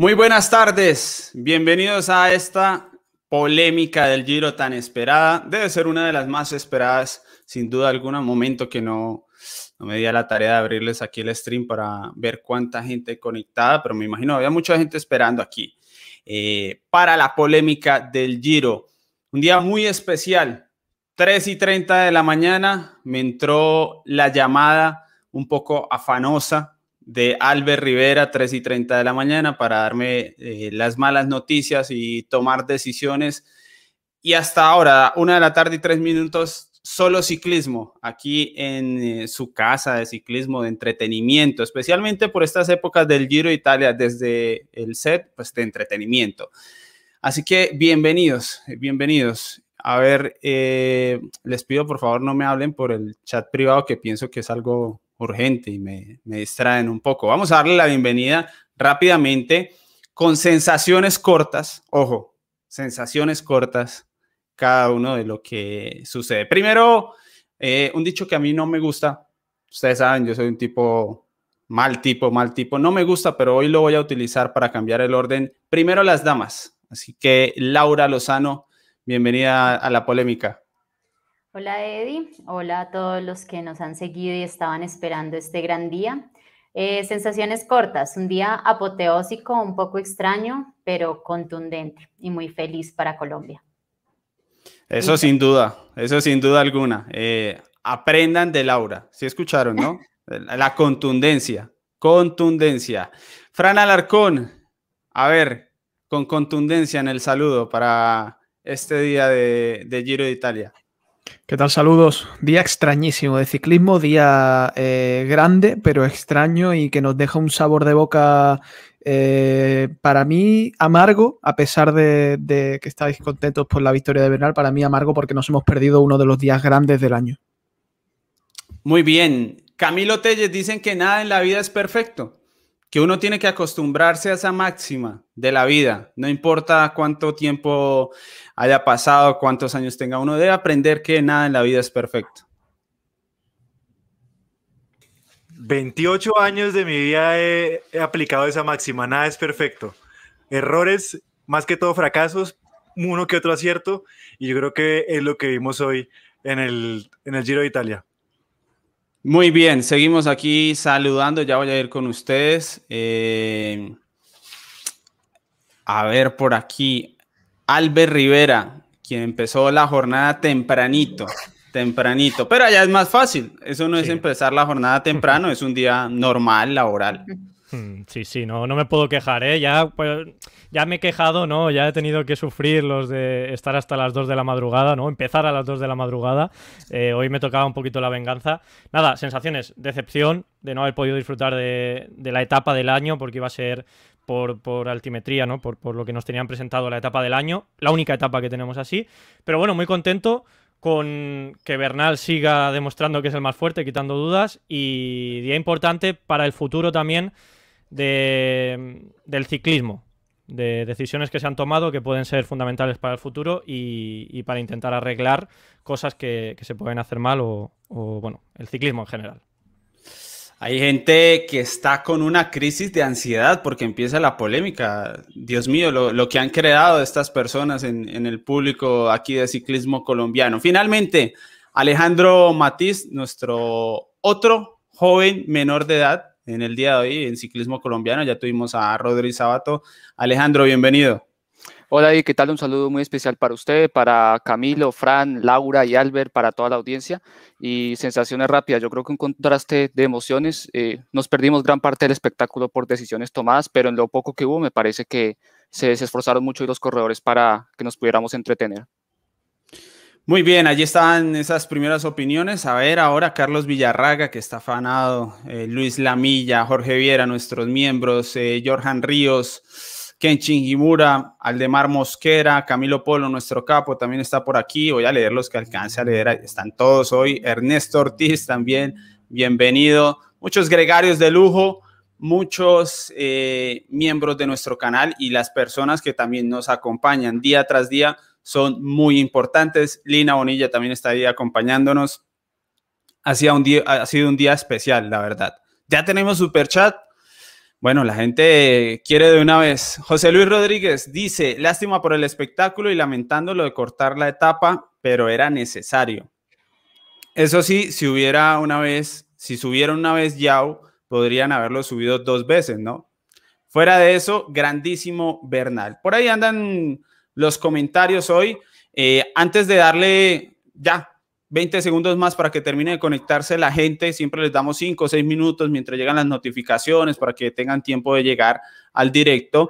Muy buenas tardes, bienvenidos a esta polémica del Giro tan esperada. Debe ser una de las más esperadas, sin duda alguna. Momento que no, no me di la tarea de abrirles aquí el stream para ver cuánta gente conectada, pero me imagino había mucha gente esperando aquí eh, para la polémica del Giro. Un día muy especial, 3 y 30 de la mañana, me entró la llamada un poco afanosa de Albert Rivera, 3 y 30 de la mañana, para darme eh, las malas noticias y tomar decisiones. Y hasta ahora, una de la tarde y tres minutos, solo ciclismo, aquí en eh, su casa de ciclismo, de entretenimiento, especialmente por estas épocas del Giro Italia, desde el set, pues de entretenimiento. Así que bienvenidos, bienvenidos. A ver, eh, les pido por favor no me hablen por el chat privado que pienso que es algo urgente y me, distraen un poco. Vamos a darle la bienvenida rápidamente con sensaciones cortas, ojo, sensaciones cortas, cada uno de lo que sucede. Primero, eh, un dicho que a mí no me gusta, ustedes saben, yo soy un tipo mal tipo, mal tipo, no me gusta, pero hoy lo voy a utilizar para cambiar el orden. Primero las damas, así que Laura Lozano, bienvenida a la polémica. Hola Eddie, hola a todos los que nos han seguido y estaban esperando este gran día. Eh, sensaciones cortas, un día apoteósico, un poco extraño, pero contundente y muy feliz para Colombia. Eso sin duda, eso sin duda alguna. Eh, aprendan de Laura, si escucharon, ¿no? La contundencia, contundencia. Fran Alarcón, a ver, con contundencia en el saludo para este día de, de Giro de Italia. ¿Qué tal? Saludos. Día extrañísimo de ciclismo, día eh, grande, pero extraño y que nos deja un sabor de boca eh, para mí amargo, a pesar de, que estáis contentos por la victoria de Bernal, para mí amargo porque nos hemos perdido uno de los días grandes del año. Muy bien. Camilo Telles dicen que nada en la vida es perfecto que uno tiene que acostumbrarse a esa máxima de la vida, no importa cuánto tiempo haya pasado, cuántos años tenga, uno debe aprender que nada en la vida es perfecto. 28 años de mi vida he, aplicado esa máxima, nada es perfecto. Errores, más que todo fracasos, uno que otro acierto, y yo creo que es lo que vimos hoy en el, en el Giro de Italia. Muy bien, seguimos aquí saludando, ya voy a ir con ustedes. Eh, a ver por aquí, Albert Rivera, quien empezó la jornada tempranito, tempranito, pero allá es más fácil, eso no es empezar la jornada temprano, es un día normal, laboral. Hmm, sí, sí, no, no me puedo quejar, ¿eh? Ya, pues, ya me he quejado, ¿no? Ya he tenido que sufrir los de estar hasta las 2 de la madrugada, ¿no? Empezar a las 2 de la madrugada. Eh, hoy me tocaba un poquito la venganza. Nada, sensaciones, decepción de no haber podido disfrutar de, la etapa del año porque iba a ser por, altimetría, ¿no? Por, por lo que nos tenían presentado la etapa del año, la única etapa que tenemos así. Pero bueno, muy contento con que Bernal siga demostrando que es el más fuerte, quitando dudas. Y día importante para el futuro también del ciclismo, de decisiones que se han tomado que pueden ser fundamentales para el futuro y, para intentar arreglar cosas que, se pueden hacer mal o, bueno, el ciclismo en general. Hay gente que está con una crisis de ansiedad porque empieza la polémica. Dios mío, lo, que han creado estas personas en, en, el público aquí de ciclismo colombiano. Finalmente, Alejandro Matiz, nuestro otro joven menor de edad, en el día de hoy en ciclismo colombiano. Ya tuvimos a Rodri Sabato. Alejandro, bienvenido. Hola y ¿qué tal? Un saludo muy especial para usted, para Camilo, Fran, Laura y Albert, para toda la audiencia. Y sensaciones rápidas, yo creo que un contraste de emociones. Eh, nos perdimos gran parte del espectáculo por decisiones tomadas, pero en lo poco que hubo me parece que se, se esforzaron mucho los corredores para que nos pudiéramos entretener. Muy bien, allí están esas primeras opiniones. A ver, ahora Carlos Villarraga, que está afanado, eh, Luis Lamilla, Jorge Viera, nuestros miembros, eh, Jorjan Ríos, Kenshin Himura, Aldemar Mosquera, Camilo Polo, nuestro capo, también está por aquí. Voy a leer los que alcance a leer, están todos hoy. Ernesto Ortiz también, bienvenido. Muchos gregarios de lujo, muchos eh, miembros de nuestro canal y las personas que también nos acompañan día tras día son muy importantes. Lina Bonilla también está ahí acompañándonos. Ha sido un día, ha sido un día especial, la verdad. Ya tenemos super chat. Bueno, la gente quiere de una vez. José Luis Rodríguez dice, lástima por el espectáculo y lamentando lo de cortar la etapa, pero era necesario. Eso sí, si hubiera una vez, si subiera una vez Yao, podrían haberlo subido dos veces, ¿no? Fuera de eso, grandísimo Bernal. Por ahí andan los comentarios hoy. Eh, antes de darle ya 20 segundos más para que termine de conectarse la gente. Siempre les damos 5 o 6 minutos mientras llegan las notificaciones para que tengan tiempo de llegar al directo.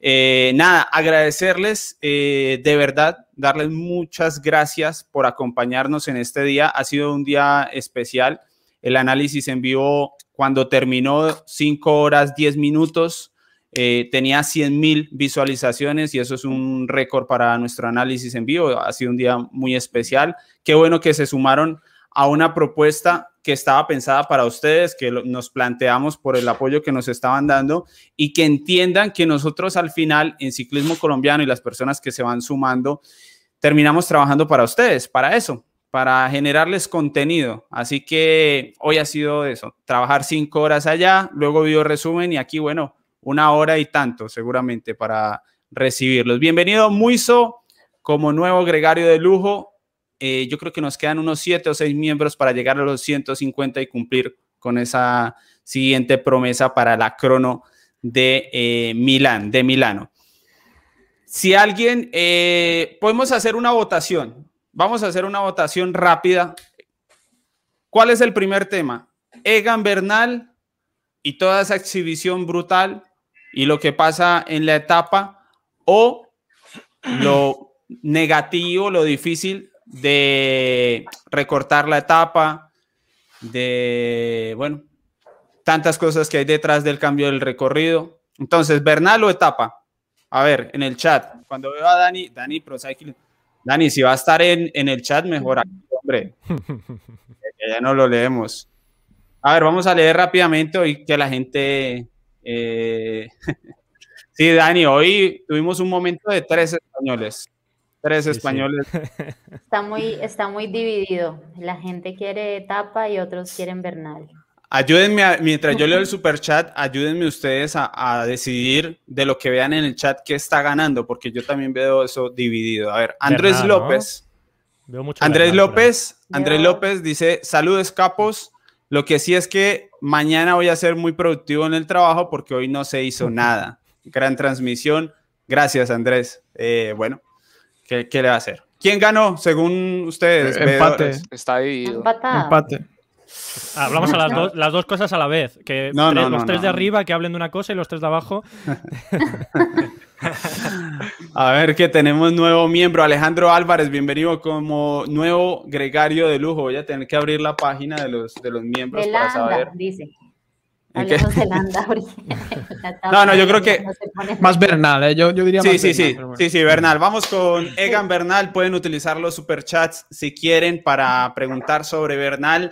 Eh, nada, agradecerles eh, de verdad, darles muchas gracias por acompañarnos en este día. Ha sido un día especial. El análisis en vivo, cuando terminó 5 horas 10 minutos, eh, tenía 100 mil visualizaciones y eso es un récord para nuestro análisis en vivo. Ha sido un día muy especial. Qué bueno que se sumaron a una propuesta que estaba pensada para ustedes, que nos planteamos por el apoyo que nos estaban dando y que entiendan que nosotros al final en ciclismo colombiano y las personas que se van sumando, terminamos trabajando para ustedes, para eso, para generarles contenido. Así que hoy ha sido eso, trabajar cinco horas allá, luego video resumen y aquí, bueno, una hora y tanto seguramente para recibirlos. Bienvenido Muiso como nuevo gregario de lujo. Eh, yo creo que nos quedan unos siete o seis miembros para llegar a los 150 y cumplir con esa siguiente promesa para la crono de eh, Milán, de Milano. Si alguien, eh, podemos hacer una votación. Vamos a hacer una votación rápida. ¿Cuál es el primer tema? Egan Bernal y toda esa exhibición brutal y lo que pasa en la etapa o lo negativo, lo difícil de recortar la etapa, de, bueno, tantas cosas que hay detrás del cambio del recorrido. Entonces, Bernal o etapa. A ver, en el chat, cuando veo a Dani, Dani Pro Dani, si va a estar en, en el chat, mejor hombre. ya no lo leemos. A ver, vamos a leer rápidamente y que la gente eh, sí, Dani, hoy tuvimos un momento de tres españoles. Tres españoles. Está muy, está muy dividido. La gente quiere etapa y otros quieren Bernal. Ayúdenme, mientras yo leo el super chat, ayúdenme ustedes a, decidir de lo que vean en el chat qué está ganando, porque yo también veo eso dividido. A ver, Andrés López. Andrés López, Andrés López dice, saludos capos, lo que sí es que mañana voy a ser muy productivo en el trabajo porque hoy no se hizo nada. Gran transmisión. Gracias, Andrés. Eh, bueno, ¿qué, le va a hacer? ¿Quién ganó según ustedes? Empate. Está dividido. Empate. Hablamos a las, dos, las dos cosas a la vez. Que los tres de arriba que hablen de una cosa y los tres de abajo. A ver que tenemos nuevo miembro, Alejandro Álvarez, bienvenido como nuevo gregario de lujo. Voy a tener que abrir la página de los, de los miembros para saber. Dice. no, no, yo creo que más Bernal, ¿eh? yo, yo, diría sí, sí, sí, sí, sí, Bernal. Vamos con Egan Bernal. Pueden utilizar los superchats si quieren para preguntar sobre Bernal.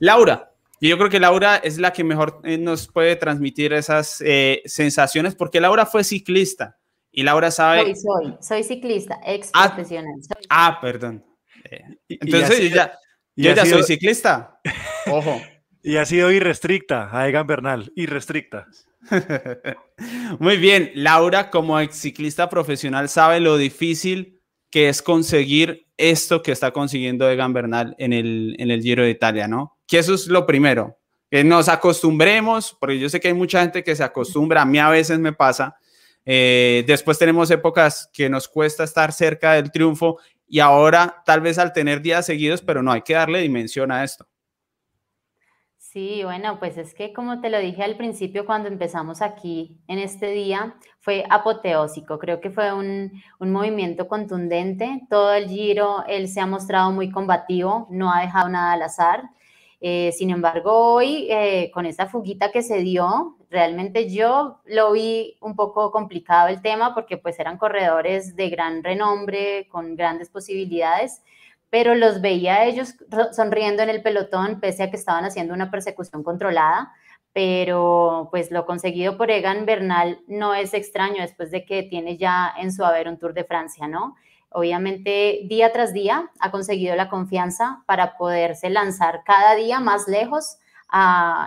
Laura, y yo creo que Laura es la que mejor eh, nos puede transmitir esas eh, sensaciones porque Laura fue ciclista. Y Laura sabe. Soy, soy, soy ciclista, ex ah, profesional. Ah, perdón. Eh, entonces yo ya, yo ya soy ciclista. Ojo. Y ha sido irrestricta a Egan Bernal, irrestricta. Muy bien, Laura como ex ciclista profesional sabe lo difícil que es conseguir esto que está consiguiendo Egan Bernal en el, en el Giro de Italia, ¿no? Que eso es lo primero, que nos acostumbremos, porque yo sé que hay mucha gente que se acostumbra, a mí a veces me pasa, eh, después tenemos épocas que nos cuesta estar cerca del triunfo y ahora tal vez al tener días seguidos, pero no hay que darle dimensión a esto. Sí, bueno, pues es que como te lo dije al principio cuando empezamos aquí en este día, fue apoteósico, creo que fue un, un, movimiento contundente, todo el giro, él se ha mostrado muy combativo, no ha dejado nada al azar, eh, sin embargo, hoy, eh, con esta fuguita que se dio, realmente yo lo vi un poco complicado el tema porque pues eran corredores de gran renombre, con grandes posibilidades, pero los veía ellos sonriendo en el pelotón pese a que estaban haciendo una persecución controlada, pero pues lo conseguido por Egan Bernal no es extraño después de que tiene ya en su haber un Tour de Francia, ¿no? Obviamente, día tras día ha conseguido la confianza para poderse lanzar cada día más lejos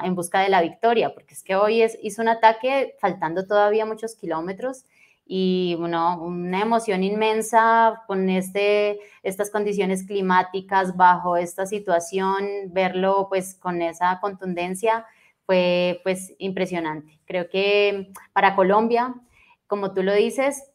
en busca de la victoria, porque es que hoy es, hizo un ataque faltando todavía muchos kilómetros y bueno, una emoción inmensa con este, estas condiciones climáticas bajo esta situación, verlo pues con esa contundencia fue pues impresionante. Creo que para Colombia, como tú lo dices,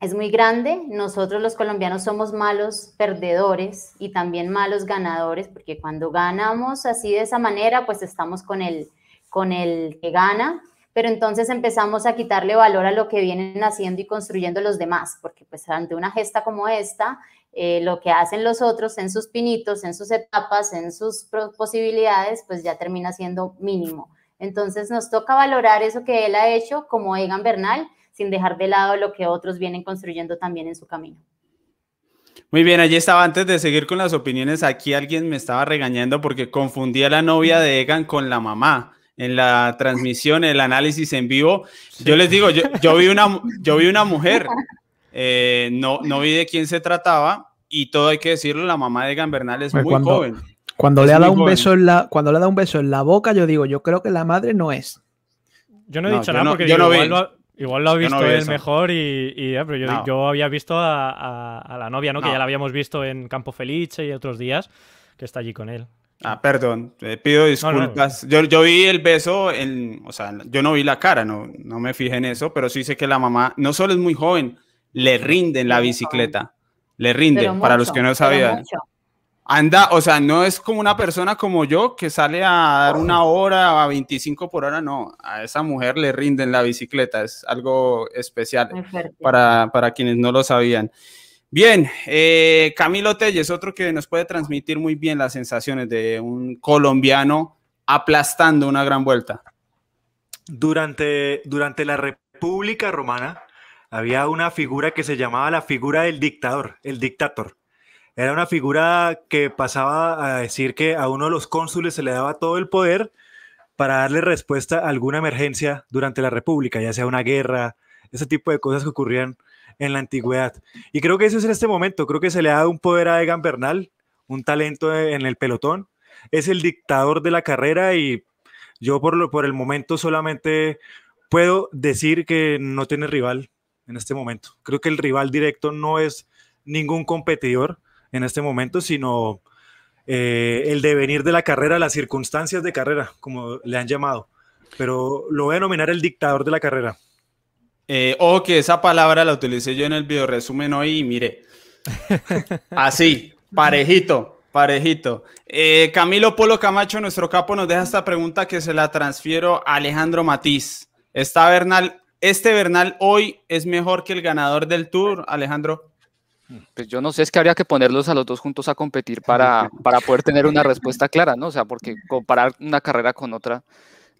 es muy grande. Nosotros los colombianos somos malos perdedores y también malos ganadores, porque cuando ganamos así de esa manera, pues estamos con el, con el que gana, pero entonces empezamos a quitarle valor a lo que vienen haciendo y construyendo los demás, porque pues ante una gesta como esta, eh, lo que hacen los otros en sus pinitos, en sus etapas, en sus posibilidades, pues ya termina siendo mínimo. Entonces nos toca valorar eso que él ha hecho como Egan Bernal, sin dejar de lado lo que otros vienen construyendo también en su camino. Muy bien, allí estaba antes de seguir con las opiniones. Aquí alguien me estaba regañando porque confundía a la novia de Egan con la mamá en la transmisión, el análisis en vivo. Yo les digo, yo, vi, una, yo vi una mujer, eh, no, no vi de quién se trataba y todo hay que decirlo, la mamá de Egan Bernal es muy joven. Cuando le, ha dado un beso en la, cuando le da un beso en la boca, yo digo, yo creo que la madre no es. Yo no he dicho nada porque yo no vi. Igual lo ha visto él mejor y, eh, pero yo, había visto a, la novia, ¿no? Que ya la habíamos visto en Campo Felice y otros días, que está allí con él. Ah, perdón, pido disculpas. Yo, yo, vi el beso, en, o sea, yo no vi la cara, no, no me fijé en eso, pero sí sé que la mamá no solo es muy joven, le rinde en la bicicleta, le rinde, para los que no sabían. anda, o sea, no es como una persona como yo que sale a dar una hora a 25 por hora, no, a esa mujer le rinden la bicicleta, es algo especial para, para, quienes no lo sabían. Bien, eh, Camilo Telles, otro que nos puede transmitir muy bien las sensaciones de un colombiano aplastando una gran vuelta. Durante, durante la República Romana había una figura que se llamaba la figura del dictador, el dictator era una figura que pasaba a decir que a uno de los cónsules se le daba todo el poder para darle respuesta a alguna emergencia durante la República, ya sea una guerra, ese tipo de cosas que ocurrían en la antigüedad. Y creo que eso es en este momento, creo que se le ha dado un poder a Egan Bernal, un talento en el pelotón, es el dictador de la carrera y yo por, por el momento solamente puedo decir que no tiene rival en este momento. Creo que el rival directo no es ningún competidor, en este momento, sino eh, el devenir de la carrera, las circunstancias de carrera, como le han llamado. Pero lo voy a denominar el dictador de la carrera. Eh, o que esa palabra la utilicé yo en el video resumen hoy y mire. Así, parejito, parejito. Eh, Camilo Polo Camacho, nuestro capo, nos deja esta pregunta que se la transfiero a Alejandro Matiz. ¿Está Bernal, este Bernal hoy es mejor que el ganador del Tour, Alejandro? Pues yo no sé, es que habría que ponerlos a los dos juntos a competir para, para poder tener una respuesta clara, ¿no? O sea, porque comparar una carrera con otra,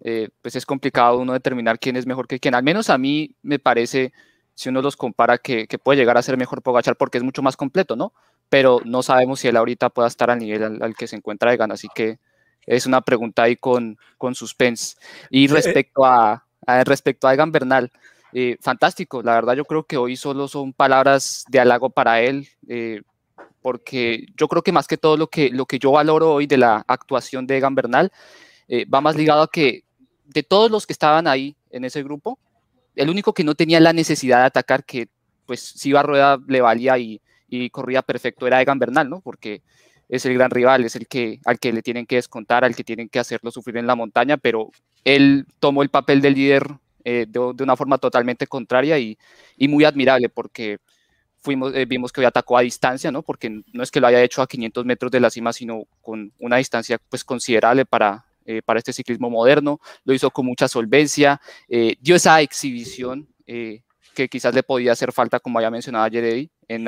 eh, pues es complicado uno determinar quién es mejor que quién. Al menos a mí me parece, si uno los compara, que, que puede llegar a ser mejor Pogachar porque es mucho más completo, ¿no? Pero no sabemos si él ahorita pueda estar al nivel al, que se encuentra Egan, así que es una pregunta ahí con, con suspense. Y eh, respecto a, a respecto a Egan Bernal, eh, fantástico, la verdad yo creo que hoy solo son palabras de halago para él, eh, porque yo creo que más que todo lo que, lo que yo valoro hoy de la actuación de Egan Bernal eh, va más ligado a que de todos los que estaban ahí en ese grupo, el único que no tenía la necesidad de atacar, que pues si iba a rueda le valía y, y corría perfecto, era Egan Bernal, ¿no? Porque es el gran rival, es el que al que le tienen que descontar, al que tienen que hacerlo sufrir en la montaña, pero él tomó el papel del líder eh, de, una forma totalmente contraria y, y muy admirable porque fuimos, eh, vimos que hoy atacó a distancia, ¿no? Porque no es que lo haya hecho a 500 metros de la cima, sino con una distancia pues considerable para, eh, para este ciclismo moderno, lo hizo con mucha solvencia, dio esa exhibición que quizás le podía hacer falta, como había mencionado ayer en,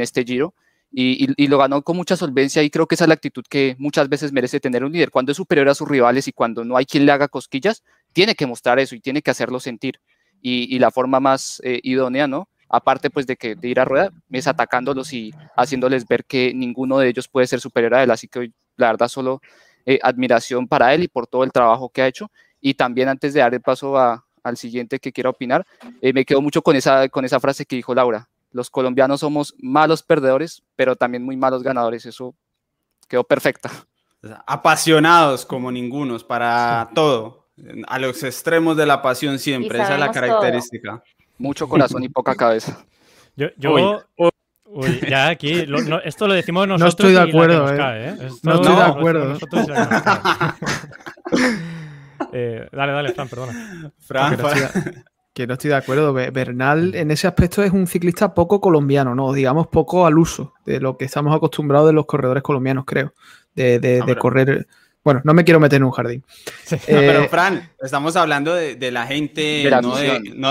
este giro, y, lo ganó con mucha solvencia y creo que esa es la actitud que muchas veces merece tener un líder. Cuando es superior a sus rivales y cuando no hay quien le haga cosquillas, tiene que mostrar eso y tiene que hacerlo sentir. Y, la forma más eh, idónea. Aparte pues de, que, de ir a rueda, es atacándolos y haciéndoles ver que ninguno de ellos puede ser superior a él. Así que la verdad solo eh, admiración para él y por todo el trabajo que ha hecho. Y también antes de dar el paso al siguiente que quiero opinar, eh, me quedo mucho con esa, con esa frase que dijo Laura los colombianos somos malos perdedores, pero también muy malos ganadores. Eso quedó perfecta. apasionados como ningunos para todo, a los extremos de la pasión siempre, esa es la característica. Mucho corazón y poca cabeza. Yo, yo Uy, ya aquí, esto lo decimos nosotros. No estoy de acuerdo, eh. ¿eh? no estoy de acuerdo. Eh, dale, dale, Fran, perdona. Fran, que, no estoy, que no estoy de acuerdo. Bernal en ese aspecto es un ciclista poco colombiano, ¿no? Digamos poco al uso de lo que estamos acostumbrados de los corredores colombianos, creo. De, de, de correr bueno, no me quiero meter en un jardín. pero eh, Fran, estamos hablando de, la gente, no,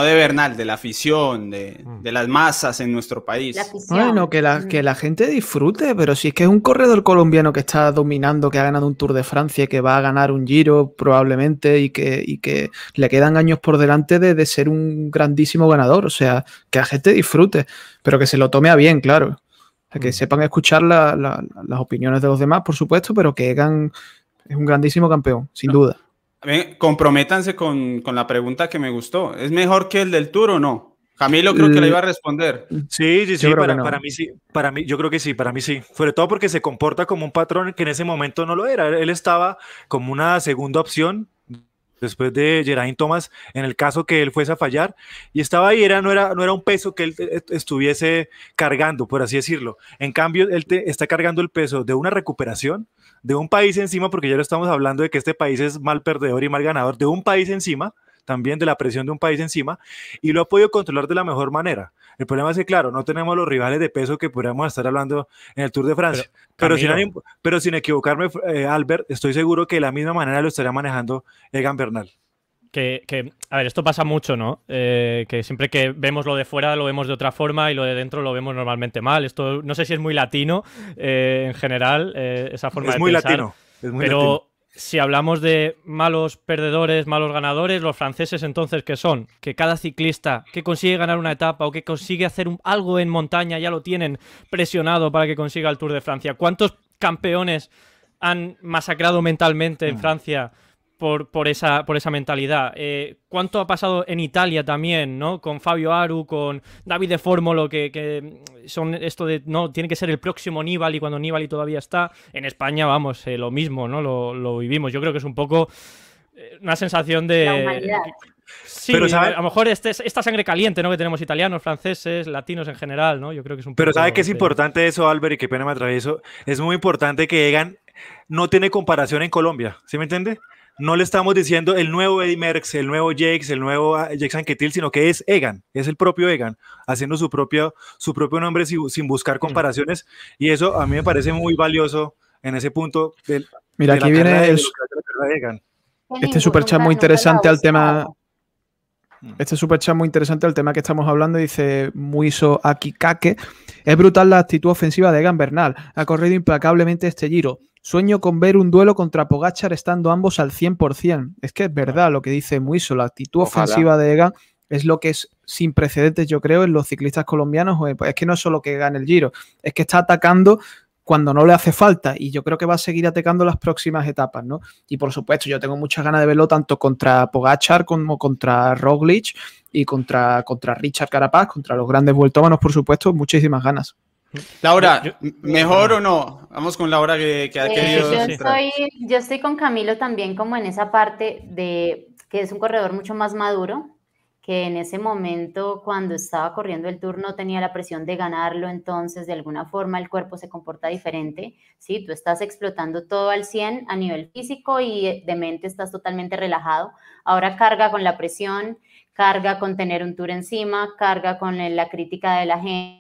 de, Bernal, de la afición, de, mm. las masas en nuestro país. Bueno, que la, que la gente disfrute, pero si es que es un corredor colombiano que está dominando, que ha ganado un Tour de Francia, que va a ganar un Giro probablemente y que, y que le quedan años por delante de, ser un grandísimo ganador. O sea, que la gente disfrute, pero que se lo tome a bien, claro. que mm. sepan escuchar las opiniones de los demás, por supuesto, pero que hagan es un grandísimo campeón, sin duda. comprométanse con, la pregunta que me gustó. ¿Es mejor que el del Tour o no? Camilo creo que le iba a responder. Sí, sí, sí, para, para, mí sí, para mí, yo creo que sí, para mí sí. Sobre todo porque se comporta como un patrón que en ese momento no lo era. Él estaba como una segunda opción después de Geraint Thomas, en el caso que él fuese a fallar, y estaba ahí, era, no, era, no era un peso que él estuviese cargando, por así decirlo. En cambio, él te, está cargando el peso de una recuperación, de un país encima, porque ya lo estamos hablando de que este país es mal perdedor y mal ganador, de un país encima, también de la presión de un país encima, y lo ha podido controlar de la mejor manera. El problema es que, claro, no tenemos los rivales de peso que podríamos estar hablando en el Tour de Francia. Pero, sin, pero sin, equivocarme, eh, Albert, estoy seguro que de la misma manera lo estaría manejando Egan Bernal. Que, a ver, esto pasa mucho, ¿no? Eh, que siempre que vemos lo de fuera lo vemos de otra forma y lo de dentro lo vemos normalmente mal. Esto no sé si es muy latino eh, en general, eh, esa forma es muy Latino, es muy pero si hablamos de malos perdedores, malos ganadores, los franceses entonces, ¿qué son? Que cada ciclista que consigue ganar una etapa o que consigue hacer algo en montaña ya lo tienen presionado para que consiga el Tour de Francia. ¿Cuántos campeones han masacrado mentalmente en mm. Francia? Por, por, esa, por esa mentalidad. Eh, ¿Cuánto ha pasado en Italia también, ¿no? Con Fabio Aru, con David de Fórmolo, que, son esto de, no, tiene que ser el próximo Nibali cuando Nibali todavía está. En España, vamos, eh, lo mismo, ¿no? Lo, lo, vivimos. Yo creo que es un poco eh, una sensación de... Sí, pero a lo mejor este, esta sangre caliente, ¿no? Que tenemos italianos, franceses, latinos en general, ¿no? Yo creo que es un Pero ¿sabe que es importante eso, Albert? Y qué pena me atravieso. Es muy importante que Egan no tiene comparación en Colombia, ¿sí me entiende? No le estamos diciendo el nuevo Eddie Merckx, el nuevo Jakes, el nuevo ah, Jackson Ketil, sino que es Egan, es el propio Egan, haciendo su propio, su propio nombre sin, buscar mm. comparaciones. Y eso a mí me parece muy valioso en ese punto. Del, Mira, aquí viene el, este super chat muy interesante al tema. Mm. Este super chat muy interesante al tema que estamos hablando. Dice Muiso Akikake. Es brutal la actitud ofensiva de Egan Bernal. Ha corrido implacablemente este giro. Sueño con ver un duelo contra Pogachar estando ambos al 100%. Es que es verdad lo que dice Muiso, la actitud ofensiva de Egan es lo que es sin precedentes, yo creo, en los ciclistas colombianos. Es que no es solo que gane el giro, es que está atacando cuando no le hace falta y yo creo que va a seguir atacando las próximas etapas, ¿no? Y por supuesto, yo tengo muchas ganas de verlo tanto contra Pogachar como contra Roglic y contra, contra Richard Carapaz, contra los grandes vueltómanos, por supuesto, muchísimas ganas. Laura, ¿mejor o no? Vamos con Laura que, ha eh, querido. Yo estoy, yo estoy con Camilo también como en esa parte de que es un corredor mucho más maduro, que en ese momento cuando estaba corriendo el tour no tenía la presión de ganarlo, entonces de alguna forma el cuerpo se comporta diferente, ¿sí? Tú estás explotando todo al 100 a nivel físico y de mente estás totalmente relajado. Ahora carga con la presión, carga con tener un tour encima, carga con la crítica de la gente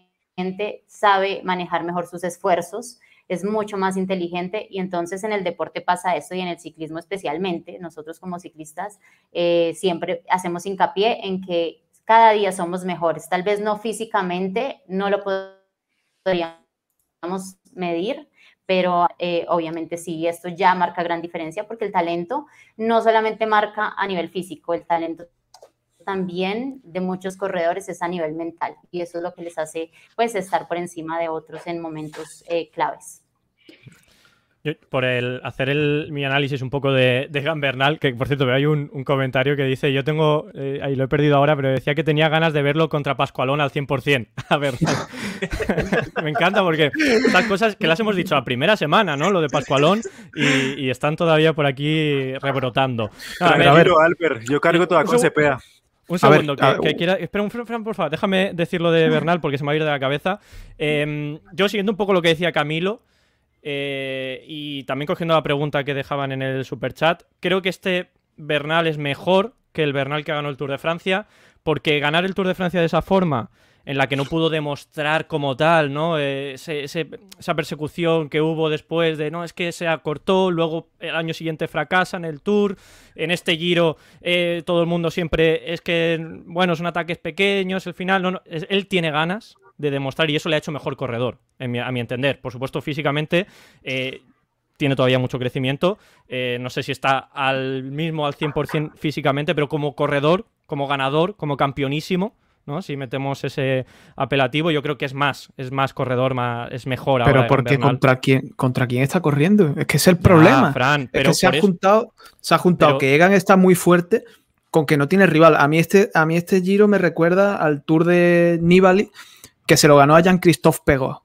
sabe manejar mejor sus esfuerzos, es mucho más inteligente y entonces en el deporte pasa eso y en el ciclismo especialmente. Nosotros como ciclistas eh, siempre hacemos hincapié en que cada día somos mejores, tal vez no físicamente, no lo podríamos medir, pero eh, obviamente sí, esto ya marca gran diferencia porque el talento no solamente marca a nivel físico, el talento también de muchos corredores es a nivel mental y eso es lo que les hace pues estar por encima de otros en momentos eh, claves. por el hacer el, mi análisis un poco de, de Gambernal, que por cierto, hay un, un comentario que dice, yo tengo, eh, ahí lo he perdido ahora, pero decía que tenía ganas de verlo contra Pascualón al 100%. A ver, me encanta porque estas cosas que las hemos dicho la primera semana, ¿no? Lo de Pascualón y, y están todavía por aquí rebrotando. a, ver, a ver, Albert, yo cargo toda con CPA. Un segundo, que, quiera. Espera, un Fran, por favor, déjame decirlo de Bernal porque se me va a ir de la cabeza. Eh, yo, siguiendo un poco lo que decía Camilo, eh, y también cogiendo la pregunta que dejaban en el super chat, creo que este Bernal es mejor que el Bernal que ganó el Tour de Francia, porque ganar el Tour de Francia de esa forma, en la que no pudo demostrar como tal, ¿no? Eh, esa persecución que hubo después de, no, es que se acortó, luego el año siguiente fracasa en el Tour, en este giro eh, todo el mundo siempre es que, bueno, son ataques pequeños, el final, no, no, él tiene ganas, de demostrar y eso le ha hecho mejor corredor, a mi entender. Por supuesto, físicamente eh, tiene todavía mucho crecimiento. No sé si está al mismo al 100% físicamente, pero como corredor, como ganador, como campeonísimo. ¿No? Si metemos ese apelativo, yo creo que es más, es más corredor, más, es mejor. Pero porque contra quién, contra quién está corriendo, es que es el problema. es que se ha, juntado, se ha juntado que Egan está muy fuerte con que no tiene rival. A mí este, a mí este giro me recuerda al Tour de Nibali, que se lo ganó a Jean-Christophe Pegó.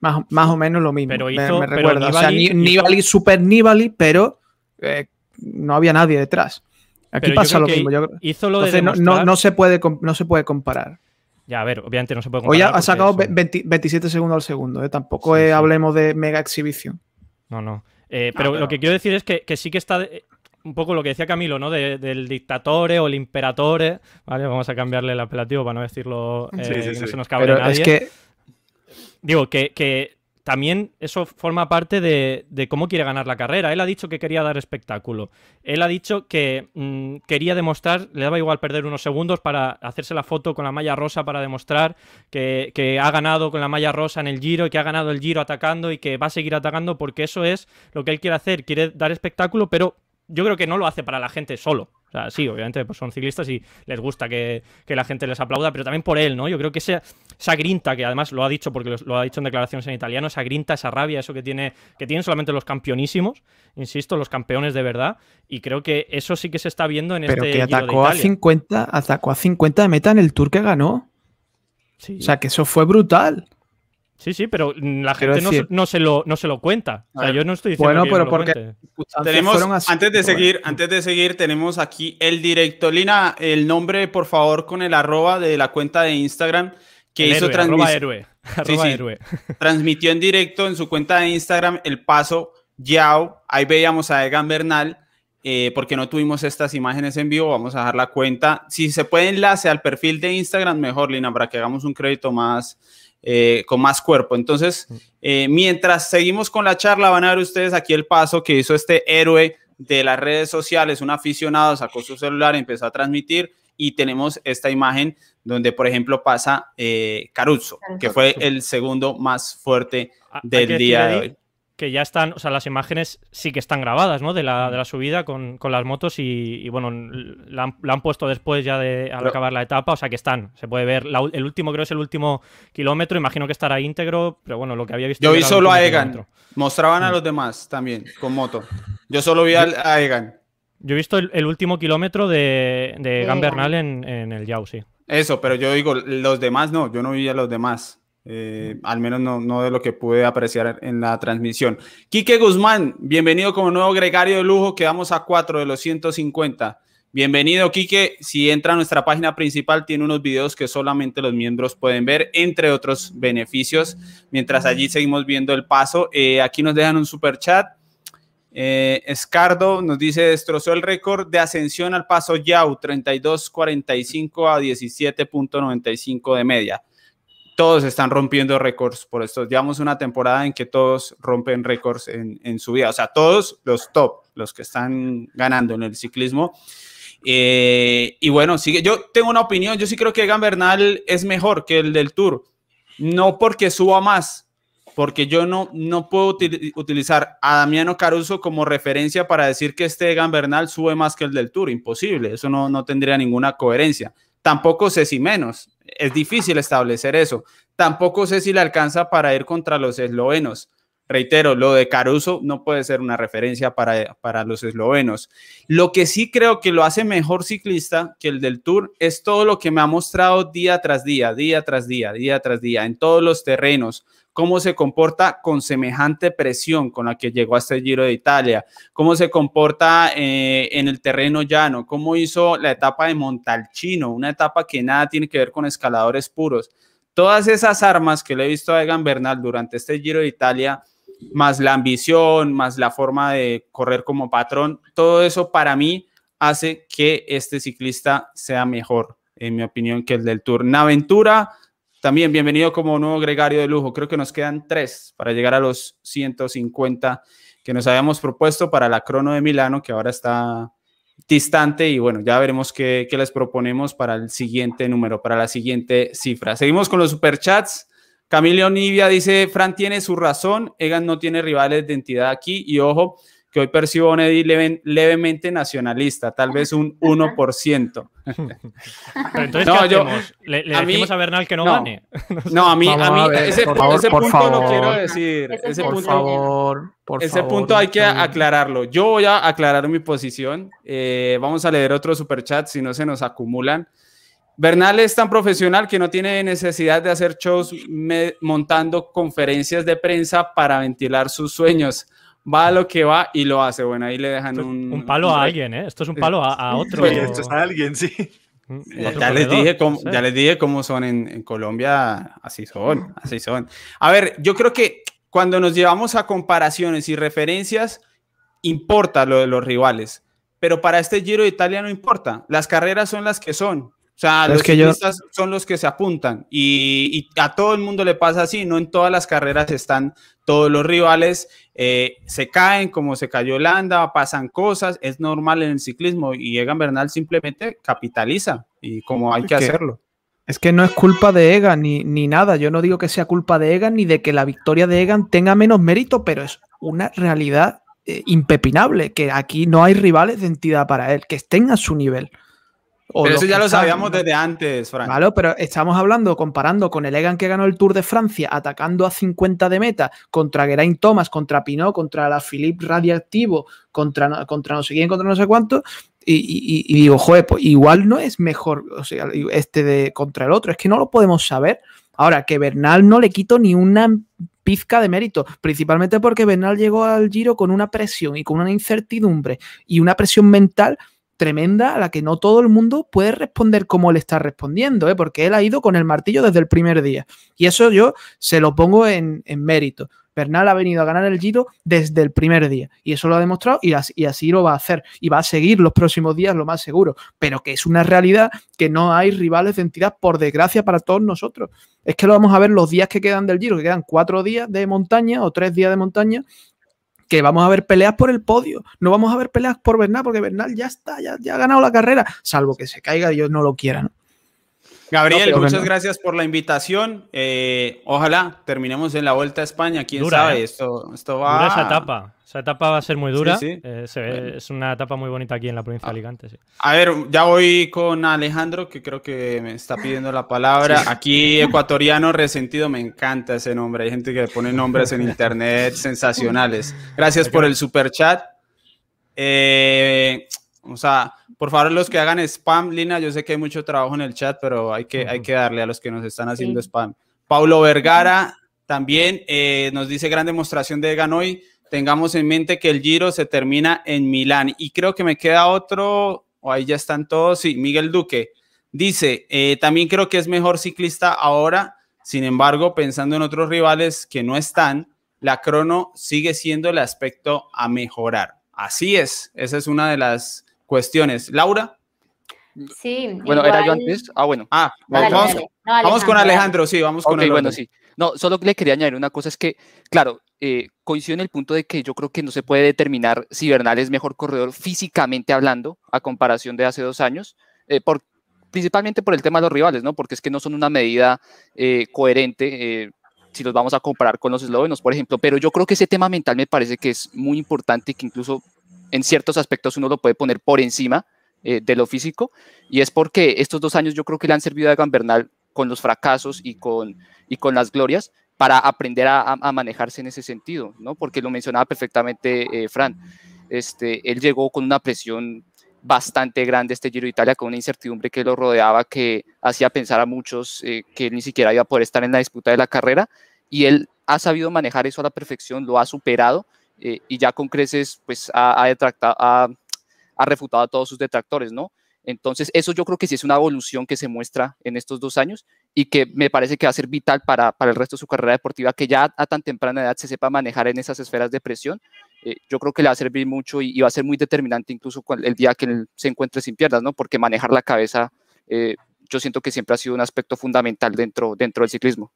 Más, más, o menos lo mismo. Pero hizo, me, recuerda. o sea, Nibali, super Nibali, pero eh, no había nadie detrás. Aquí pasa lo mismo. Yo, hizo lo de no, no, no, se puede, no se puede comparar. Ya, a ver, obviamente no se puede comparar. Hoy ha, sacado 20, 27 segundos al segundo. ¿eh? Tampoco sí, sí. hablemos de mega exhibición. No, no. Eh, pero, ah, pero, lo que quiero decir es que, que sí que está un poco lo que decía Camilo, ¿no? De, del dictatore o el imperatore, ¿vale? Vamos a cambiarle el apelativo para no decirlo, eh, sí, sí, que no se nos cabe Pero nadie. Es que... Digo, que, que también eso forma parte de, cómo quiere ganar la carrera. Él ha dicho que quería dar espectáculo. Él ha dicho que mmm, quería demostrar, le daba igual perder unos segundos para hacerse la foto con la malla rosa para demostrar que, que, ha ganado con la malla rosa en el giro y que ha ganado el giro atacando y que va a seguir atacando porque eso es lo que él quiere hacer. Quiere dar espectáculo, pero yo creo que no lo hace para la gente solo. O sea, sí, obviamente pues son ciclistas y les gusta que, que, la gente les aplauda, pero también por él, ¿no? Yo creo que esa, esa grinta, que además lo ha dicho porque lo, lo, ha dicho en declaraciones en italiano, esa grinta, esa rabia, eso que, tiene, que tienen solamente los campeonísimos, insisto, los campeones de verdad, y creo que eso sí que se está viendo en pero este que atacó a 50, atacó a 50 de meta en el Tour que ganó. Sí. O sea, que eso fue brutal. Sí, sí, pero la gente no, no, se lo, no se lo cuenta. O sea, yo no estoy diciendo bueno, que pero no porque tenemos, antes de seguir, antes de seguir, tenemos aquí el directo. Lina, el nombre, por favor, con el arroba de la cuenta de Instagram que el hizo transmisión. Héroe. Sí. Transmitió en directo en su cuenta de Instagram el paso Yao. Ahí veíamos a Egan Bernal. Eh, porque no tuvimos estas imágenes en vivo, vamos a dejar la cuenta. Si se puede enlace al perfil de Instagram, mejor, Lina, para que hagamos un crédito más, eh, con más cuerpo. Entonces, eh, mientras seguimos con la charla, van a ver ustedes aquí el paso que hizo este héroe de las redes sociales, un aficionado sacó su celular, empezó a transmitir y tenemos esta imagen donde, por ejemplo, pasa eh, Caruso, que fue el segundo más fuerte del día de hoy que ya están, o sea, las imágenes sí que están grabadas, ¿no? De la, de la subida con, con las motos y, y bueno, la han, la han, puesto después ya de al pero, acabar la etapa, o sea que están, se puede ver, la, el último creo es el último kilómetro, imagino que estará íntegro, pero bueno, lo que había visto... Yo vi solo a Egan, kilómetro. mostraban a los demás también con moto, yo solo vi a, a Egan. Yo he visto el, el último kilómetro de, de Egan Bernal en, en el Yao, sí. Eso, pero yo digo, los demás no, yo no vi a los demás. Eh, al menos no, de lo que pude apreciar en la transmisión. Quique Guzmán, bienvenido como nuevo gregario de lujo, quedamos a 4 de los 150. Bienvenido, Quique. Si entra a nuestra página principal, tiene unos videos que solamente los miembros pueden ver, entre otros beneficios. Mientras allí seguimos viendo el paso, eh, aquí nos dejan un super chat. Eh, Escardo nos dice: destrozó el récord de ascensión al paso Yau, 32.45 a 17.95 de media todos están rompiendo récords por esto. Llevamos una temporada en que todos rompen récords en, en, su vida. O sea, todos los top, los que están ganando en el ciclismo. Eh, y bueno, sigue. Yo tengo una opinión. Yo sí creo que Egan Bernal es mejor que el del Tour. No porque suba más, porque yo no, no puedo util utilizar a Damiano Caruso como referencia para decir que este Egan Bernal sube más que el del Tour. Imposible. Eso no, no tendría ninguna coherencia. Tampoco sé si menos es difícil establecer eso. Tampoco sé si le alcanza para ir contra los eslovenos. Reitero, lo de Caruso no puede ser una referencia para, para los eslovenos. Lo que sí creo que lo hace mejor ciclista que el del Tour es todo lo que me ha mostrado día tras día, día tras día, día tras día, en todos los terrenos, cómo se comporta con semejante presión con la que llegó a este Giro de Italia, cómo se comporta eh, en el terreno llano, cómo hizo la etapa de Montalcino, una etapa que nada tiene que ver con escaladores puros. Todas esas armas que le he visto a Egan Bernal durante este Giro de Italia, más la ambición, más la forma de correr como patrón, todo eso para mí hace que este ciclista sea mejor, en mi opinión, que el del Tour. Naventura, también bienvenido como nuevo gregario de lujo. Creo que nos quedan tres para llegar a los 150 que nos habíamos propuesto para la crono de Milano, que ahora está distante y bueno, ya veremos qué, qué les proponemos para el siguiente número, para la siguiente cifra. Seguimos con los superchats. Camilo Nivia dice, Fran tiene su razón, Egan no tiene rivales de entidad aquí y ojo, que hoy percibo a un Eddie levemente nacionalista, tal vez un 1%. Pero entonces, no, yo, ¿Le, le a decimos a Bernal que no, gane? No, a mí, a mí ese, ese punto lo quiero decir. Ese por punto, favor, por ese punto hay que aclararlo. Yo voy a aclarar mi posición. Eh, vamos a leer otro superchat si no se nos acumulan. Bernal es tan profesional que no tiene necesidad de hacer shows montando conferencias de prensa para ventilar sus sueños va a lo que va y lo hace. Bueno, ahí le dejan un, un palo a alguien, ¿eh? Esto es un palo a, otro. Pues, esto es a alguien, sí. Mm, ya, les dije cómo, ya les dije cómo son en, en, Colombia, así son, así son. A ver, yo creo que cuando nos llevamos a comparaciones y referencias, importa lo de los rivales, pero para este Giro de Italia no importa, las carreras son las que son. O sea, los que son los que se apuntan y, a todo el mundo le pasa así, no en todas las carreras están todos los rivales, eh, se caen como se cayó Landa, pasan cosas, es normal en el ciclismo y Egan Bernal simplemente capitaliza y como hay que, hacerlo. Es que no es culpa de Egan ni, ni nada, yo no digo que sea culpa de Egan ni de que la victoria de Egan tenga menos mérito, pero es una realidad eh, impepinable, que aquí no hay rivales de entidad para él, que estén a su nivel. Pero eso ya lo sabíamos desde antes, Frank. Vale, pero estamos hablando, comparando con el Egan que ganó el Tour de Francia, atacando a 50 de meta, contra Geraint Thomas, contra Pinot, contra la Philippe Radiactivo, contra, contra no sé quién, contra no sé cuánto. Y, digo, joder, pues igual no es mejor o sea, este de contra el otro, es que no lo podemos saber. Ahora, que Bernal no le quito ni una pizca de mérito, principalmente porque Bernal llegó al Giro con una presión y con una incertidumbre y una presión mental tremenda a la que no todo el mundo puede responder como él está respondiendo, ¿eh? porque él ha ido con el martillo desde el primer día. Y eso yo se lo pongo en, mérito. Bernal ha venido a ganar el Giro desde el primer día y eso lo ha demostrado y así, y así, lo va a hacer y va a seguir los próximos días lo más seguro, pero que es una realidad que no hay rivales de entidad por desgracia para todos nosotros. Es que lo vamos a ver los días que quedan del Giro, que quedan cuatro días de montaña o tres días de montaña que vamos a ver peleas por el podio, no vamos a ver peleas por Bernal, porque Bernal ya está, ya, ha ganado la carrera, salvo que se caiga y Dios no lo quiera, Gabriel, muchas gracias por la invitación. Eh, ojalá terminemos en la Vuelta a España. Quién sabe, ¿eh? esto, esto va. Dura esa etapa. Esa etapa va a ser muy dura. Eh, es una etapa muy bonita aquí en la provincia de Alicante. A ver, ya voy con Alejandro, que creo que me está pidiendo la palabra. Aquí, ecuatoriano resentido, me encanta ese nombre. Hay gente que pone nombres en internet sensacionales. Gracias por el super chat. Eh, o sea, por favor, los que hagan spam, Lina, yo sé que hay mucho trabajo en el chat, pero hay que, hay que darle a los que nos están haciendo spam. Paulo Vergara también eh, nos dice gran demostración de Ganoy tengamos en mente que el Giro se termina en Milán. Y creo que me queda otro, o ahí ya están todos, sí, Miguel Duque. Dice, eh, también creo que es mejor ciclista ahora, sin embargo, pensando en otros rivales que no están, la crono sigue siendo el aspecto a mejorar. Así es, esa es una de las cuestiones. Laura. Sí. Bueno, era yo antes. Ah, bueno. Ah, vamos, con Alejandro, sí, vamos con bueno, sí. No, solo le quería añadir una cosa, es que, claro, eh, coincido en el punto de que yo creo que no se puede determinar si Bernal es mejor corredor físicamente hablando a comparación de hace dos años, eh, por, principalmente por el tema de los rivales, ¿no? Porque es que no son una medida eh, coherente si los vamos a comparar con los eslovenos, por ejemplo. Pero yo creo que ese tema mental me parece que es muy importante y que incluso en ciertos aspectos uno lo puede poner por encima de lo físico. Y es porque estos dos años yo creo que le han servido a Egan Bernal con los fracasos y con, y con las glorias para aprender a, manejarse en ese sentido, ¿no? Porque lo mencionaba perfectamente eh, Fran. Este, él llegó con una presión bastante grande este Giro de Italia, con una incertidumbre que lo rodeaba, que hacía pensar a muchos eh, que él ni siquiera iba a poder estar en la disputa de la carrera, y él ha sabido manejar eso a la perfección, lo ha superado, eh, y ya con creces, pues ha, ha, refutado a todos sus detractores, ¿no? Entonces, eso yo creo que sí es una evolución que se muestra en estos dos años y que me parece que va a ser vital para, para el resto de su carrera deportiva, que ya a tan temprana edad se sepa manejar en esas esferas de presión. Eh, yo creo que le va a servir mucho y, va a ser muy determinante incluso el día que él se encuentre sin piernas, ¿no? Porque manejar la cabeza, eh, yo siento que siempre ha sido un aspecto fundamental dentro, dentro del ciclismo.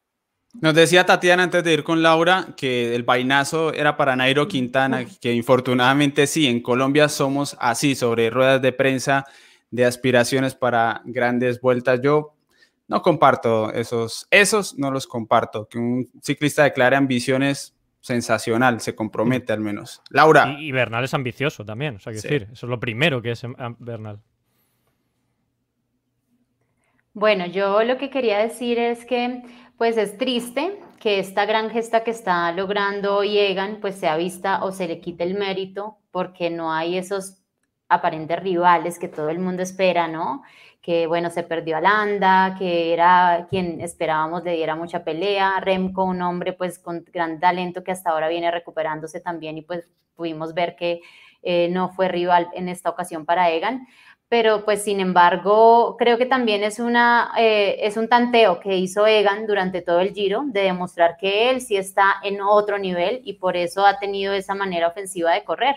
Nos decía Tatiana antes de ir con Laura que el vainazo era para Nairo Quintana, que infortunadamente sí, en Colombia somos así, sobre ruedas de prensa de aspiraciones para grandes vueltas. Yo no comparto esos, esos no los comparto. Que un ciclista declare ambiciones sensacional, se compromete al menos. Laura. Y, Bernal es ambicioso también, o sea, que decir, eso es lo primero que es Bernal. Bueno, yo lo que quería decir es que pues es triste que esta gran gesta que está logrando Egan pues sea vista o se le quite el mérito porque no hay esos aparentes rivales que todo el mundo espera, ¿no? Que bueno, se perdió a Landa, que era quien esperábamos le diera mucha pelea, Remco, un hombre pues con gran talento que hasta ahora viene recuperándose también y pues pudimos ver que eh, no fue rival en esta ocasión para Egan, pero pues sin embargo creo que también es, una, eh, es un tanteo que hizo Egan durante todo el giro de demostrar que él sí está en otro nivel y por eso ha tenido esa manera ofensiva de correr.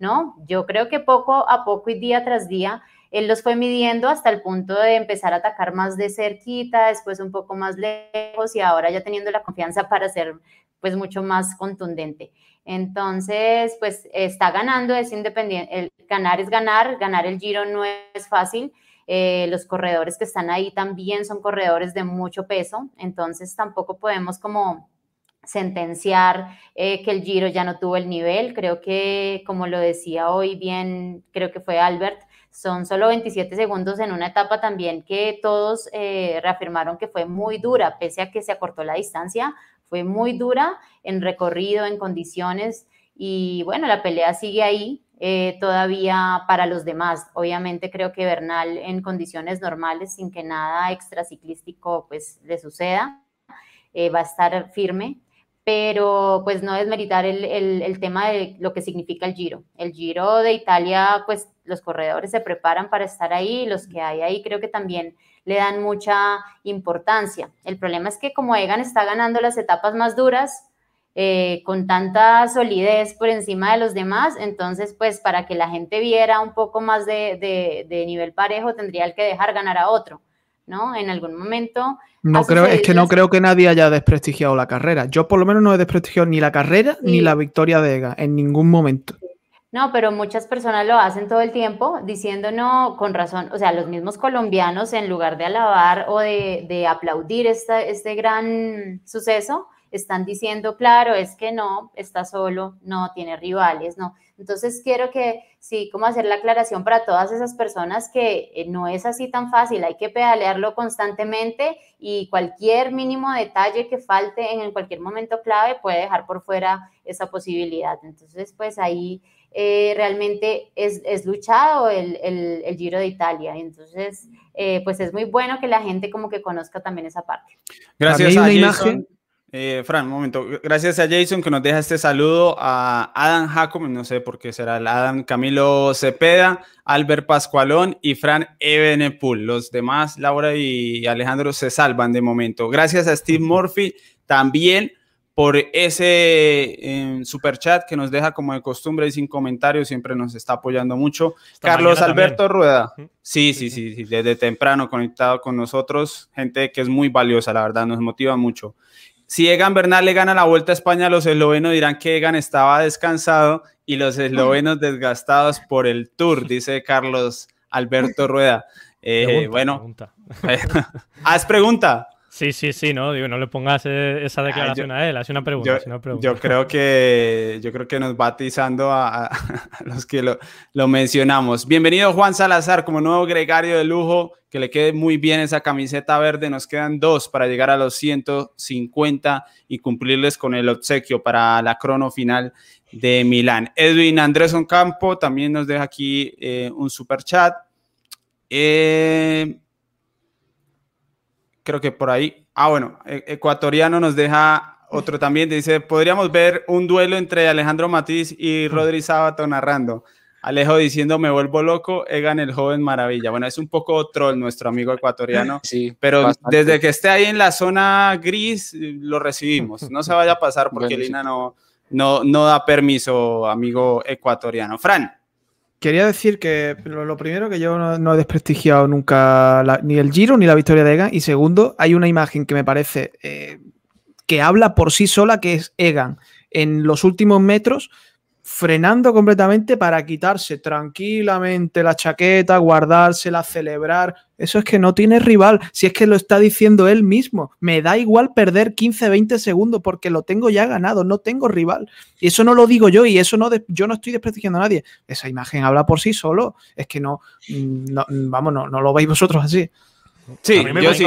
¿no? Yo creo que poco a poco y día tras día, él los fue midiendo hasta el punto de empezar a atacar más de cerquita, después un poco más lejos y ahora ya teniendo la confianza para ser pues mucho más contundente. Entonces, pues está ganando, es independiente, el ganar es ganar, ganar el giro no es fácil. Eh, los corredores que están ahí también son corredores de mucho peso, entonces tampoco podemos como sentenciar eh, que el Giro ya no tuvo el nivel. Creo que, como lo decía hoy bien, creo que fue Albert, son solo 27 segundos en una etapa también que todos eh, reafirmaron que fue muy dura, pese a que se acortó la distancia, fue muy dura en recorrido, en condiciones. Y bueno, la pelea sigue ahí. Eh, todavía para los demás. Obviamente creo que Bernal en condiciones normales, sin que nada extraciclístico pues le suceda, va a estar firme pero pues no desmeritar el, el, tema de lo que significa el Giro. El Giro de Italia, pues los corredores se preparan para estar ahí, los que hay ahí creo que también le dan mucha importancia. El problema es que como Egan está ganando las etapas más duras, eh, con tanta solidez por encima de los demás, entonces pues para que la gente viera un poco más de, de, de nivel parejo tendría que dejar ganar a otro. ¿no? En algún momento. No creo, es que no creo que nadie haya desprestigiado la carrera. Yo por lo menos no he desprestigiado ni la carrera ni la victoria de Ega en ningún momento. No, pero muchas personas lo hacen todo el tiempo diciendo no, con razón, o sea, los mismos colombianos en lugar de alabar o de, de aplaudir esta, este gran suceso, están diciendo, claro, es que no, está solo, no tiene rivales, no. Entonces quiero que sí, como hacer la aclaración para todas esas personas que eh, no es así tan fácil, hay que pedalearlo constantemente y cualquier mínimo detalle que falte en cualquier momento clave puede dejar por fuera esa posibilidad. Entonces, pues ahí eh, realmente es, es luchado el, el, Giro de Italia. Entonces, eh, pues es muy bueno que la gente como que conozca también esa parte. Gracias a, Jason. Eh, Fran, un momento. Gracias a Jason que nos deja este saludo, a Adam Jacob, no sé por qué será el Adam Camilo Cepeda, Albert Pascualón y Fran Ebenepul. Los demás, Laura y Alejandro, se salvan de momento. Gracias a Steve Murphy también por ese eh, super chat que nos deja como de costumbre y sin comentarios, siempre nos está apoyando mucho. Carlos Alberto Rueda, sí, sí, sí, sí, desde temprano conectado con nosotros, gente que es muy valiosa, la verdad, nos motiva mucho. Si Egan Bernal le gana la Vuelta a España, los eslovenos dirán que Egan estaba descansado y los eslovenos desgastados por el Tour, dice Carlos Alberto Rueda. Eh, bueno, ¿haz pregunta? Sí, sí, sí, no, digo, no le pongas eh, esa declaración yo- a él, es una pregunta, Yo, una pregunta. yo creo que yo creo que nos va atizando a, a los que lo, lo mencionamos. Bienvenido Juan Salazar como nuevo gregario de lujo, que le quede muy bien esa camiseta verde. Nos quedan dos para llegar a los 150 y cumplirles con el obsequio para la crono final de Milán. Edwin Andrés Campo también nos deja aquí eh, un super chat. Eh, creo que por ahí. Ah, bueno, e- ecuatoriano nos deja otro también. Dice, podríamos ver un duelo entre Alejandro Matiz y Rodri Sábato narrando. Alejo diciendo, me vuelvo loco, Egan el joven maravilla. Bueno, es un poco troll nuestro amigo ecuatoriano, Sí, pero bastante. desde que esté ahí en la zona gris, lo recibimos. No se vaya a pasar porque. Lina no, no, no da permiso, amigo ecuatoriano. Fran, Quería decir que lo, primero que yo no, he desprestigiado nunca ni el Giro ni la victoria de Egan. Y segundo, hay una imagen que me parece eh, que habla por sí sola, que es Egan en los últimos metros frenando completamente para quitarse tranquilamente la chaqueta, guardársela, celebrar. Eso es que no tiene rival, si es que lo está diciendo él mismo. Me da igual perder 15, 20 segundos porque lo tengo ya ganado, no tengo rival. Y eso no lo digo yo y eso no de- yo no estoy desprestigiando a nadie. Esa imagen habla por sí solo. Es que no, mm, no, vamos, no, no lo veis vosotros así. sí, A mí me yo sí,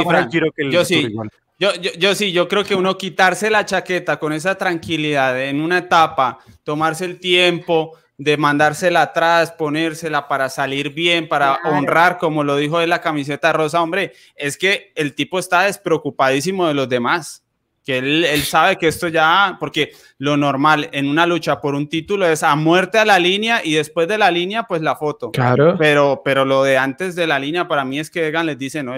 que Yo sí. Yo, yo, yo sí, yo creo que uno quitarse la chaqueta con esa tranquilidad en una etapa, tomarse el tiempo de mandársela atrás, ponérsela para salir bien, para Claro. honrar, como lo dijo de la camiseta rosa, hombre, es que el tipo está despreocupadísimo de los demás, que él, él sabe que esto ya, porque lo normal en una lucha por un título es a muerte a la línea y después de la línea, pues la foto. Claro. Pero, pero lo de antes de la línea para mí es que Egan les dice, no,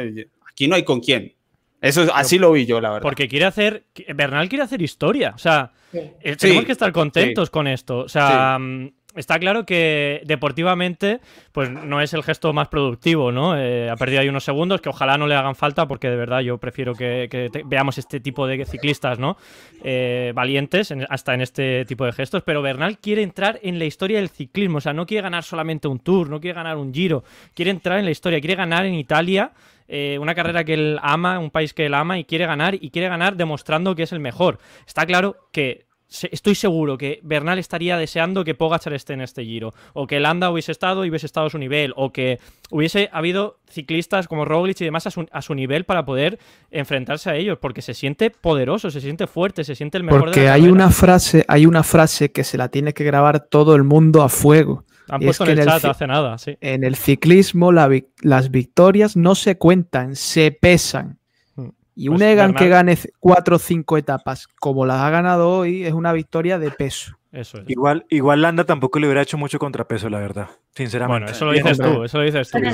aquí no hay con quién. Eso es- así lo vi yo, la verdad. Porque quiere hacer. Bernal quiere hacer historia. O sea, Sí. eh, tenemos Sí, que estar contentos con esto. O sea, mm, está claro que deportivamente, pues no es el gesto más productivo, ¿no? Eh, ha perdido ahí unos segundos que ojalá no le hagan falta, porque de verdad yo prefiero que, que te- veamos este tipo de ciclistas, ¿no? Eh, valientes, en- hasta en este tipo de gestos. Pero Bernal quiere entrar en la historia del ciclismo. O sea, no quiere ganar solamente un tour, no quiere ganar un giro. Quiere entrar en la historia, quiere ganar en Italia. Eh, una carrera que él ama, un país que él ama y quiere ganar y quiere ganar demostrando que es el mejor. Está claro que estoy seguro que Bernal estaría deseando que Pogachar esté en este giro, o que Landa hubiese estado y hubiese estado a su nivel, o que hubiese habido ciclistas como Roglic y demás a su, a su nivel para poder enfrentarse a ellos, porque se siente poderoso, se siente fuerte, se siente el mejor de Porque la hay carrera. una frase, hay una frase que se la tiene que grabar todo el mundo a fuego. Han puesto que en el el chat hace nada, sí. En el ciclismo la vic- las victorias no se cuentan, se pesan. Mm. Y Pues un Egan que Bernal- gane c- cuatro o cinco etapas, como las ha ganado hoy, es una victoria de peso. Eso es. Igual, igual Landa tampoco le hubiera hecho mucho contrapeso, la verdad. Sinceramente. Bueno, eso lo dices tú, eso lo dices tú. No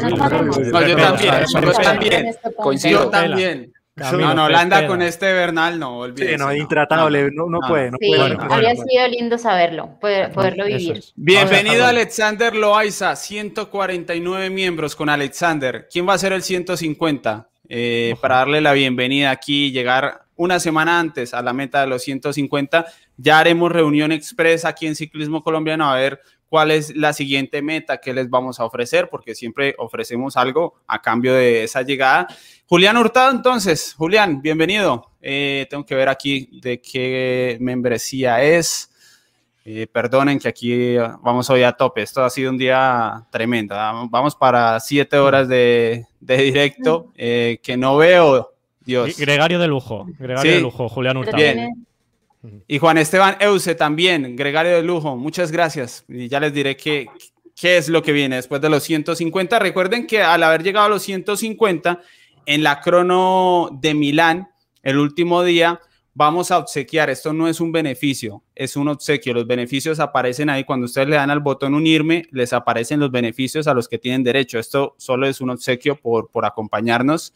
yo también, sí, yo también. este. Coincido. Yo también. No, no, qué Landa pena. con este Bernal, no, Sí, olvídese. no, intratable, no, no, no. puede, no Sí, puede. Bueno, no bueno, habría sido lindo saberlo, poder- poderlo vivir. es. Bienvenido a Alexander Loaiza, 149 miembros con Alexander. ¿Quién va a ser el 150? Eh, para darle la bienvenida aquí, llegar una semana antes a la meta de los 150. Ya haremos reunión expresa aquí en Ciclismo Colombiano a ver cuál es la siguiente meta que les vamos a ofrecer, porque siempre ofrecemos algo a cambio de esa llegada. Julián Hurtado, entonces, Julián, bienvenido. Eh, tengo que ver aquí de qué membresía es. Eh, perdonen que aquí vamos hoy a tope. Esto ha sido un día tremendo. Vamos- para siete horas de, de directo eh, que no veo. Dios. Gregario de lujo, Gregario Sí. de lujo, Julián Hurtado. Bien. Y Juan Esteban Euse también, gregario de lujo. Muchas gracias. Y ya les diré qué, qué es lo que viene después de los 150. Recuerden que al haber llegado a los 150 en la crono de Milán, el último día, vamos a obsequiar. Esto no es un beneficio, es un obsequio. Los beneficios aparecen ahí. Cuando ustedes le dan al botón unirme, les aparecen los beneficios a los que tienen derecho. Esto solo es un obsequio por, por acompañarnos.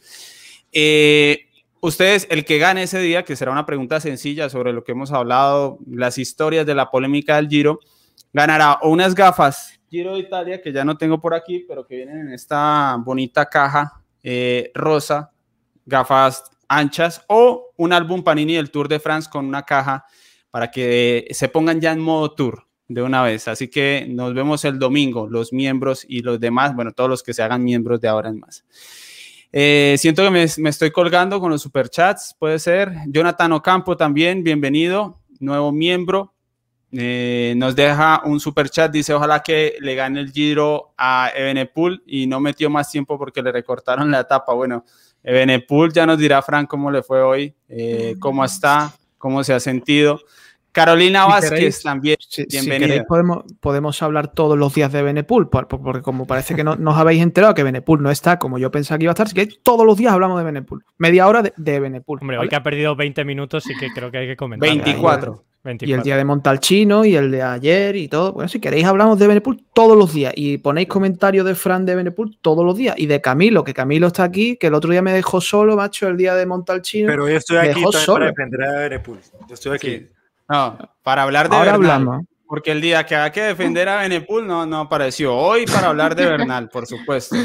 Eh, ustedes, el que gane ese día, que será una pregunta sencilla sobre lo que hemos hablado, las historias de la polémica del Giro, ganará unas gafas Giro de Italia, que ya no tengo por aquí, pero que vienen en esta bonita caja eh, rosa, gafas anchas, o un álbum Panini del Tour de France con una caja para que se pongan ya en modo tour de una vez. Así que nos vemos el domingo, los miembros y los demás, bueno, todos los que se hagan miembros de ahora en más. Eh, siento que me, me, estoy colgando con los superchats, puede ser. Jonathan Ocampo también, bienvenido, nuevo miembro. Eh, nos deja un super chat, dice ojalá que le gane el giro a Ebenepool y no metió más tiempo porque le recortaron la etapa. Bueno, Ebenepool ya nos dirá Frank cómo le fue hoy, eh, cómo está, cómo se ha sentido. Carolina Vázquez también. bienvenida. podemos, podemos hablar todos los días de Benepul, porque como parece que no nos habéis enterado que Benepul no está como yo pensaba que iba a estar, así que todos los días hablamos de Benepul. Media hora de, de Benepul. Hombre, hoy que ha perdido 20 minutos, sí que creo que hay que comentar. 24. Y el día de Montalchino y el de ayer y todo. Bueno, si queréis hablamos de Benepul todos los días y ponéis comentarios de Fran de Benepul todos los días. Y de Camilo, que Camilo está aquí, que el otro día me dejó solo, macho, el día de Montalchino. Pero yo estoy aquí para defender a Benepul. Yo estoy aquí. No, para hablar de Ahora hablamos. Porque el día que hay que defender a Benepul no, no apareció. Hoy para hablar de Bernal, por supuesto.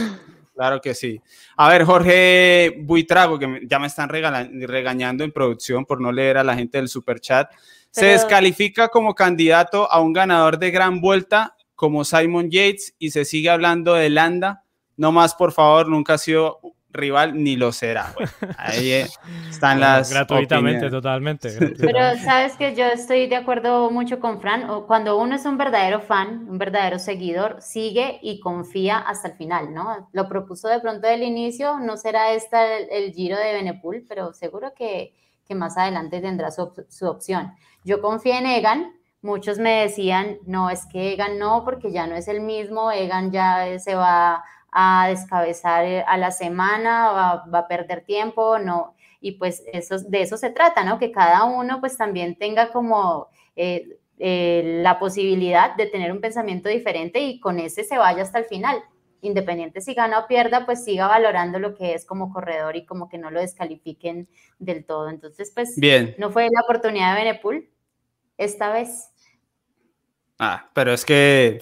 Claro que sí. A ver, Jorge Buitrago, que ya me están regañando en producción por no leer a la gente del super chat. Se descalifica como candidato a un ganador de gran vuelta como Simon Yates y se sigue hablando de Landa. No más, por favor, nunca ha sido rival ni lo será. ahí eh, están las. Gratuitamente, totalmente. Pero sabes que yo estoy de acuerdo mucho con Fran. Cuando uno es un verdadero fan, un verdadero seguidor, sigue y confía hasta el final, ¿no? Lo propuso de pronto del inicio, no será esta el, giro de Benepul, pero seguro que, que más adelante tendrá su, su opción. Yo confío en Egan. Muchos me decían, no, es que Egan no, porque ya no es el mismo, Egan ya se va a descabezar eh, a la semana, va, a perder tiempo, no. Y pues eso, de eso se trata, ¿no? Que cada uno pues también tenga como eh, eh, la posibilidad de tener un pensamiento diferente y con ese se vaya hasta el final. Independiente si gana o pierda, pues siga valorando lo que es como corredor y como que no lo descalifiquen del todo. Entonces, pues Bien. no fue la oportunidad de Benepul esta vez. Ah, pero es que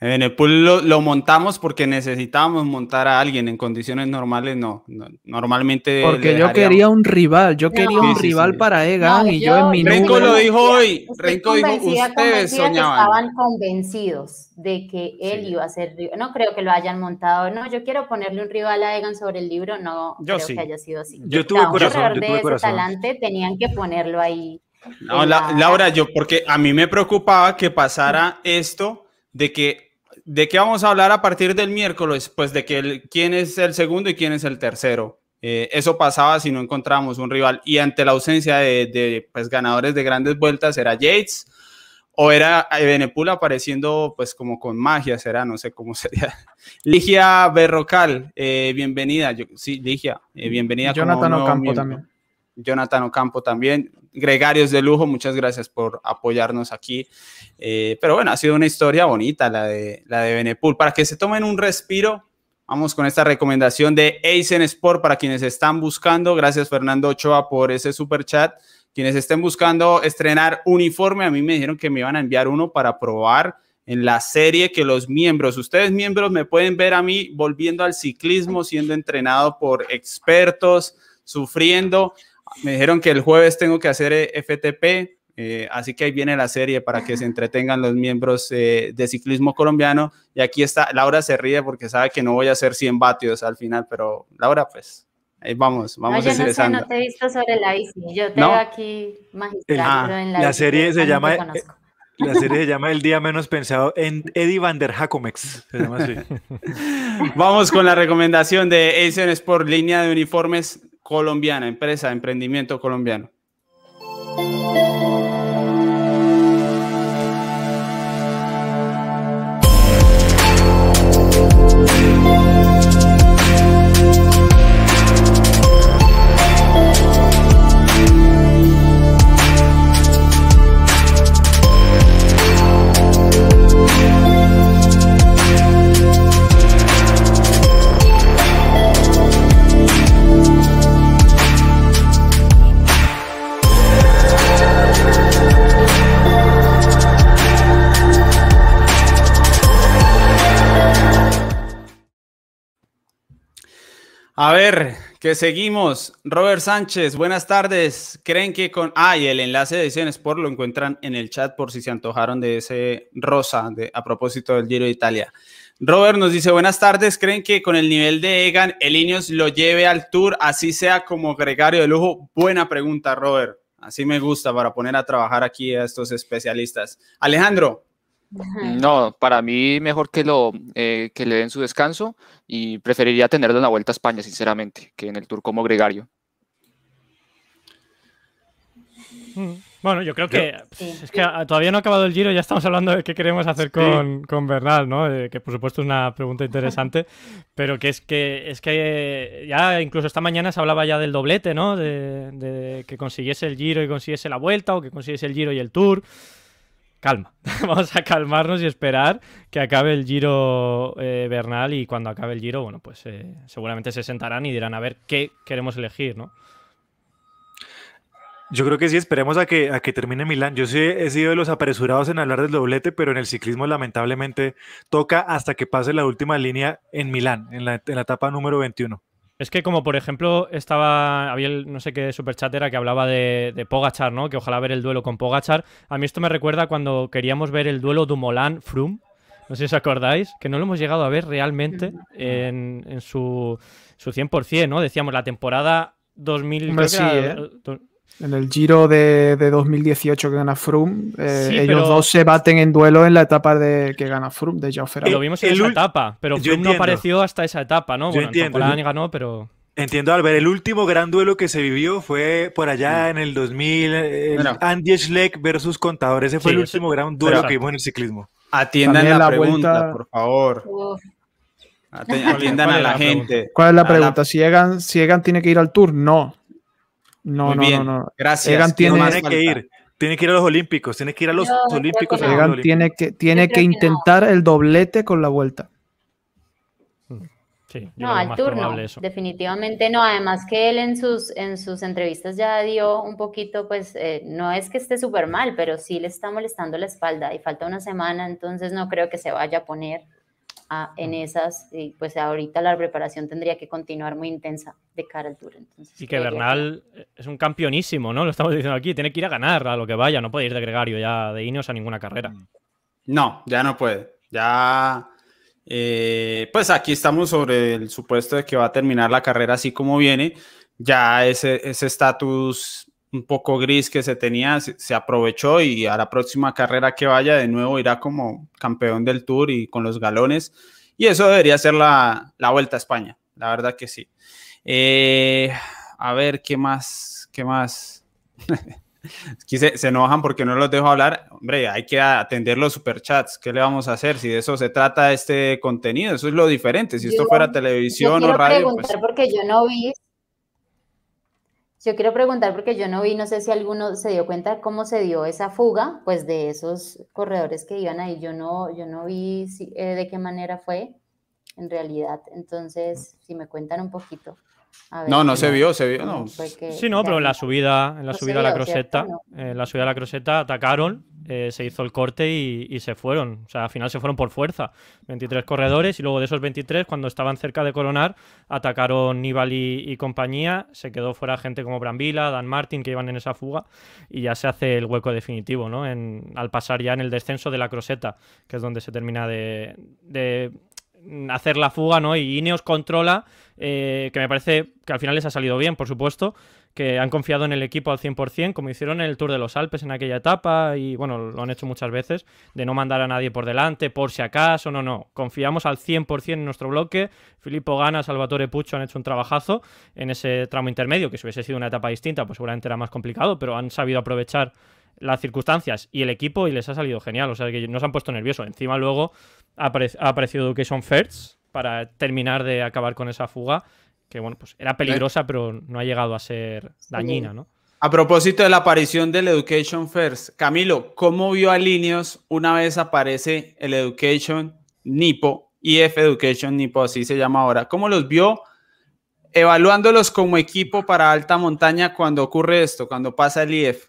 en el pool lo, montamos porque necesitábamos montar a alguien en condiciones normales, no. normalmente. Porque yo quería un rival, yo quería un rival para Egan y yo, en mi Renko lo dijo hoy. Renko dijo: Ustedes soñaban. estaban convencidos de que él iba a ser. No creo que lo hayan montado. No, yo quiero ponerle un rival a Egan sobre el libro. No creo que haya sido así. Yo tuve corazón. Yo tuve corazón. talante, tenían que ponerlo ahí. No, Laura, yo, porque a mí me preocupaba que pasara esto de que ¿De qué vamos a hablar a partir del miércoles? Pues de que quién es el segundo y quién es el tercero. Eh, eso pasaba si no encontramos un rival. Y ante la ausencia de, pues, ganadores de grandes vueltas, era Yates o era Benepul apareciendo pues como con magia, será, no sé cómo sería. Ligia Berrocal, eh, bienvenida. sí, Ligia, eh, bienvenida. Jonathan Ocampo también. Jonathan Ocampo también. Gregarios de lujo, muchas gracias por apoyarnos aquí. Eh, pero bueno, ha sido una historia bonita la de, la de Benepul. Para que se tomen un respiro, vamos con esta recomendación de Aizen Sport para quienes están buscando. Gracias Fernando Ochoa por ese super chat. Quienes estén buscando estrenar uniforme, a mí me dijeron que me iban a enviar uno para probar en la serie que los miembros, ustedes miembros me pueden ver a mí volviendo al ciclismo, siendo entrenado por expertos, sufriendo me dijeron que el jueves tengo que hacer eh, FTP, eh, así que ahí viene la serie para que se entretengan los miembros eh, de ciclismo colombiano. Y aquí está, Laura se ríe porque sabe que no voy a hacer 100 vatios al final, pero Laura, pues ahí vamos, vamos no, yo no, sé, no te he visto sobre la bici, yo tengo aquí magistral, en la, serie se llama... La serie se llama El día menos pensado en Eddie Van der Hacomex. Vamos con la recomendación de Asian Sport, línea de uniformes colombiana, empresa, emprendimiento colombiano. Que seguimos. Robert Sánchez, buenas tardes. ¿Creen que con... Ah, el enlace de Edición Sport lo encuentran en el chat por si se antojaron de ese rosa de, a propósito del Giro de Italia. Robert nos dice, buenas tardes, ¿creen que con el nivel de Egan, el Ineos lo lleve al Tour, así sea como gregario de lujo? Buena pregunta, Robert. Así me gusta para poner a trabajar aquí a estos especialistas. Alejandro. No, para mí mejor que, lo, eh, que le den su descanso y preferiría tenerlo en la Vuelta a España, sinceramente, que en el Tour como gregario. Mm. Bueno, yo creo que es que todavía no ha acabado el giro, ya estamos hablando de qué queremos hacer con, con Bernal, ¿no? que por supuesto es una pregunta interesante, pero que es que es que ya incluso esta mañana se hablaba ya del doblete, ¿no? De, que consiguiese el giro y consiguiese la vuelta o que consiguiese el giro y el tour. Calma, vamos a calmarnos y esperar que acabe el giro eh, Bernal y cuando acabe el giro, bueno, pues eh, seguramente se sentarán y dirán a ver qué queremos elegir, ¿no? Yo creo que sí, esperemos a que, a que termine Milán. Yo sí he sido de los apresurados en hablar del doblete, pero en el ciclismo lamentablemente toca hasta que pase la última línea en Milán, en la, etapa número 21. Es que como por ejemplo estaba, había el, no sé qué superchat era que hablaba de, de, Pogachar, ¿no? Que ojalá ver el duelo con Pogachar. A mí esto me recuerda cuando queríamos ver el duelo Dumoulin-Froome. No sé si os acordáis, que no lo hemos llegado a ver realmente en, en su, su 100%, ¿no? Decíamos la temporada 2000... En el Giro de, 2018 que gana Froome, eh, ellos dos se baten en duelo en la etapa de que gana Froome, de Joao Lo vimos en esa etapa, pero Froome no apareció hasta esa etapa, ¿no? Yo entiendo. ganó, pero... Entiendo, Albert. El último gran duelo que se vivió fue por allá en el 2000, Andy Schleck versus Contador. Ese fue el último gran duelo que vimos en el ciclismo. Atiendan la, pregunta, por favor. Atiendan a la, gente. ¿Cuál es la pregunta? Si, Egan, si Egan tiene que ir al Tour, no. No, no, no, no. Gracias. tiene, que ir. Tiene que ir a los Olímpicos. Tiene que ir a los Olímpicos. Egan tiene que, tiene que intentar el doblete con la vuelta. Sí, no, al turno, definitivamente no. Además que él en sus, en sus entrevistas ya dio un poquito, pues eh, no es que esté súper mal, pero sí le está molestando la espalda y falta una semana, entonces no creo que se vaya a poner en esas, y pues ahorita la preparación tendría que continuar muy intensa de cara al Tour. y que Bernal es un campeonísimo, ¿no? Lo estamos diciendo aquí, tiene que ir a ganar a lo que vaya, no puede ir de gregario ya de Ineos a ninguna carrera. No, ya no puede. Ya, eh, pues aquí estamos sobre el supuesto de que va a terminar la carrera así como viene. Ya ese estatus un poco gris que se tenía, se, aprovechó y a la próxima carrera que vaya de nuevo irá como campeón del Tour y con los galones. Y eso debería ser la, Vuelta a España, la verdad que sí. Eh, a ver, ¿qué más? ¿Qué más? Aquí se, se, enojan porque no los dejo hablar. Hombre, hay que atender los superchats. ¿Qué le vamos a hacer? Si de eso se trata este contenido, eso es lo diferente. Si esto fuera televisión o radio. Pues... porque yo no vi yo quiero preguntar porque yo no vi, no sé si alguno se dio cuenta cómo se dio esa fuga, pues de esos corredores que iban ahí. Yo no, yo no vi eh, de qué manera fue en realidad. Entonces, si me cuentan un poquito. no, no se vio, se vio. No. Sí, no, pero en la subida, en la subida a la croseta, en la subida a la croseta atacaron eh, se hizo el corte y, se fueron. O sea, al final se fueron por fuerza. 23 corredores y luego de esos 23, cuando estaban cerca de coronar, atacaron Nibali y, compañía. Se quedó fuera gente como Brambila, Dan Martin, que iban en esa fuga y ya se hace el hueco definitivo, ¿no? Al pasar ya en el descenso de la croseta, que es donde se termina de, hacer la fuga, ¿no? Y Ineos controla, eh, que me parece que al final les ha salido bien, por supuesto, que han confiado en el equipo al 100%, como hicieron en el Tour de los Alpes en aquella etapa, y bueno, lo han hecho muchas veces, de no mandar a nadie por delante, por si acaso, no, no, confiamos al 100% en nuestro bloque, Filippo Gana, Salvatore Puccio han hecho un trabajazo en ese tramo intermedio, que si hubiese sido una etapa distinta, pues seguramente era más complicado, pero han sabido aprovechar las circunstancias y el equipo y les ha salido genial, o sea que no se han puesto nerviosos, encima luego ha, aparecido Education First para terminar de acabar con esa fuga que bueno, pues era peligrosa, pero no ha llegado a ser dañina, ¿no? A propósito de la aparición del Education First, Camilo, ¿cómo vio a Linios una vez aparece el Education Nipo, IF Education Nipo, así se llama ahora? ¿Cómo los vio evaluándolos como equipo para alta montaña cuando ocurre esto, cuando pasa el IF,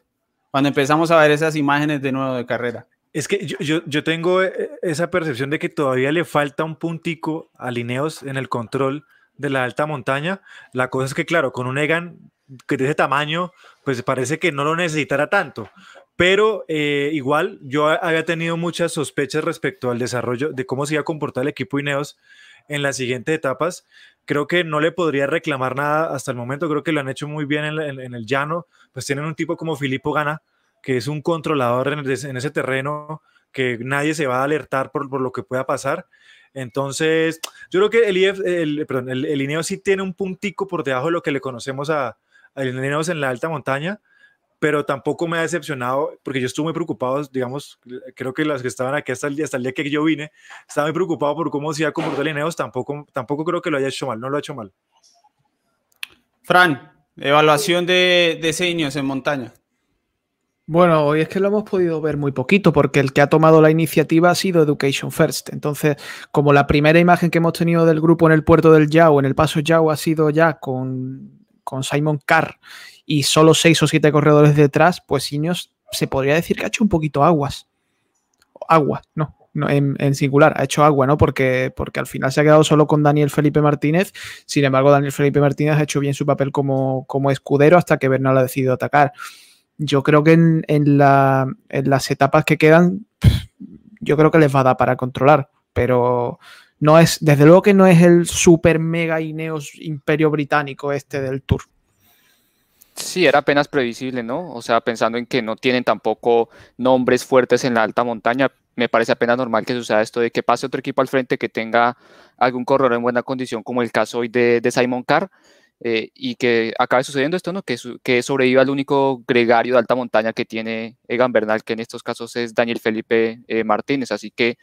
cuando empezamos a ver esas imágenes de nuevo de carrera? Es que yo, yo, yo, tengo eh, esa percepción de que todavía le falta un puntico a Lineos en el control de la alta montaña. La cosa es que, claro, con un Egan que de ese tamaño, pues parece que no lo necesitará tanto. pero eh, igual yo había tenido muchas sospechas respecto al desarrollo de cómo se iba a comportar el equipo Ineos en las siguientes etapas. Creo que no le podría reclamar nada hasta el momento, creo que lo han hecho muy bien en, el llano, pues tienen un tipo como Filippo Gana, que es un controlador en, ese terreno, que nadie se va a alertar por, por lo que pueda pasar. Entonces, yo creo que el, el, perdón, el, el Ineos sí tiene un puntico por debajo de lo que le conocemos a, a Ineos en la alta montaña, pero tampoco me ha decepcionado porque yo estuve muy preocupado, digamos, creo que los que estaban aquí hasta el día, hasta el día que yo vine, estaba muy preocupado por cómo se iba a comportar Ineos, tampoco, tampoco creo que lo haya hecho mal, no lo ha hecho mal. Fran, evaluación de, de ese en montaña. Bueno, hoy es que lo hemos podido ver muy poquito, porque el que ha tomado la iniciativa ha sido Education First. Entonces, como la primera imagen que hemos tenido del grupo en el puerto del Yao, en el paso Yao, ha sido ya con, con Simon Carr y solo seis o siete corredores detrás, pues Ineos se podría decir que ha hecho un poquito aguas. Agua, no, no en, singular, ha hecho agua, ¿no? Porque, porque al final se ha quedado solo con Daniel Felipe Martínez. Sin embargo, Daniel Felipe Martínez ha hecho bien su papel como, como escudero hasta que Bernal ha decidido atacar. Yo creo que en, en, las etapas que quedan, yo creo que les va a dar para controlar, pero no es, desde luego que no es el super mega Ineos imperio británico este del Tour. Sí, era apenas previsible, ¿no? O sea, pensando en que no tienen tampoco nombres fuertes en la alta montaña, me parece apenas normal que suceda esto de que pase otro equipo al frente que tenga algún corredor en buena condición, como el caso hoy de, Simon Carr, eh, y que acabe sucediendo esto, ¿no? Que, que sobreviva el único gregario de alta montaña que tiene Egan Bernal, que en estos casos es Daniel Felipe eh, Martínez. Así que,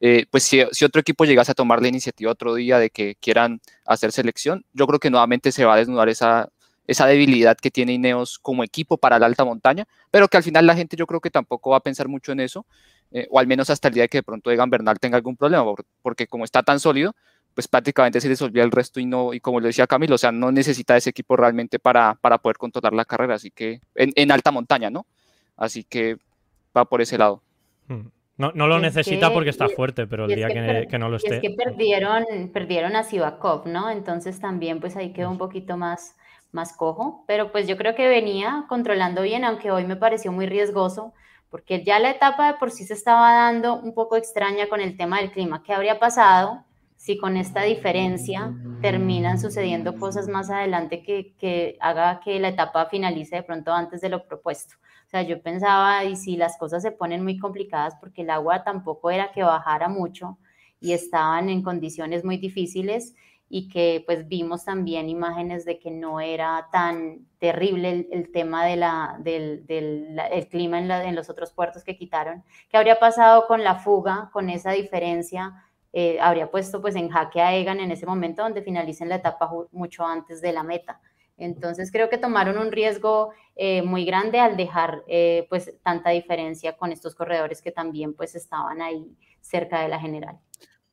eh, pues si, si, otro equipo llegase a tomar la iniciativa otro día de que quieran hacer selección, yo creo que nuevamente se va a desnudar esa, esa debilidad que tiene Ineos como equipo para la alta montaña, pero que al final la gente yo creo que tampoco va a pensar mucho en eso, eh, o al menos hasta el día de que de pronto Egan Bernal tenga algún problema, porque como está tan sólido, pues prácticamente se disolvía el resto y no, y como lo decía Camilo, o sea, no necesita ese equipo realmente para, para poder controlar la carrera, así que en, alta montaña, ¿no? Así que va por ese lado. Hmm. No, no lo necesita porque está fuerte, pero el día que, no lo esté. Es que perdieron, perdieron a Sivakov, ¿no? Entonces también pues ahí quedó un poquito más, más cojo, pero pues yo creo que venía controlando bien, aunque hoy me pareció muy riesgoso, porque ya la etapa de por sí se estaba dando un poco extraña con el tema del clima. ¿Qué habría pasado si con esta diferencia terminan sucediendo cosas más adelante que, que haga que la etapa finalice de pronto antes de lo propuesto? O sea, yo pensaba, y si las cosas se ponen muy complicadas, porque el agua tampoco era que bajara mucho y estaban en condiciones muy difíciles, y que pues vimos también imágenes de que no era tan terrible el, tema de la, del, del el clima en, en, los otros puertos que quitaron. ¿Qué habría pasado con la fuga, con esa diferencia? Eh, habría puesto pues en jaque a Egan en ese momento donde finalicen la etapa mucho antes de la meta. Entonces creo que tomaron un riesgo eh, muy grande al dejar eh, pues tanta diferencia con estos corredores que también pues estaban ahí cerca de la general.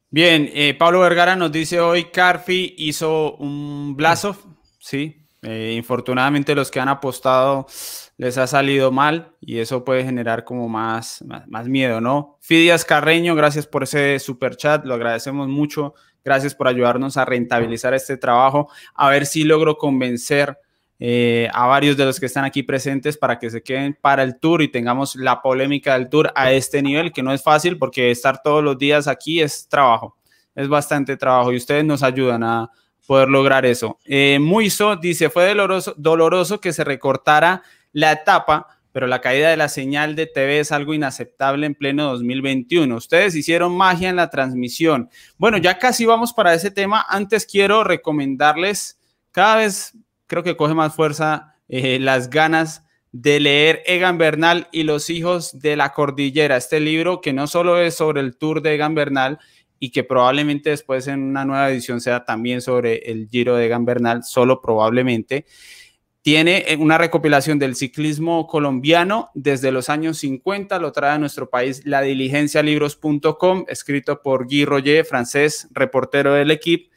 Bien, Pablo Vergara nos dice hoy, Carfi hizo un Blasov, sí. Infortunadamente los que han apostado les ha salido mal y eso puede generar como más, más, miedo, ¿no? Fidias Carreño, gracias por ese super chat, lo agradecemos mucho. Gracias por ayudarnos a rentabilizar este trabajo. A ver si logro convencer eh, a varios de los que están aquí presentes para que se queden para el tour y tengamos la polémica del tour a este nivel, que no es fácil porque estar todos los días aquí es trabajo, es bastante trabajo y ustedes nos ayudan a poder lograr eso. Eh, Muiso dice, fue doloroso, doloroso que se recortara la etapa, pero la caída de la señal de TV es algo inaceptable en pleno 2021. Ustedes hicieron magia en la transmisión. Bueno, ya casi vamos para ese tema. Antes quiero recomendarles cada vez creo que coge más fuerza eh, las ganas de leer Egan Bernal y los hijos de la cordillera, este libro que no solo es sobre el tour de Egan Bernal y que probablemente después en una nueva edición sea también sobre el Giro de Egan Bernal, solo probablemente, tiene eh, una recopilación del ciclismo colombiano desde los años 50, lo trae a nuestro país la diligencialibros.com, escrito por Guy Roger, francés, reportero del equipo,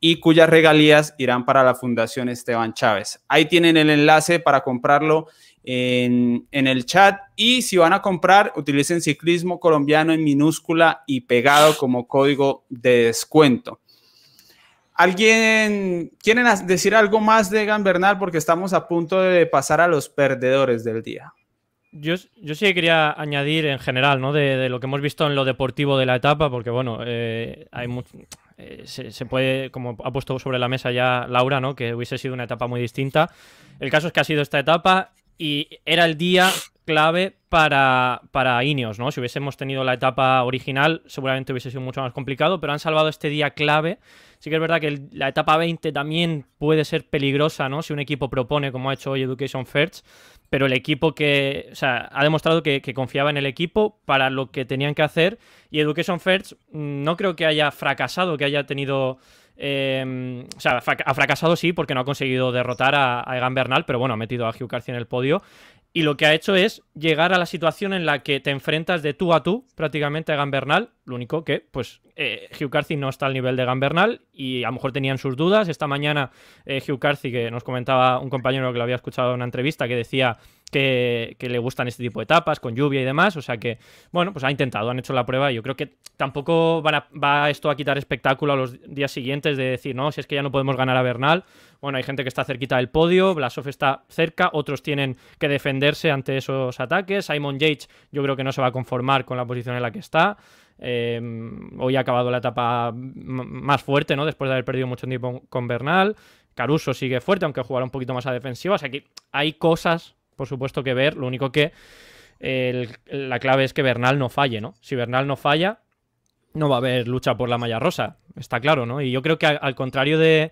y cuyas regalías irán para la Fundación Esteban Chávez. Ahí tienen el enlace para comprarlo en, el chat y si van a comprar, utilicen ciclismo colombiano en minúscula y pegado como código de descuento. ¿Alguien quieren decir algo más de Egan Bernal? Porque estamos a punto de pasar a los perdedores del día. yo, yo sí quería añadir en general, ¿no? De, lo que hemos visto en lo deportivo de la etapa, porque bueno, eh, hay eh, se, puede, como ha puesto sobre la mesa ya Laura, ¿no? Que hubiese sido una etapa muy distinta. El caso es que ha sido esta etapa y era el día clave para, para Ineos, ¿no? Si hubiésemos tenido la etapa original, seguramente hubiese sido mucho más complicado, pero han salvado este día clave. Sí que es verdad que la etapa 20 también puede ser peligrosa, ¿no? Si un equipo propone, como ha hecho hoy Education First, pero el equipo que, o sea, ha demostrado que, confiaba en el equipo para lo que tenían que hacer y Education First mm, no creo que haya fracasado, que haya tenido... Em, o sea, ha fracasado sí porque no ha conseguido derrotar a, a Egan Bernal, pero bueno, ha metido a Hugh Carthy en el podio y lo que ha hecho es llegar a la situación en la que te enfrentas de tú a tú prácticamente a Gambernal. Lo único que, pues, eh, Hugh Carthy no está al nivel de Gambernal y a lo mejor tenían sus dudas. Esta mañana eh, Hugh Carthy, que nos comentaba un compañero que lo había escuchado en una entrevista, que decía que, le gustan este tipo de etapas, con lluvia y demás. O sea que, bueno, pues ha intentado, han hecho la prueba. Yo creo que tampoco va esto a quitar espectáculo a los días siguientes de decir, no, si es que ya no podemos ganar a Bernal. Bueno, hay gente que está cerquita del podio, Blasov está cerca, otros tienen que defenderse ante esos ataques. Simon Yates yo creo que no se va a conformar con la posición en la que está. Em, hoy ha acabado la etapa más fuerte, ¿no? Después de haber perdido mucho tiempo con Bernal. Caruso sigue fuerte, aunque jugará un poquito más a defensiva. O sea que hay cosas, por supuesto, que ver. Lo único que la clave es que Bernal no falle, ¿no? Si Bernal no falla, no va a haber lucha por la malla rosa. Está claro, ¿no? Y yo creo que al contrario de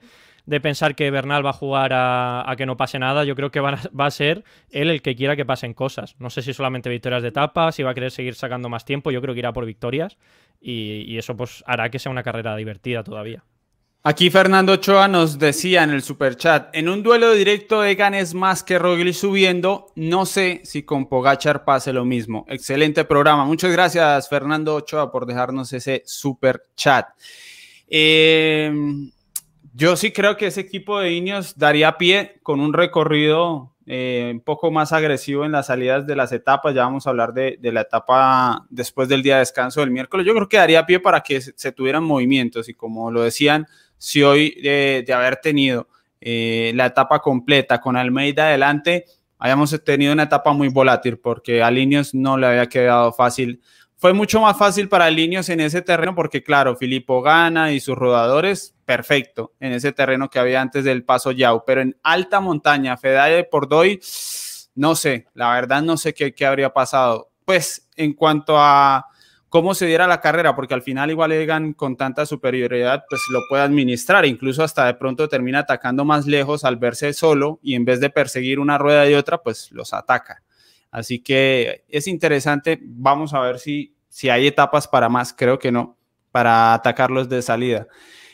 pensar que Bernal va a jugar a, que no pase nada, yo creo que va a, ser él el que quiera que pasen cosas. No sé si solamente victorias de etapa, si va a querer seguir sacando más tiempo, yo creo que irá por victorias y, eso pues hará que sea una carrera divertida todavía. Aquí Fernando Ochoa nos decía en el superchat, en un duelo directo Egan es más que Roglic subiendo, no sé si con Pogachar pase lo mismo. Excelente programa. Muchas gracias Fernando Ochoa por dejarnos ese superchat. Eh, yo sí creo que ese equipo de Ineos daría pie con un recorrido eh, un poco más agresivo en las salidas de las etapas. Ya vamos a hablar de, la etapa después del día de descanso del miércoles. Yo creo que daría pie para que se, tuvieran movimientos y como lo decían, si hoy de, haber tenido eh, la etapa completa con Almeida adelante, hayamos tenido una etapa muy volátil porque a Ineos no le había quedado fácil fue mucho más fácil para Linios en ese terreno porque, claro, Filippo gana y sus rodadores, perfecto, en ese terreno que había antes del paso Yau, pero en alta montaña, Fedaya y Pordoy, no sé, la verdad no sé qué habría pasado. Pues en cuanto a cómo se diera la carrera, porque al final igual Egan con tanta superioridad, pues lo puede administrar, incluso hasta de pronto termina atacando más lejos al verse solo y en vez de perseguir una rueda y otra, pues los ataca. Así que es interesante. Vamos a ver si, si hay etapas para más. Creo que no, para atacarlos de salida.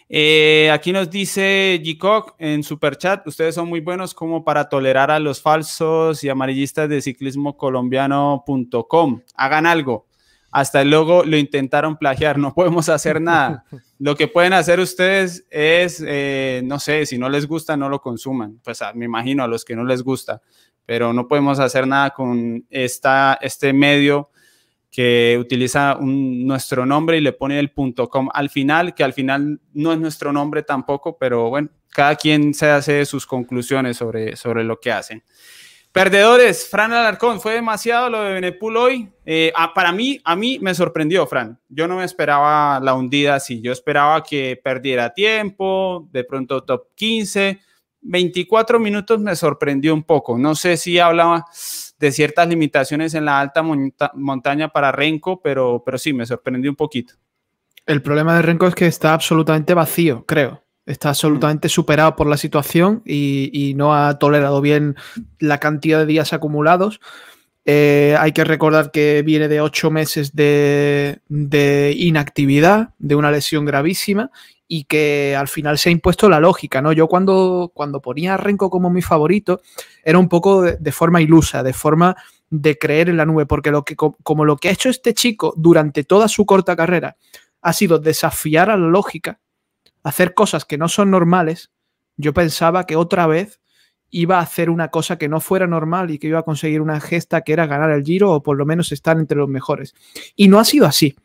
Eh, aquí nos dice Gikok en Superchat, ustedes son muy buenos como para tolerar a los falsos y amarillistas de ciclismo colombiano.com. Hagan algo. Hasta el logo lo intentaron plagiar, no podemos hacer nada. Lo que pueden hacer ustedes es, eh, no sé, si no les gusta, no lo consuman. Pues ah, me imagino a los que no les gusta pero no podemos hacer nada con esta, este medio que utiliza nuestro nombre y le pone el .com al final, que al final no es nuestro nombre tampoco, pero bueno, cada quien se hace sus conclusiones sobre, sobre lo que hacen. Perdedores, Fran Alarcón, fue demasiado lo de Benepul hoy. Eh, para mí, a mí me sorprendió, Fran. Yo no me esperaba la hundida así. Yo esperaba que perdiera tiempo, de pronto top 15, 24 minutos me sorprendió un poco. No sé si hablaba de ciertas limitaciones en la alta montaña para Renko, pero, pero sí, me sorprendió un poquito. El problema de Renko es que está absolutamente vacío, creo. Está absolutamente superado por la situación y, no ha tolerado bien la cantidad de días acumulados. Eh, hay que recordar que viene de ocho meses de, de, inactividad, de una lesión gravísima, y que al final se ha impuesto la lógica, ¿no? Yo cuando, cuando ponía a Renko como mi favorito, era un poco de, forma ilusa, de forma de creer en la nube, porque lo que, como lo que ha hecho este chico durante toda su corta carrera ha sido desafiar a la lógica, hacer cosas que no son normales, yo pensaba que otra vez iba a hacer una cosa que no fuera normal y que iba a conseguir una gesta que era ganar el giro o por lo menos estar entre los mejores. Y no ha sido así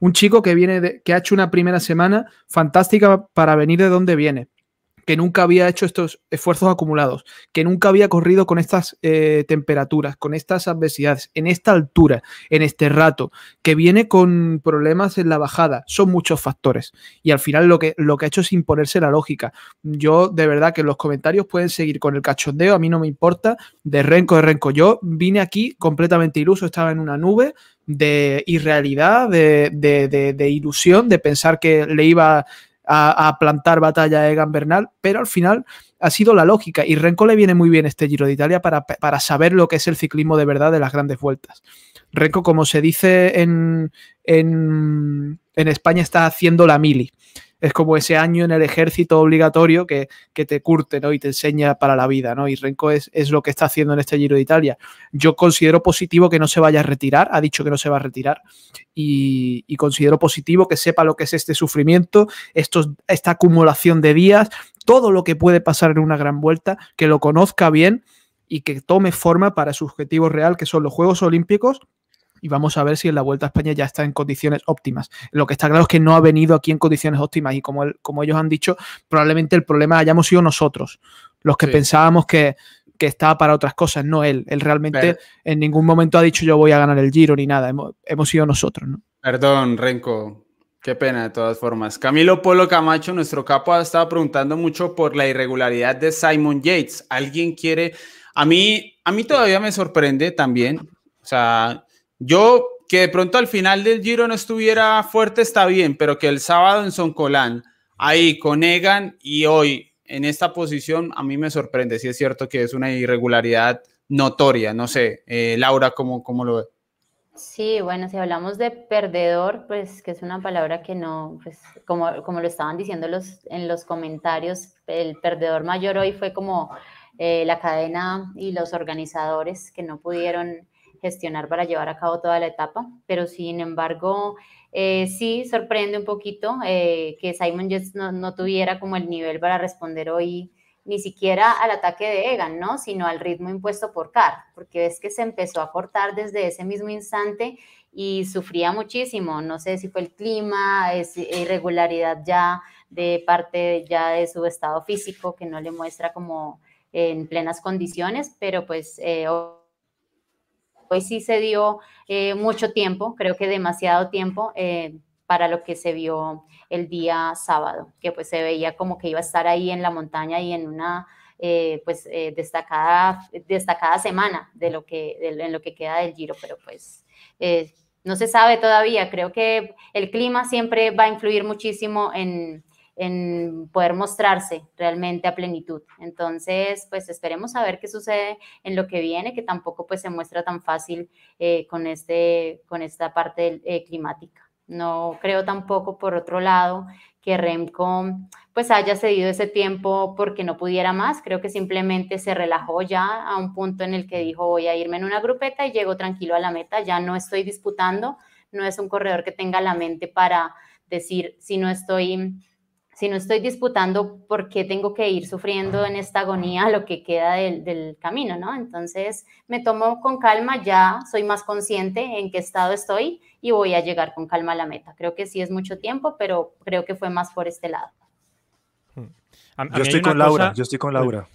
un chico que viene que ha hecho una primera semana fantástica para venir de donde viene, que nunca había hecho estos esfuerzos acumulados, que nunca había corrido con estas eh, temperaturas, con estas adversidades, en esta altura, en este rato, que viene con problemas en la bajada. Son muchos factores. Y al final lo que, lo que ha hecho es imponerse la lógica. Yo, de verdad, que los comentarios pueden seguir con el cachondeo, a mí no me importa, de renco, de renco. Yo vine aquí completamente iluso, estaba en una nube de irrealidad, de, de ilusión, de pensar que le iba a, plantar batalla a Egan Bernal, pero al final ha sido la lógica y Renko le viene muy bien este Giro de Italia para, saber lo que es el ciclismo de verdad de las grandes vueltas. Renko, como se dice en, en, en España, está haciendo la mili es como ese año en el ejército obligatorio que, te curte ¿no? y te enseña para la vida. ¿no? Y Renko es, lo que está haciendo en este Giro de Italia. Yo considero positivo que no se vaya a retirar, ha dicho que no se va a retirar, y, considero positivo que sepa lo que es este sufrimiento, esta acumulación de días, todo lo que puede pasar en una gran vuelta, que lo conozca bien y que tome forma para su objetivo real, que son los Juegos Olímpicos y vamos a ver si en la Vuelta a España ya está en condiciones óptimas. Lo que está claro es que no ha venido aquí en condiciones óptimas y como, como ellos han dicho, probablemente el problema hayamos sido nosotros, los que pensábamos que, estaba para otras cosas, no él. Él realmente en ningún momento ha dicho yo voy a ganar el Giro ni nada, hemos, sido nosotros. ¿no? Perdón, Renko, Qué pena, de todas formas. Camilo Polo Camacho, nuestro capo, ha estado preguntando mucho por la irregularidad de Simon Yates. ¿Alguien quiere? A mí, a mí todavía me sorprende también. O sea, yo que de pronto al final del Giro no estuviera fuerte está bien, pero que el sábado en Soncolán, ahí con Egan y hoy en esta posición, a mí me sorprende. Si es cierto que es una irregularidad notoria. No sé, eh, Laura, ¿cómo, ¿cómo lo ve? Sí, bueno, si hablamos de perdedor, pues que es una palabra que no, pues como, como lo estaban diciendo los, en los comentarios, el perdedor mayor hoy fue como eh, la cadena y los organizadores que no pudieron gestionar para llevar a cabo toda la etapa, pero sin embargo, eh, sí sorprende un poquito eh, que Simon Jets no, tuviera como el nivel para responder hoy ni siquiera al ataque de Egan, ¿no? Sino al ritmo impuesto por Carr, porque es que se empezó a cortar desde ese mismo instante y sufría muchísimo. No sé si fue el clima, es irregularidad ya de parte ya de su estado físico que no le muestra como en plenas condiciones, pero pues eh, Hoy sí se dio eh, mucho tiempo, creo que demasiado tiempo eh, para lo que se vio el día sábado, que pues se veía como que iba a estar ahí en la montaña y en una eh, pues destacada, destacada semana de lo que, en lo que queda del giro, pero pues no se sabe todavía. Creo que el clima siempre va a influir muchísimo en, en poder mostrarse realmente a plenitud. Entonces, pues esperemos a ver qué sucede en lo que viene, que tampoco pues se muestra tan fácil eh, con, este, con esta parte eh, climática. No creo tampoco, por otro lado, que Remco pues haya cedido ese tiempo porque no pudiera más. Creo que simplemente se relajó ya a un punto en el que dijo voy a irme en una grupeta y llego tranquilo a la meta. Ya no estoy disputando, no es un corredor que tenga la mente para decir si no estoy si no estoy disputando, ¿por qué tengo que ir sufriendo en esta agonía lo que queda del, camino, ¿no? Entonces me tomo con calma, ya soy más consciente en qué estado estoy y voy a llegar con calma a la meta. Creo que sí es mucho tiempo, pero creo que fue más por este lado. yo, estoy con Laura, yo estoy con Laura,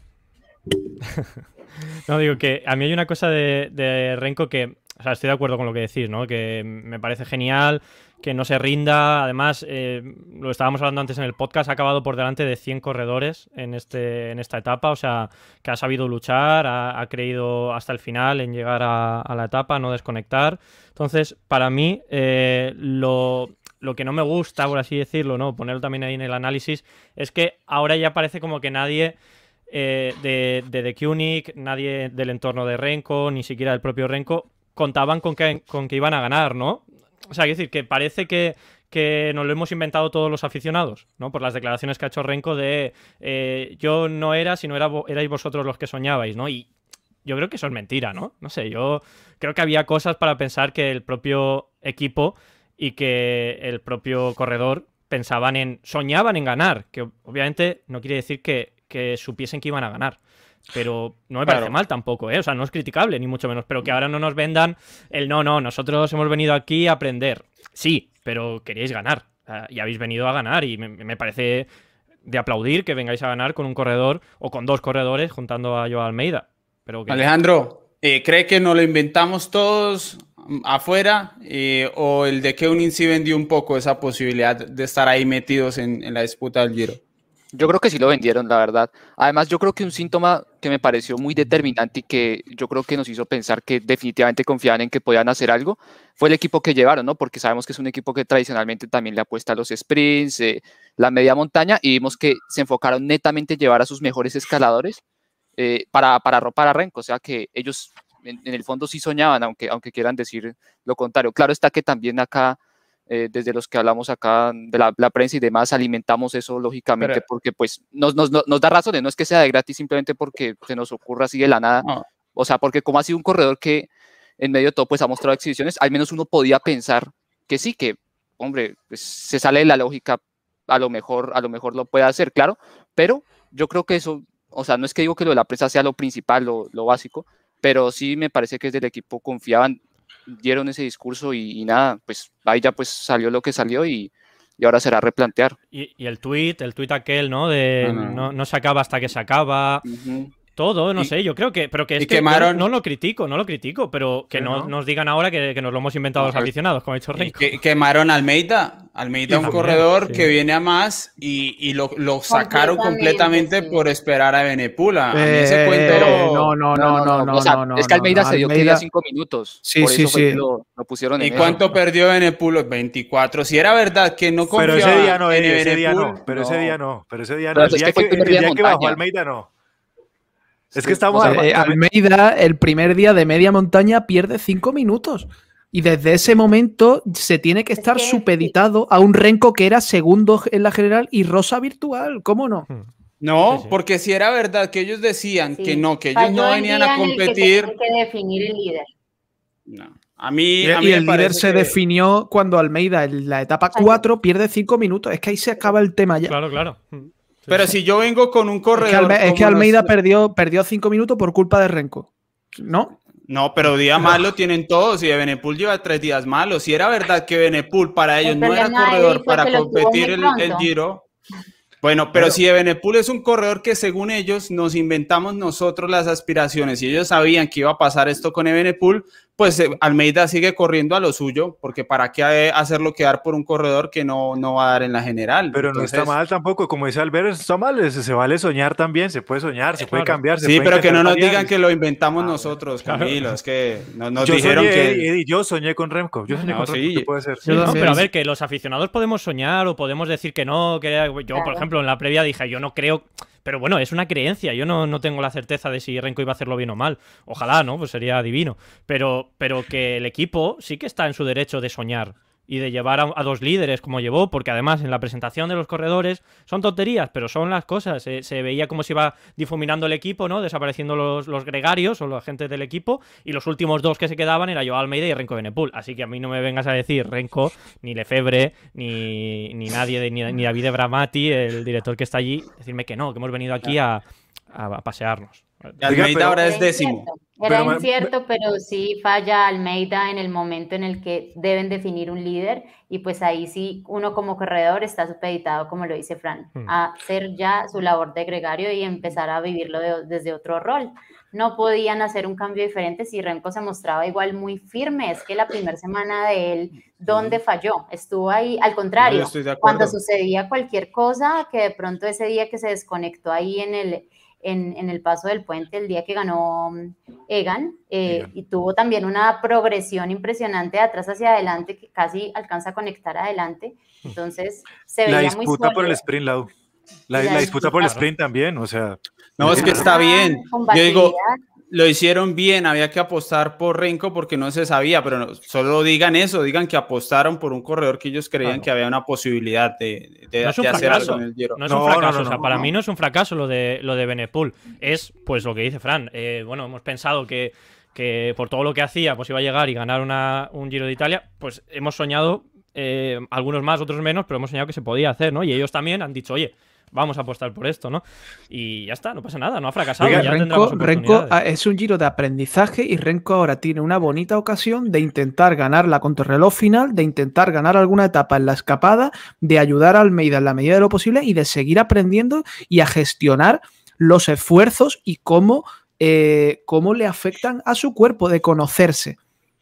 no, digo que a mí hay una cosa de, de Renko que, o sea, estoy de acuerdo con lo que decís, ¿no? Que me parece genial que no se rinda. Además, eh, lo estábamos hablando antes en el podcast, ha acabado por delante de 100 corredores en, este, en esta etapa, o sea, que ha sabido luchar, ha, creído hasta el final en llegar a, la etapa, no desconectar. Entonces, para mí, eh, lo, que no me gusta, por así decirlo, ¿no? Ponerlo también ahí en el análisis, es que ahora ya parece como que nadie... Eh, de, de The Kunik, nadie del entorno de Renko, ni siquiera del propio Renko, contaban con que, con que iban a ganar, ¿no? O sea, es decir, que parece que, nos lo hemos inventado todos los aficionados, ¿no? Por las declaraciones que ha hecho Renko de eh, yo no era, sino era, erais vosotros los que soñabais, ¿no? Y yo creo que eso es mentira, ¿no? No sé, yo creo que había cosas para pensar que el propio equipo y que el propio corredor pensaban en, soñaban en ganar, que obviamente no quiere decir que, que supiesen que iban a ganar. Pero no me parece mal tampoco, ¿eh? O sea, no es criticable, ni mucho menos. Pero que ahora no nos vendan el no, no, nosotros hemos venido aquí a aprender. Sí, pero queríais ganar. y habéis venido a ganar y me, parece de aplaudir que vengáis a ganar con un corredor o con dos corredores juntando a Joao Almeida. Pero que... Alejandro, eh, ¿cree que nos lo inventamos todos afuera eh, o el de Keunin sí vendió un poco esa posibilidad de estar ahí metidos en, en la disputa del Giro? Yo creo que sí lo vendieron, la verdad. Además, yo creo que un síntoma que me pareció muy determinante y que yo creo que nos hizo pensar que definitivamente confiaban en que podían hacer algo fue el equipo que llevaron, ¿no? Porque sabemos que es un equipo que tradicionalmente también le apuesta a los sprints, eh, la media montaña, y vimos que se enfocaron netamente en llevar a sus mejores escaladores eh, para, para arropar a Renko. O sea que ellos en, en, el fondo sí soñaban, aunque, aunque quieran decir lo contrario. Claro está que también acá eh, desde los que hablamos acá de la, la, prensa y demás, alimentamos eso lógicamente Pero, porque pues nos, nos, nos, da razones, no es que sea de gratis simplemente porque se nos ocurra así de la nada, no. o sea, porque como ha sido un corredor que en medio de todo pues ha mostrado exhibiciones, al menos uno podía pensar que sí, que hombre, pues, se sale de la lógica, a lo mejor, a lo mejor lo puede hacer, claro, pero yo creo que eso, o sea, no es que digo que lo de la prensa sea lo principal, lo, lo básico, pero sí me parece que desde el equipo confiaban dieron ese discurso y, y, nada, pues ahí ya pues salió lo que salió y, y ahora será replantear. Y, y, el tweet, el tweet aquel, ¿no? De no, no. no, no se acaba hasta que se acaba. Uh -huh. Todo, no y, sé, yo creo que. Pero que es que quemaron... no, no, lo critico, no lo critico, pero que no, nos digan ahora que, que, nos lo hemos inventado los aficionados, como ha dicho Rico. Que, quemaron a Almeida. Almeida, un corredor sí. que viene a más y, y lo, lo, sacaron completamente, por esperar a Benepula. Eh, ese cuento. No, no, no, no, no. o sea, no, es que Almeida se dio Almeida... que cinco minutos. Sí, por sí, eso sí. Lo, lo, pusieron en ¿Y cuánto eso. perdió Benepulo? 24. Si era verdad que no confiaba pero ese día no, en ese día no, pero ese día no, pero ese día no. El día, que, el día que bajó Almeida no. Es que estamos. O sea, eh, Almeida, el primer día de media montaña, pierde cinco minutos. Y desde ese momento se tiene que estar es que, supeditado a un Renko que era segundo en la general y Rosa virtual. ¿Cómo no? Hmm. No, sí, sí. porque si era verdad que ellos decían sí. que no, que ellos Falló no venían a competir. que, que definir el líder. No. A mí, y, a mí y el líder se que... definió cuando Almeida en la etapa 4 pierde 5 minutos. Es que ahí se acaba el tema ya. Claro, claro. Pero si yo vengo con un corredor. Es que, Alme es que Almeida los... perdió, perdió cinco minutos por culpa de Renko. ¿No? No, pero día malo tienen todos y de Benepul lleva tres días malos. Si era verdad que Benepul para ellos no era corredor para competir el, el, Giro. Bueno, pero, pero si Ebenepul es un corredor que según ellos nos inventamos nosotros las aspiraciones y ellos sabían que iba a pasar esto con Ebenepul, pues eh, Almeida sigue corriendo a lo suyo, porque para qué hacerlo quedar por un corredor que no, no va a dar en la general. Pero Entonces, no está mal tampoco, como dice Albert, está mal, se, se vale soñar también, se puede soñar, se puede cambiar. Se sí, puede pero que no nos digan que lo inventamos ah, nosotros, Camilo, claro. es que no, nos yo dijeron soñé, que... Eddie, yo soñé con Remco, yo soñé no, con sí. Remco, puede ser. Sí, no, pero a ver, que los aficionados podemos soñar o podemos decir que no, que yo, por ejemplo, en la previa dije, yo no creo pero bueno, es una creencia. Yo no, no, tengo la certeza de si Renko iba a hacerlo bien o mal. Ojalá, ¿no? Pues sería divino. Pero, pero que el equipo sí que está en su derecho de soñar y de llevar a, a, dos líderes como llevó, porque además en la presentación de los corredores son tonterías, pero son las cosas. Se, se veía como se iba difuminando el equipo, ¿no? Desapareciendo los, los, gregarios o la gente del equipo, y los últimos dos que se quedaban era Joao Almeida y Renko Benepul. Así que a mí no me vengas a decir Renko, ni Lefebvre, ni, ni nadie, de, ni, ni David Bramati, el director que está allí, decirme que no, que hemos venido aquí a, a, a pasearnos. Almeida ahora es décimo. Era pero, incierto, pero sí falla Almeida en el momento en el que deben definir un líder y pues ahí sí uno como corredor está supeditado, como lo dice Fran, hmm. a hacer ya su labor de gregario y empezar a vivirlo de, desde otro rol. No podían hacer un cambio diferente si Renko se mostraba igual muy firme. Es que la primera semana de él, ¿dónde falló? Estuvo ahí, al contrario, cuando sucedía cualquier cosa, que de pronto ese día que se desconectó ahí en el en, en, el paso del puente el día que ganó mm, Egan, eh, y tuvo también una progresión impresionante de atrás hacia adelante que casi alcanza a conectar adelante. Entonces, se veía la disputa muy por el sprint, Lau. La, la, la disputa por el sprint también, o sea. No, es que está bien. Yo digo, lo hicieron bien, había que apostar por Renko porque no se sabía, pero no, solo digan eso, digan que apostaron por un corredor que ellos creían claro. que había una posibilidad de, de, no es un de hacer algo en el Giro. No es un fracaso, o sea, para mí no es un fracaso lo de, lo de Benepul, es pues lo que dice Fran, eh, bueno, hemos pensado que, que por todo lo que hacía pues iba a llegar y ganar una, un Giro de Italia, pues hemos soñado, eh, algunos más, otros menos, pero hemos soñado que se podía hacer, ¿no? Y ellos también han dicho, oye, vamos a apostar por esto, ¿no? Y ya está, no pasa nada, no ha fracasado. Oiga, ya Renko, ah, es un giro de aprendizaje y Renko ahora tiene una bonita ocasión de intentar ganar la contrarreloj final, de intentar ganar alguna etapa en la escapada, de ayudar a Almeida en la medida de lo posible y de seguir aprendiendo y a gestionar los esfuerzos y cómo, eh, cómo le afectan a su cuerpo de conocerse.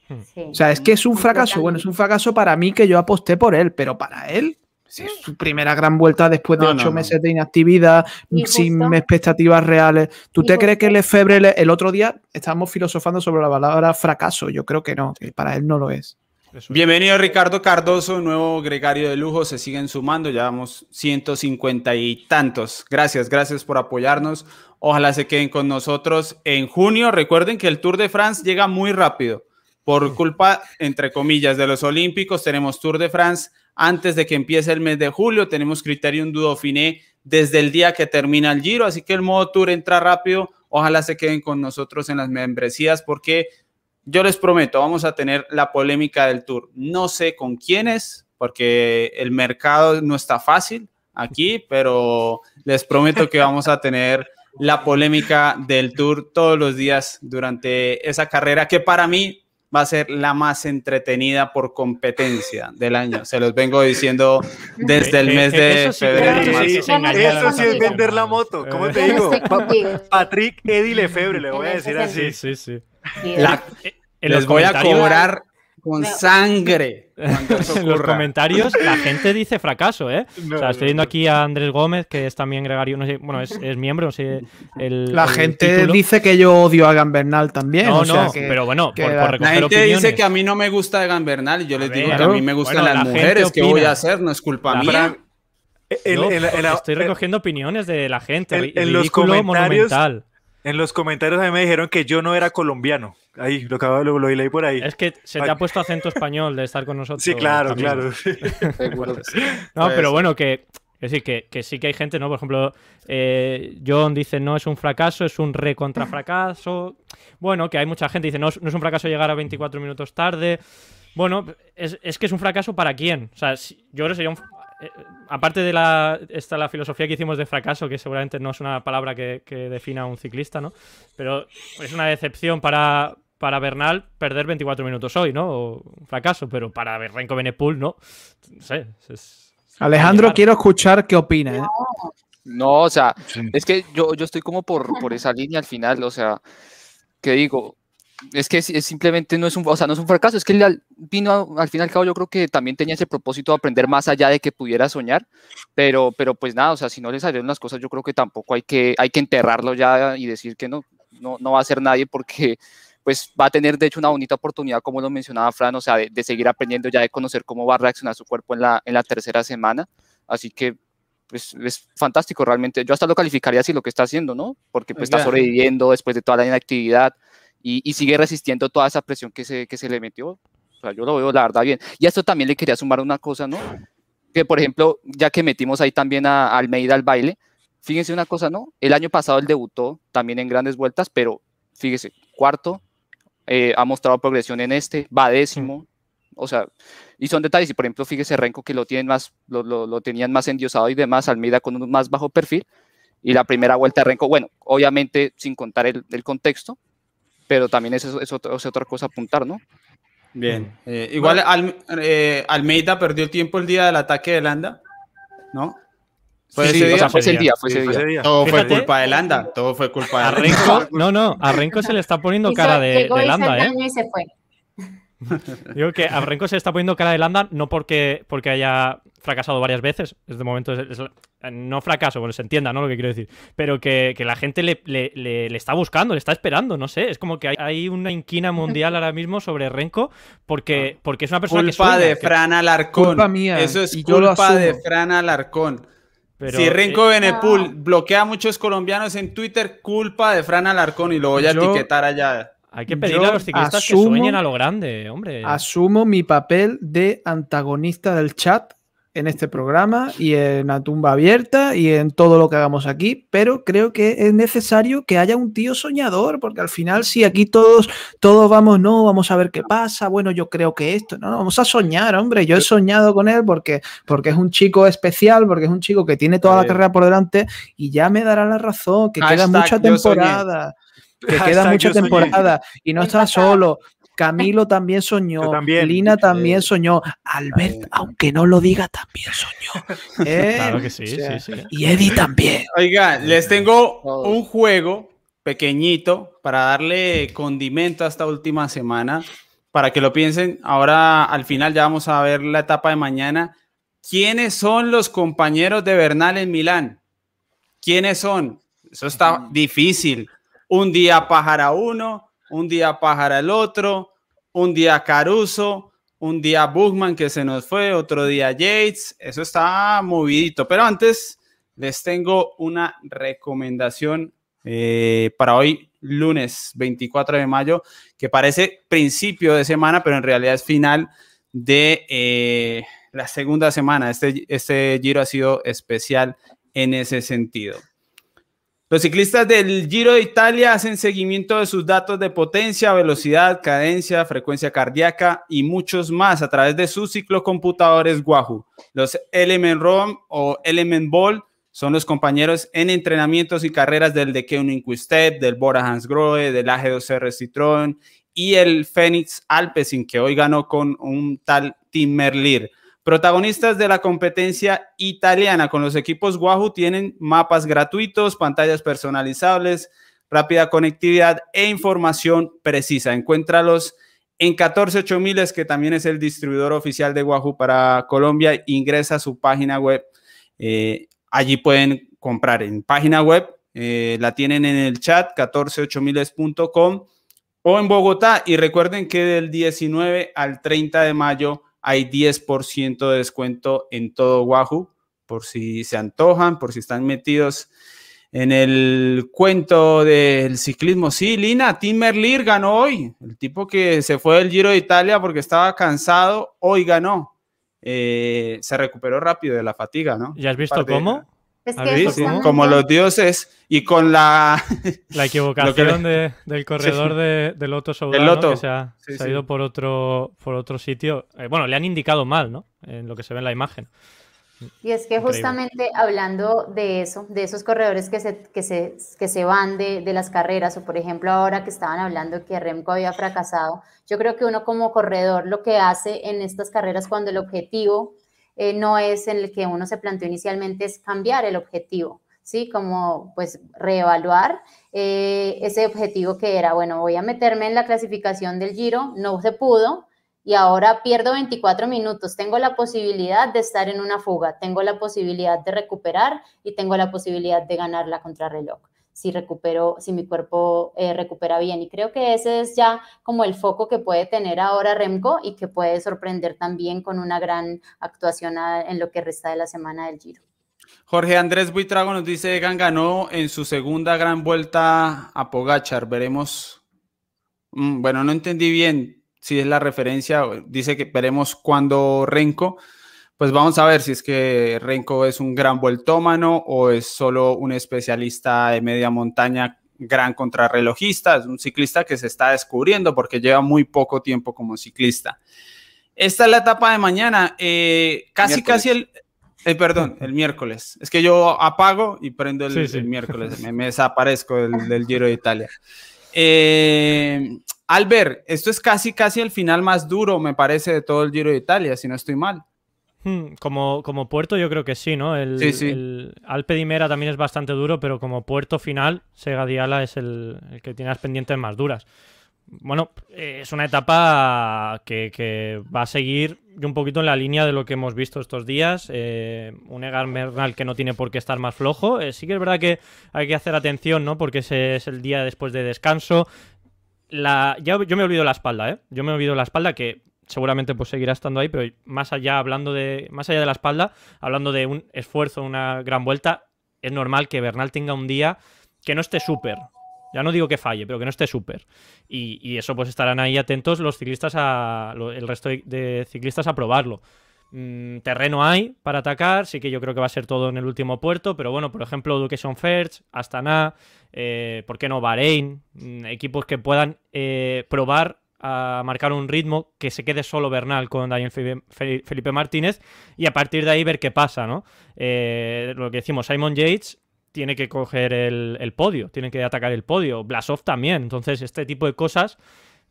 Sí. O sea, es que es un fracaso. Bueno, es un fracaso para mí que yo aposté por él, pero para él, es su primera gran vuelta después de No, ocho no, no. meses de inactividad, sin justo- expectativas reales. ¿Tú te crees que el Lefebvre le- el otro día estábamos filosofando sobre la palabra fracaso? Yo creo que no, que para él no lo es. Eso. Bienvenido Ricardo Cardoso, nuevo gregario de lujo, se siguen sumando, ya vamos 150 y tantos. Gracias, gracias por apoyarnos. Ojalá se queden con nosotros en junio. Recuerden que el Tour de France llega muy rápido. Por culpa, entre comillas, de los Olímpicos, tenemos Tour de France antes de que empiece el mes de julio. Tenemos Criterium du Dauphiné desde el día que termina el Giro, así que el modo Tour entra rápido. Ojalá se queden con nosotros en las membresías porque yo les prometo, vamos a tener la polémica del tour. No sé con quiénes, porque el mercado no está fácil aquí, pero les prometo que vamos a tener la polémica del tour todos los días durante esa carrera que para mí va a ser la más entretenida por competencia del año. Se los vengo diciendo desde el Eh, mes eh, de eso sí que febrero. sí, Eso sí es vender la moto. ¿Cómo te Eh. Digo? Patrick Eddie Lefebvre, le voy a decir así. Sí, sí, sí. La- les los voy a cobrar con No. sangre En los comentarios la gente dice fracaso, ¿eh? No, o sea, estoy viendo aquí a Andrés Gómez, que es también gregario, no sé, bueno, es, es miembro, no sé, el La el gente título. dice que yo odio a Gambernal también. No, o sea no, que- pero bueno, que por, por La recoger gente opiniones. dice que a mí no me gusta Egan Bernal y yo les A digo ver, que a mí me gustan bueno, las mujeres. ¿Qué opina. voy a hacer? No es culpa La mía. Estoy en- recogiendo opiniones de la gente. en- los comentarios- monumental. En los comentarios a mí me dijeron que yo no era colombiano. Ahí, lo, acabo- lo, lo leí por ahí. Es que se te ha puesto acento español de estar con nosotros. Sí, claro, Camilo. claro. Seguro. No, pero ser. bueno, que, es decir, que, que sí que hay gente, ¿no? Por ejemplo, eh, John dice no es un fracaso, es un recontra fracaso. Bueno, que hay mucha gente que dice no, es- no es un fracaso llegar a 24 minutos tarde. Bueno, es, es que es un fracaso para quién. O sea, si- yo creo que sería un. Eh, aparte de la, esta, la filosofía que hicimos de fracaso, que seguramente no es una palabra que, que defina a un ciclista, ¿no? Pero es una decepción para, para Bernal perder 24 minutos hoy, ¿no? O un fracaso, pero para Renko Benepul, no. No sé. es- es- Alejandro, quiero escuchar qué opina. ¿eh? No, o sea, Sí. es que yo, yo estoy como por, por esa línea al final, o sea, que digo, es que es, es simplemente no es un, o sea, no es un fracaso, es que él vino a- al fin y al cabo yo creo que también tenía ese propósito de aprender más allá de que pudiera soñar, pero, pero pues nada, o sea, si no le salieron las cosas, yo creo que tampoco hay que, hay que enterrarlo ya y decir que no, no, no va a ser nadie porque pues va a tener de hecho una bonita oportunidad, como lo mencionaba Fran, o sea, de, de seguir aprendiendo ya de conocer cómo va a reaccionar su cuerpo en la, en la tercera semana, así que pues es fantástico realmente. Yo hasta lo calificaría así lo que está haciendo, ¿no? Porque pues está sobreviviendo después de toda la inactividad y, y sigue resistiendo toda esa presión que se, que se le metió. O sea, yo lo veo la verdad bien. Y a esto también le quería sumar una cosa, ¿no? Que por ejemplo, ya que metimos ahí también a, a Almeida al baile, fíjense una cosa, ¿no? El año pasado él debutó también en grandes vueltas, pero fíjese, cuarto, eh, ha mostrado progresión en este, va décimo, o sea, y son detalles, y por ejemplo, fíjese Renko que lo tienen más, lo, lo, lo tenían más endiosado y demás, Almeida con un más bajo perfil, y la primera vuelta de Renko, bueno, obviamente sin contar el, el contexto, pero también es, es, otra, es otra cosa a apuntar, ¿no? Bien. Eh, igual Al- eh, Almeida perdió el tiempo el día del ataque de Landa, ¿no? Fue Sí, ese o día. sea, fue ese Ese día, fue Sí, ese fue día. ese día. Todo fue culpa de Landa. Todo fue culpa de Landa. Renko, no, no, a Renko se le está poniendo Hizo- cara de, de Landa, ¿eh? y se fue. Digo que a Renko se le está poniendo cara de Landa no porque, porque haya fracasado varias veces, es de momento es- es- no fracaso, bueno, se entienda, ¿no? Lo que quiero decir, pero que, que la gente le, le- le- le está buscando, le está esperando, no sé, es como que hay, hay una inquina mundial ahora mismo sobre Renko porque, porque es una persona que Culpa de que- Fran Alarcón. Culpa mía, Eso es y yo lo culpa de. Fran Alarcón. pero, si Renko eh, Benepul No. bloquea a muchos colombianos en Twitter, culpa de Fran Alarcón y lo voy a Yo- etiquetar allá. Hay que pedirle yo a los ciclistas asumo- que sueñen a lo grande, hombre. Asumo mi papel de antagonista del chat en este programa y en la tumba abierta y en todo lo que hagamos aquí, pero creo que es necesario que haya un tío soñador, porque al final si aquí todos, todos vamos, no, vamos a ver qué pasa, bueno, yo creo que esto, no, no vamos a soñar, hombre, yo he soñado con él porque, porque es un chico especial, porque es un chico que tiene toda la carrera por delante y ya me dará la razón, que queda mucha temporada. Que queda mucha temporada y no está solo. Camilo también soñó. Lina también soñó. Albert, aunque no lo diga, también soñó. Claro que sí, sí, sí. Y Eddie también. Oiga, les tengo un juego pequeñito para darle condimento a esta última semana, para que lo piensen. Ahora, al final, ya vamos a ver la etapa de mañana. ¿Quiénes son los compañeros de Bernal en Milán? ¿Quiénes son? Eso está difícil. Un día pájara uno, un día Pájara el otro, un día Caruso, un día Bugman que se nos fue, otro día Yates, eso está movidito. Pero antes les tengo una recomendación eh, para hoy, lunes 24 de mayo, que parece principio de semana, pero en realidad es final de eh, la segunda semana. Este, este giro ha sido especial en ese sentido. Los ciclistas del Giro de Italia hacen seguimiento de sus datos de potencia, velocidad, cadencia, frecuencia cardíaca y muchos más a través de sus ciclocomputadores Wahoo. Los Element ROM o Element Ball son los compañeros en entrenamientos y carreras del de Keuning Step, del Bora Hansgrohe, del AG2R Citroën y el Phoenix Alpecin, que hoy ganó con un tal Tim Merlier. Protagonistas de la competencia italiana con los equipos Wahoo tienen mapas gratuitos, pantallas personalizables, rápida conectividad e información precisa. Encuéntralos en 148 que también es el distribuidor oficial de Wahoo para Colombia. Ingresa a su página web. Eh, allí pueden comprar en página web. Eh, la tienen en el chat 148miles.com o en Bogotá. Y recuerden que del 19 al 30 de mayo hay 10% de descuento en todo Wahoo, por si se antojan, por si están metidos en el cuento del ciclismo. Sí, Lina, Tim Merlier ganó hoy, el tipo que se fue del Giro de Italia porque estaba cansado, hoy ganó. Eh, se recuperó rápido de la fatiga, ¿no? ¿Ya has visto cómo? Como los dioses y con la... La equivocación del corredor de, del Loto Soudal, que se ha, ido por otro, por otro sitio. Eh, bueno, le han indicado mal, ¿no? En lo que se ve en la imagen. Y es que justamente hablando de eso, de esos corredores que se, que se, que se van de, de, las carreras, o por ejemplo ahora que estaban hablando que Remco había fracasado, yo creo que uno como corredor lo que hace en estas carreras cuando el objetivo eh, no es en el que uno se planteó inicialmente, es cambiar el objetivo, ¿sí? Como pues reevaluar eh, ese objetivo que era, bueno, voy a meterme en la clasificación del giro, no se pudo, y ahora pierdo 24 minutos. Tengo la posibilidad de estar en una fuga, tengo la posibilidad de recuperar y tengo la posibilidad de ganar la contrarreloj si recupero, si mi cuerpo eh, recupera bien. Y creo que ese es ya como el foco que puede tener ahora Remco y que puede sorprender también con una gran actuación en lo que resta de la semana del Giro. Jorge Andrés Buitrago nos dice, Egan ganó en su segunda gran vuelta a Pogachar. Veremos, mm, bueno, no entendí bien si es la referencia, dice que veremos cuando Renko pues vamos a ver si es que Renko es un gran vueltómano o es solo un especialista de media montaña, gran contrarrelojista, es un ciclista que se está descubriendo porque lleva muy poco tiempo como ciclista. Esta es la etapa de mañana, eh, casi, casi el, eh, perdón, el miércoles. Es que yo apago y prendo el, miércoles, me, desaparezco del, Giro de Italia. Eh, Albert, esto es casi, casi el final más duro, me parece, de todo el Giro de Italia, si no estoy mal. Hmm, como, como puerto yo creo que sí, ¿no? El, el Alpe di Mera también es bastante duro, pero como puerto final, Sega Diala es el, que tiene las pendientes más duras. Bueno, eh, es una etapa que, va a seguir un poquito en la línea de lo que hemos visto estos días. Eh, un Egan Bernal que no tiene por qué estar más flojo. Eh, sí que es verdad que hay que hacer atención, ¿no? Porque ese es el día después de descanso. La, ya, yo me olvido la espalda, ¿eh? Yo me olvido la espalda que seguramente pues seguirá estando ahí, pero más allá, hablando de, más allá de la espalda, hablando de un esfuerzo, una gran vuelta, es normal que Bernal tenga un día que no esté súper. Ya no digo que falle, pero que no esté súper. Y, eso pues estarán ahí atentos los ciclistas a. el resto de ciclistas a probarlo. mm, terreno hay para atacar, sí que yo creo que va a ser todo en el último puerto, pero bueno, por ejemplo, Education First, Astana, eh, ¿por qué no Bahrein? Mm, equipos que puedan eh, probar a marcar un ritmo que se quede solo Bernal con Daniel Felipe Martínez y a partir de ahí ver qué pasa, ¿no? Eh, lo que decimos, Simon Yates tiene que coger el, podio, tiene que atacar el podio, Blasov también, entonces este tipo de cosas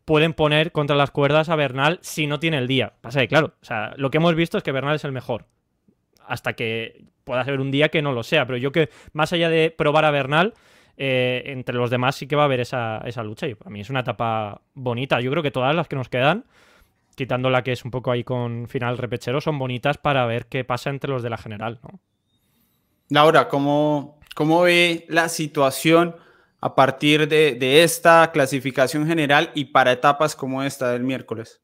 pueden poner contra las cuerdas a Bernal si no tiene el día. Pasa que, claro, o sea, lo que hemos visto es que Bernal es el mejor. Hasta que pueda ser un día que no lo sea. Pero yo que, más allá de probar a Bernal, eh, entre los demás sí que va a haber esa, lucha. Y para mí es una etapa bonita. Yo creo que todas las que nos quedan, quitando la que es un poco ahí con final repechero, son bonitas para ver qué pasa entre los de la general. Laura, ¿cómo, cómo ve la situación a partir de esta clasificación general y para etapas como esta del miércoles?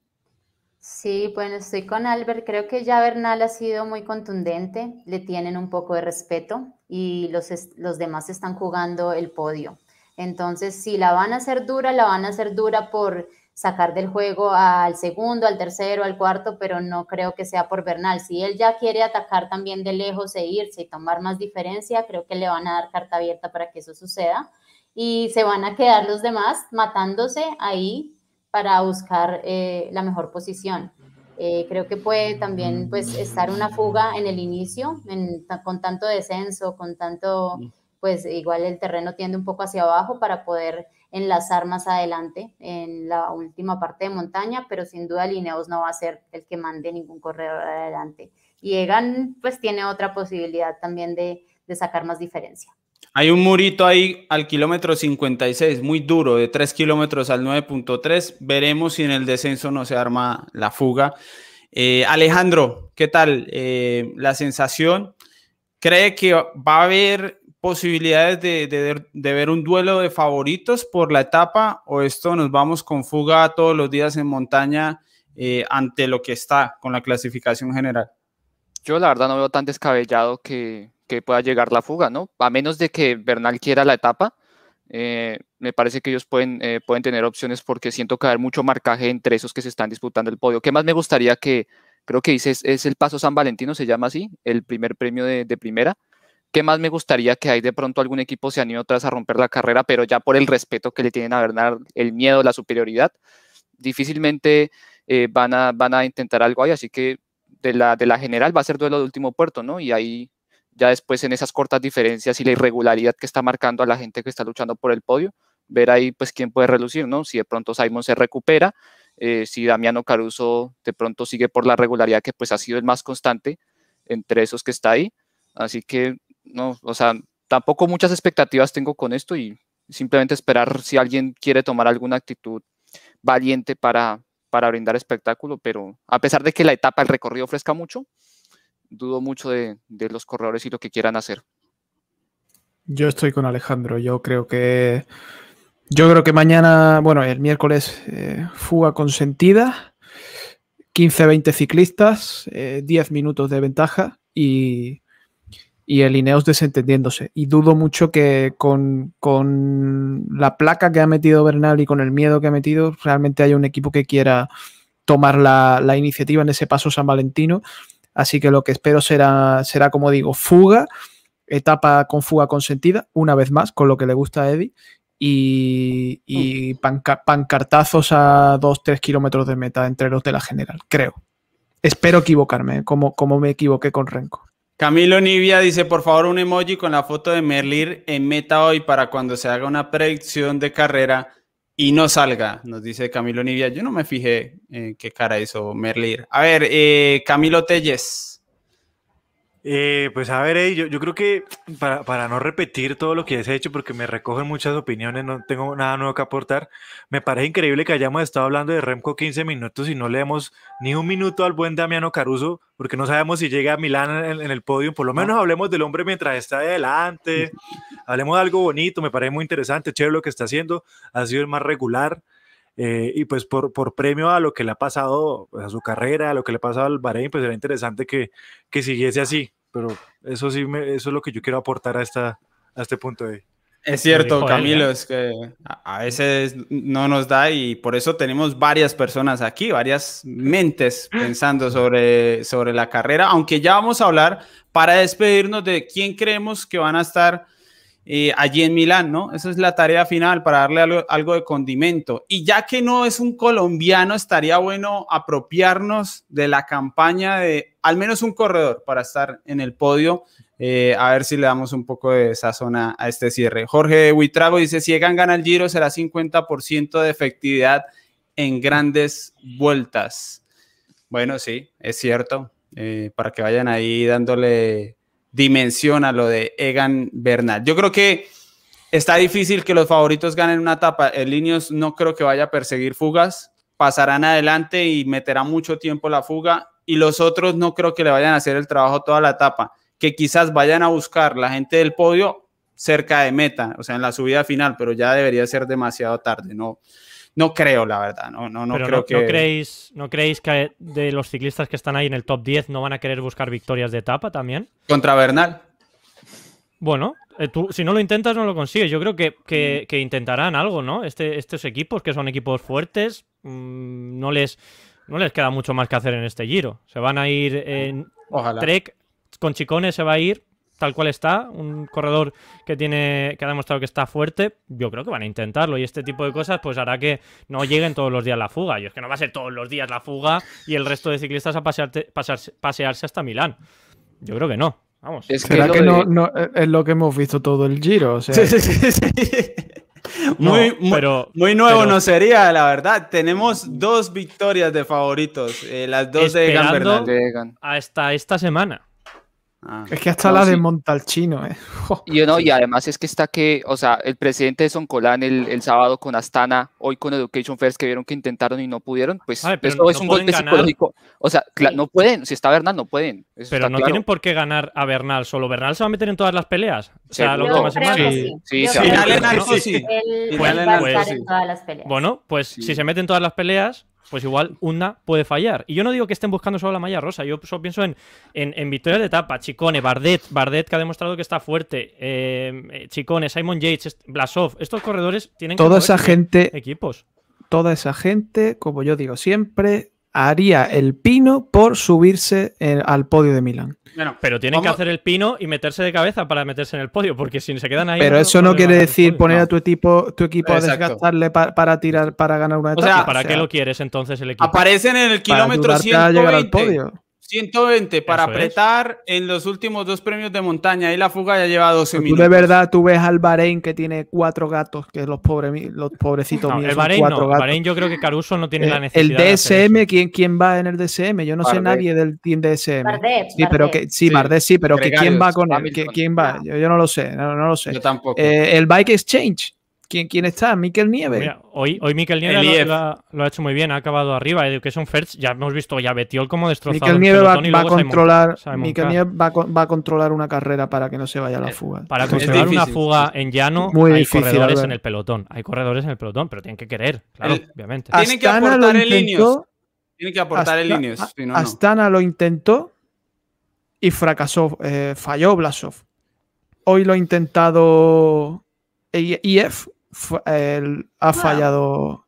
Sí, bueno, estoy con Albert. Creo que ya Bernal ha sido muy contundente, le tienen un poco de respeto y los, los demás están jugando el podio. Entonces, si la van a hacer dura, la van a hacer dura por sacar del juego al segundo, al tercero, al cuarto, pero no creo que sea por Bernal. Si él ya quiere atacar también de lejos e irse y tomar más diferencia, creo que le van a dar carta abierta para que eso suceda. Y se van a quedar los demás matándose ahí para buscar eh, la mejor posición. Eh, creo que puede también pues, estar una fuga en el inicio, con tanto descenso, con tanto, pues igual el terreno tiende un poco hacia abajo para poder enlazar más adelante en la última parte de montaña, pero sin duda Lineos no va a ser el que mande ningún corredor adelante. Y Egan pues tiene otra posibilidad también de, de sacar más diferencia. Hay un murito ahí al kilómetro 56, muy duro, de 3 kilómetros al 9.3. Veremos si en el descenso no se arma la fuga. Eh, Alejandro, ¿qué tal eh, la sensación? ¿Cree que va a haber posibilidades de, ver un duelo de favoritos por la etapa o esto nos vamos con fuga todos los días en montaña eh, ante lo que está con la clasificación general? Yo la verdad no veo tan descabellado que, que pueda llegar la fuga, ¿no? A menos de que Bernal quiera la etapa, eh, me parece que ellos pueden, eh, pueden tener opciones porque siento que hay mucho marcaje entre esos que se están disputando el podio. ¿Qué más me gustaría que, creo que dices, es el Paso San Valentino, se llama así, el primer premio de, primera? ¿Qué más me gustaría que hay de pronto algún equipo se anime otra a romper la carrera, pero ya por el respeto que le tienen a Bernal, el miedo, la superioridad? Difícilmente eh, van, a, van a intentar algo ahí, así que de la, de la general va a ser duelo de último puerto, ¿no? Y ahí ya después en esas cortas diferencias y la irregularidad que está marcando a la gente que está luchando por el podio, ver ahí pues quién puede relucir, ¿no? Si de pronto Simon se recupera, eh, si Damiano Caruso de pronto sigue por la regularidad que pues ha sido el más constante entre esos que está ahí. Así que, no, o sea, tampoco muchas expectativas tengo con esto y simplemente esperar si alguien quiere tomar alguna actitud valiente para, para brindar espectáculo, pero a pesar de que la etapa, el recorrido ofrezca mucho, dudo mucho de, los corredores y lo que quieran hacer. Yo estoy con Alejandro. Yo creo que. Yo creo que mañana, bueno, el miércoles, eh, fuga consentida. 15-20 ciclistas, 10 eh, minutos de ventaja y, y el Ineos desentendiéndose. Y dudo mucho que con, la placa que ha metido Bernal y con el miedo que ha metido, realmente haya un equipo que quiera tomar la, la iniciativa en ese paso San Valentino Así que lo que espero será, será como digo, fuga, etapa con fuga consentida, una vez más, con lo que le gusta a Eddie, y, pancartazos a 2-3 kilómetros de meta entre los de la general, creo. Espero equivocarme, como, como me equivoqué con Renko. Camilo Nivia dice, por favor, un emoji con la foto de Merlir en meta hoy para cuando se haga una predicción de carrera y no salga, nos dice Camilo Nivia. Yo no me fijé en qué cara hizo Merlir. A ver, eh, Camilo Telles. Eh, pues a ver, yo, yo, creo que para, para, no repetir todo lo que ya se ha hecho, porque me recogen muchas opiniones, no tengo nada nuevo que aportar, me parece increíble que hayamos estado hablando de Remco 15 minutos y no le demos ni un minuto al buen Damiano Caruso, porque no sabemos si llega a Milán en, el podio, por lo menos hablemos del hombre mientras está adelante, hablemos de algo bonito, me parece muy interesante, chévere lo que está haciendo, ha sido el más regular. Eh, y pues por, por, premio a lo que le ha pasado pues, a su carrera, a lo que le ha pasado al Bahrein, pues era interesante que, que siguiese así. Pero eso sí, me, eso es lo que yo quiero aportar a, esta, a este punto de Es cierto, Camilo, es que a a veces no nos da y por eso tenemos varias personas aquí, varias mentes pensando sobre, sobre la carrera, aunque ya vamos a hablar para despedirnos de quién creemos que van a estar eh, allí en Milán, ¿no? Esa es la tarea final para darle algo, de condimento. Y ya que no es un colombiano, estaría bueno apropiarnos de la campaña de al menos un corredor para estar en el podio. eh, a ver si le damos un poco de sazón a, a este cierre. Jorge Huitrago dice, si Egan gana el Giro será 50% de efectividad en grandes vueltas. Bueno, sí, es cierto. eh, para que vayan ahí dándole dimensión a lo de Egan Bernal. Yo creo que está difícil que los favoritos ganen una etapa. El Linios no creo que vaya a perseguir fugas. Pasarán adelante y meterá mucho tiempo la fuga. Y los otros no creo que le vayan a hacer el trabajo toda la etapa. Que quizás vayan a buscar la gente del podio cerca de meta, o sea, en la subida final, pero ya debería ser demasiado tarde. No, no creo, la verdad. No, no, no Pero creo no, que. ¿no creéis, ¿no creéis que de los ciclistas que están ahí en el top 10 no van a querer buscar victorias de etapa también? Contra Bernal. Bueno, eh, tú, si no lo intentas, no lo consigues. Yo creo que, que- que intentarán algo, ¿no? Este, estos equipos, que son equipos fuertes, mm, no, les, no les queda mucho más que hacer en este giro. Se van a ir en Ojalá. Trek, con Chicone se va a ir tal cual está, un corredor que tiene que ha demostrado que está fuerte, yo creo que van a intentarlo y este tipo de cosas pues hará que no lleguen todos los días la fuga. Y es que no va a ser todos los días la fuga y el resto de ciclistas a pasearte- pasearse hasta Milán. Yo creo que no. Vamos. Es que ¿Será lo que de- no, no- es lo que hemos visto todo el giro? O sea, No, muy, pero- muy nuevo pero- no sería, la verdad. Tenemos dos victorias de favoritos, eh, las dos de Egan. Hasta esta semana. Ah. es que hasta No, la sí. desmonta el chino, ¿eh? Y, no, y además es que está que, o sea, el presidente de Soncolán el, el sábado con Astana, hoy con Education First, que vieron que intentaron y no pudieron, pues ver, eso es un golpe ganar. psicológico. O sea, no pueden, si está Bernal, no pueden. eso Pero no claro. tienen por qué ganar a Bernal solo. ¿Bernal se va a meter en todas las peleas? O sea, Sí. sí. Sí, en sí. En sí. en todas las peleas. Bueno, pues si se meten todas las peleas, pues igual una puede fallar. Y yo no digo que estén buscando solo la malla rosa, yo solo pienso en, en, en victorias de etapa. Chicone, Bardet, Bardet que ha demostrado que está fuerte, eh, eh, Chicone, Simon Yates, Blasov, estos corredores tienen que Toda esa moverse gente, equipos. toda esa gente, como yo digo siempre, haría el pino por subirse en- al podio de Milán. Bueno, Pero tienen que hacer el pino y meterse de cabeza para meterse en el podio, porque si se quedan ahí. Pero eso no quiere decir podio. poner no. a tu equipo, tu equipo a desgastarle pa- para tirar para ganar una O etapa. sea, ¿Y para O qué sea, lo quieres entonces el equipo? aparecen en el para kilómetro ayudarte a llegar al 120. podio. 120 para Eso es. apretar en los últimos dos premios de montaña y la fuga ya lleva 12 Tú minutos. de verdad tú ves al Bahrein que tiene cuatro gatos, que los pobres los pobrecitos No, míos el son Bahrein cuatro no. gatos. Bahrein yo creo que Caruso no tiene Eh, la el necesidad. hacer DSM. ¿quién, ¿quién va en el DSM? Yo no sé nadie del team DSM. Bardet, sí, pero que, sí, Sí. Bardet sí, pero que quién va con él, Hamilton. ¿Qui- quién va, yo, yo no lo sé, no, no lo sé. Yo tampoco. Eh, el Bike Exchange, ¿quién, quién está? Miquel Nieve. Mira, hoy, hoy Mikel Nieve El lo, ha, lo ha hecho muy bien, ha acabado arriba. Education First, ya hemos visto ya Betiol como destrozado. Miquel el Nieve va, a controlar, Simon Mikel Carr. Nieve va, va a controlar una carrera para que no se vaya a la Eh, fuga. Para controlar una fuga en llano Muy hay difícil, corredores en el pelotón. Hay corredores en el pelotón, pero tienen que querer, claro, El- obviamente. Tienen que aportar el intentó- Ineos. Tiene que aportar el Ineos. a- si no, no. Astana lo intentó y fracasó, eh, falló Blasov. Hoy lo ha intentado IF, el- ha fallado.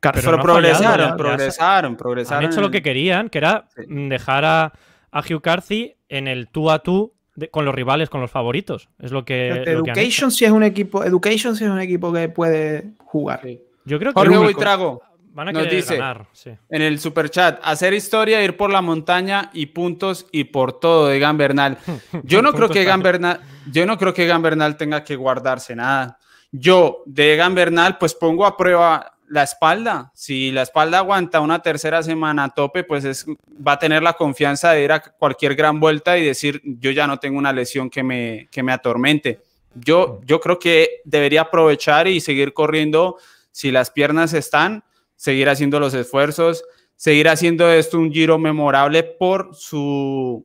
Pero Pero no ha fallado, progresaron, ya- ya progresaron, Han progresaron. hecho lo que querían, que era Sí. mm, dejar a, a Hugh Carthy en el tú a tú de- con los rivales, con los favoritos. Es lo que, lo que han hecho. Education sí es un equipo, Education sí es un equipo que puede jugar. Sí. Yo creo que Jorge. Buitrago, van a nos dice- ganar. Sí. en el superchat, hacer historia, ir por la montaña y puntos y por todo, Egan Bernal. Yo no creo que Egan para- Bernal, yo no creo que Egan Bernal tenga que guardarse nada. Yo de Egan Bernal pues pongo a prueba la espalda. Si la espalda aguanta una tercera semana a tope, pues es, va a tener la confianza de ir a cualquier gran vuelta y decir, yo ya no tengo una lesión que me, que me atormente. Yo, yo creo que debería aprovechar y seguir corriendo si las piernas están, seguir haciendo los esfuerzos, seguir haciendo esto un giro memorable por su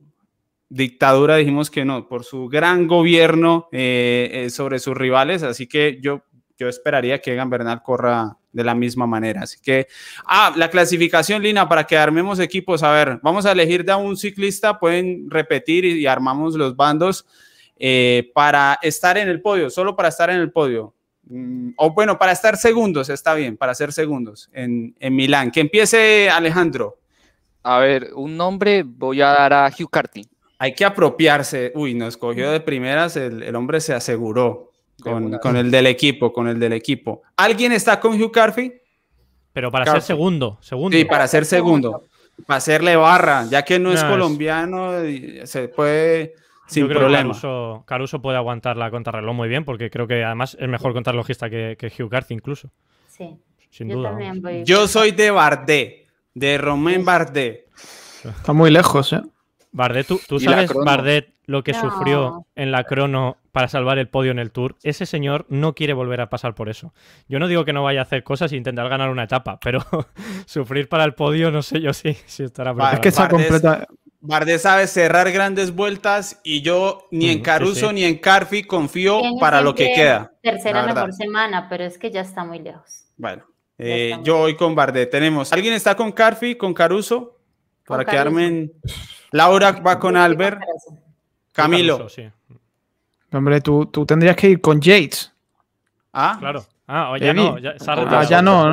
dictadura, dijimos que no, por su gran gobierno eh, eh, sobre sus rivales, así que yo, yo esperaría que Egan Bernal corra de la misma manera. Así que, ah, la clasificación, Lina, para que armemos equipos, a ver, vamos a elegir de un ciclista, pueden repetir y, y armamos los bandos. eh, para estar en el podio, solo para estar en el podio. Mm, o bueno, para estar segundos, está bien, para ser segundos en, en Milán. Que empiece Alejandro. A ver, un nombre voy a dar a Hugh Carty. Hay que apropiarse. Uy, nos cogió de primeras, el, el hombre se aseguró con, con, el del equipo, con el del equipo. ¿Alguien está con Hugh Carthy? Pero para ser segundo, segundo. Sí, para ser segundo. Para hacerle barra, ya que no, no es colombiano, se puede sin Yo creo problema. Que Caruso, Caruso, puede aguantar la contrarreloj muy bien, porque creo que además es mejor contrarrelojista que, que Hugh Carthy incluso. Sí. Sin Yo duda. también voy- Yo soy de Bardet, de Romain Bardet. Está muy lejos, ¿eh? Bardet, ¿tú, sabes. Bardet, lo que No. sufrió en la crono para salvar el podio en el Tour? Ese señor no quiere volver a pasar por eso. Yo no digo que no vaya a hacer cosas e intentar ganar una etapa, pero sufrir para el podio, no sé yo sí, si estará Va, Es preparado. que está Bardet- completa. Bardet sabe cerrar grandes vueltas y yo ni en sí, Caruso sí. ni en Carfi confío para lo que queda. Tercera mejor semana, pero es que ya está muy lejos. Bueno, eh, yo voy con Bardet. Tenemos, ¿alguien está con Carfi, con Caruso? Con Para Caruso. quedarme en... Laura va con Albert. Camilo. Hombre, tú, tú tendrías que ir con Yates. Ah, Claro. Ah, o ya no, ya, se ha Ah, ya no,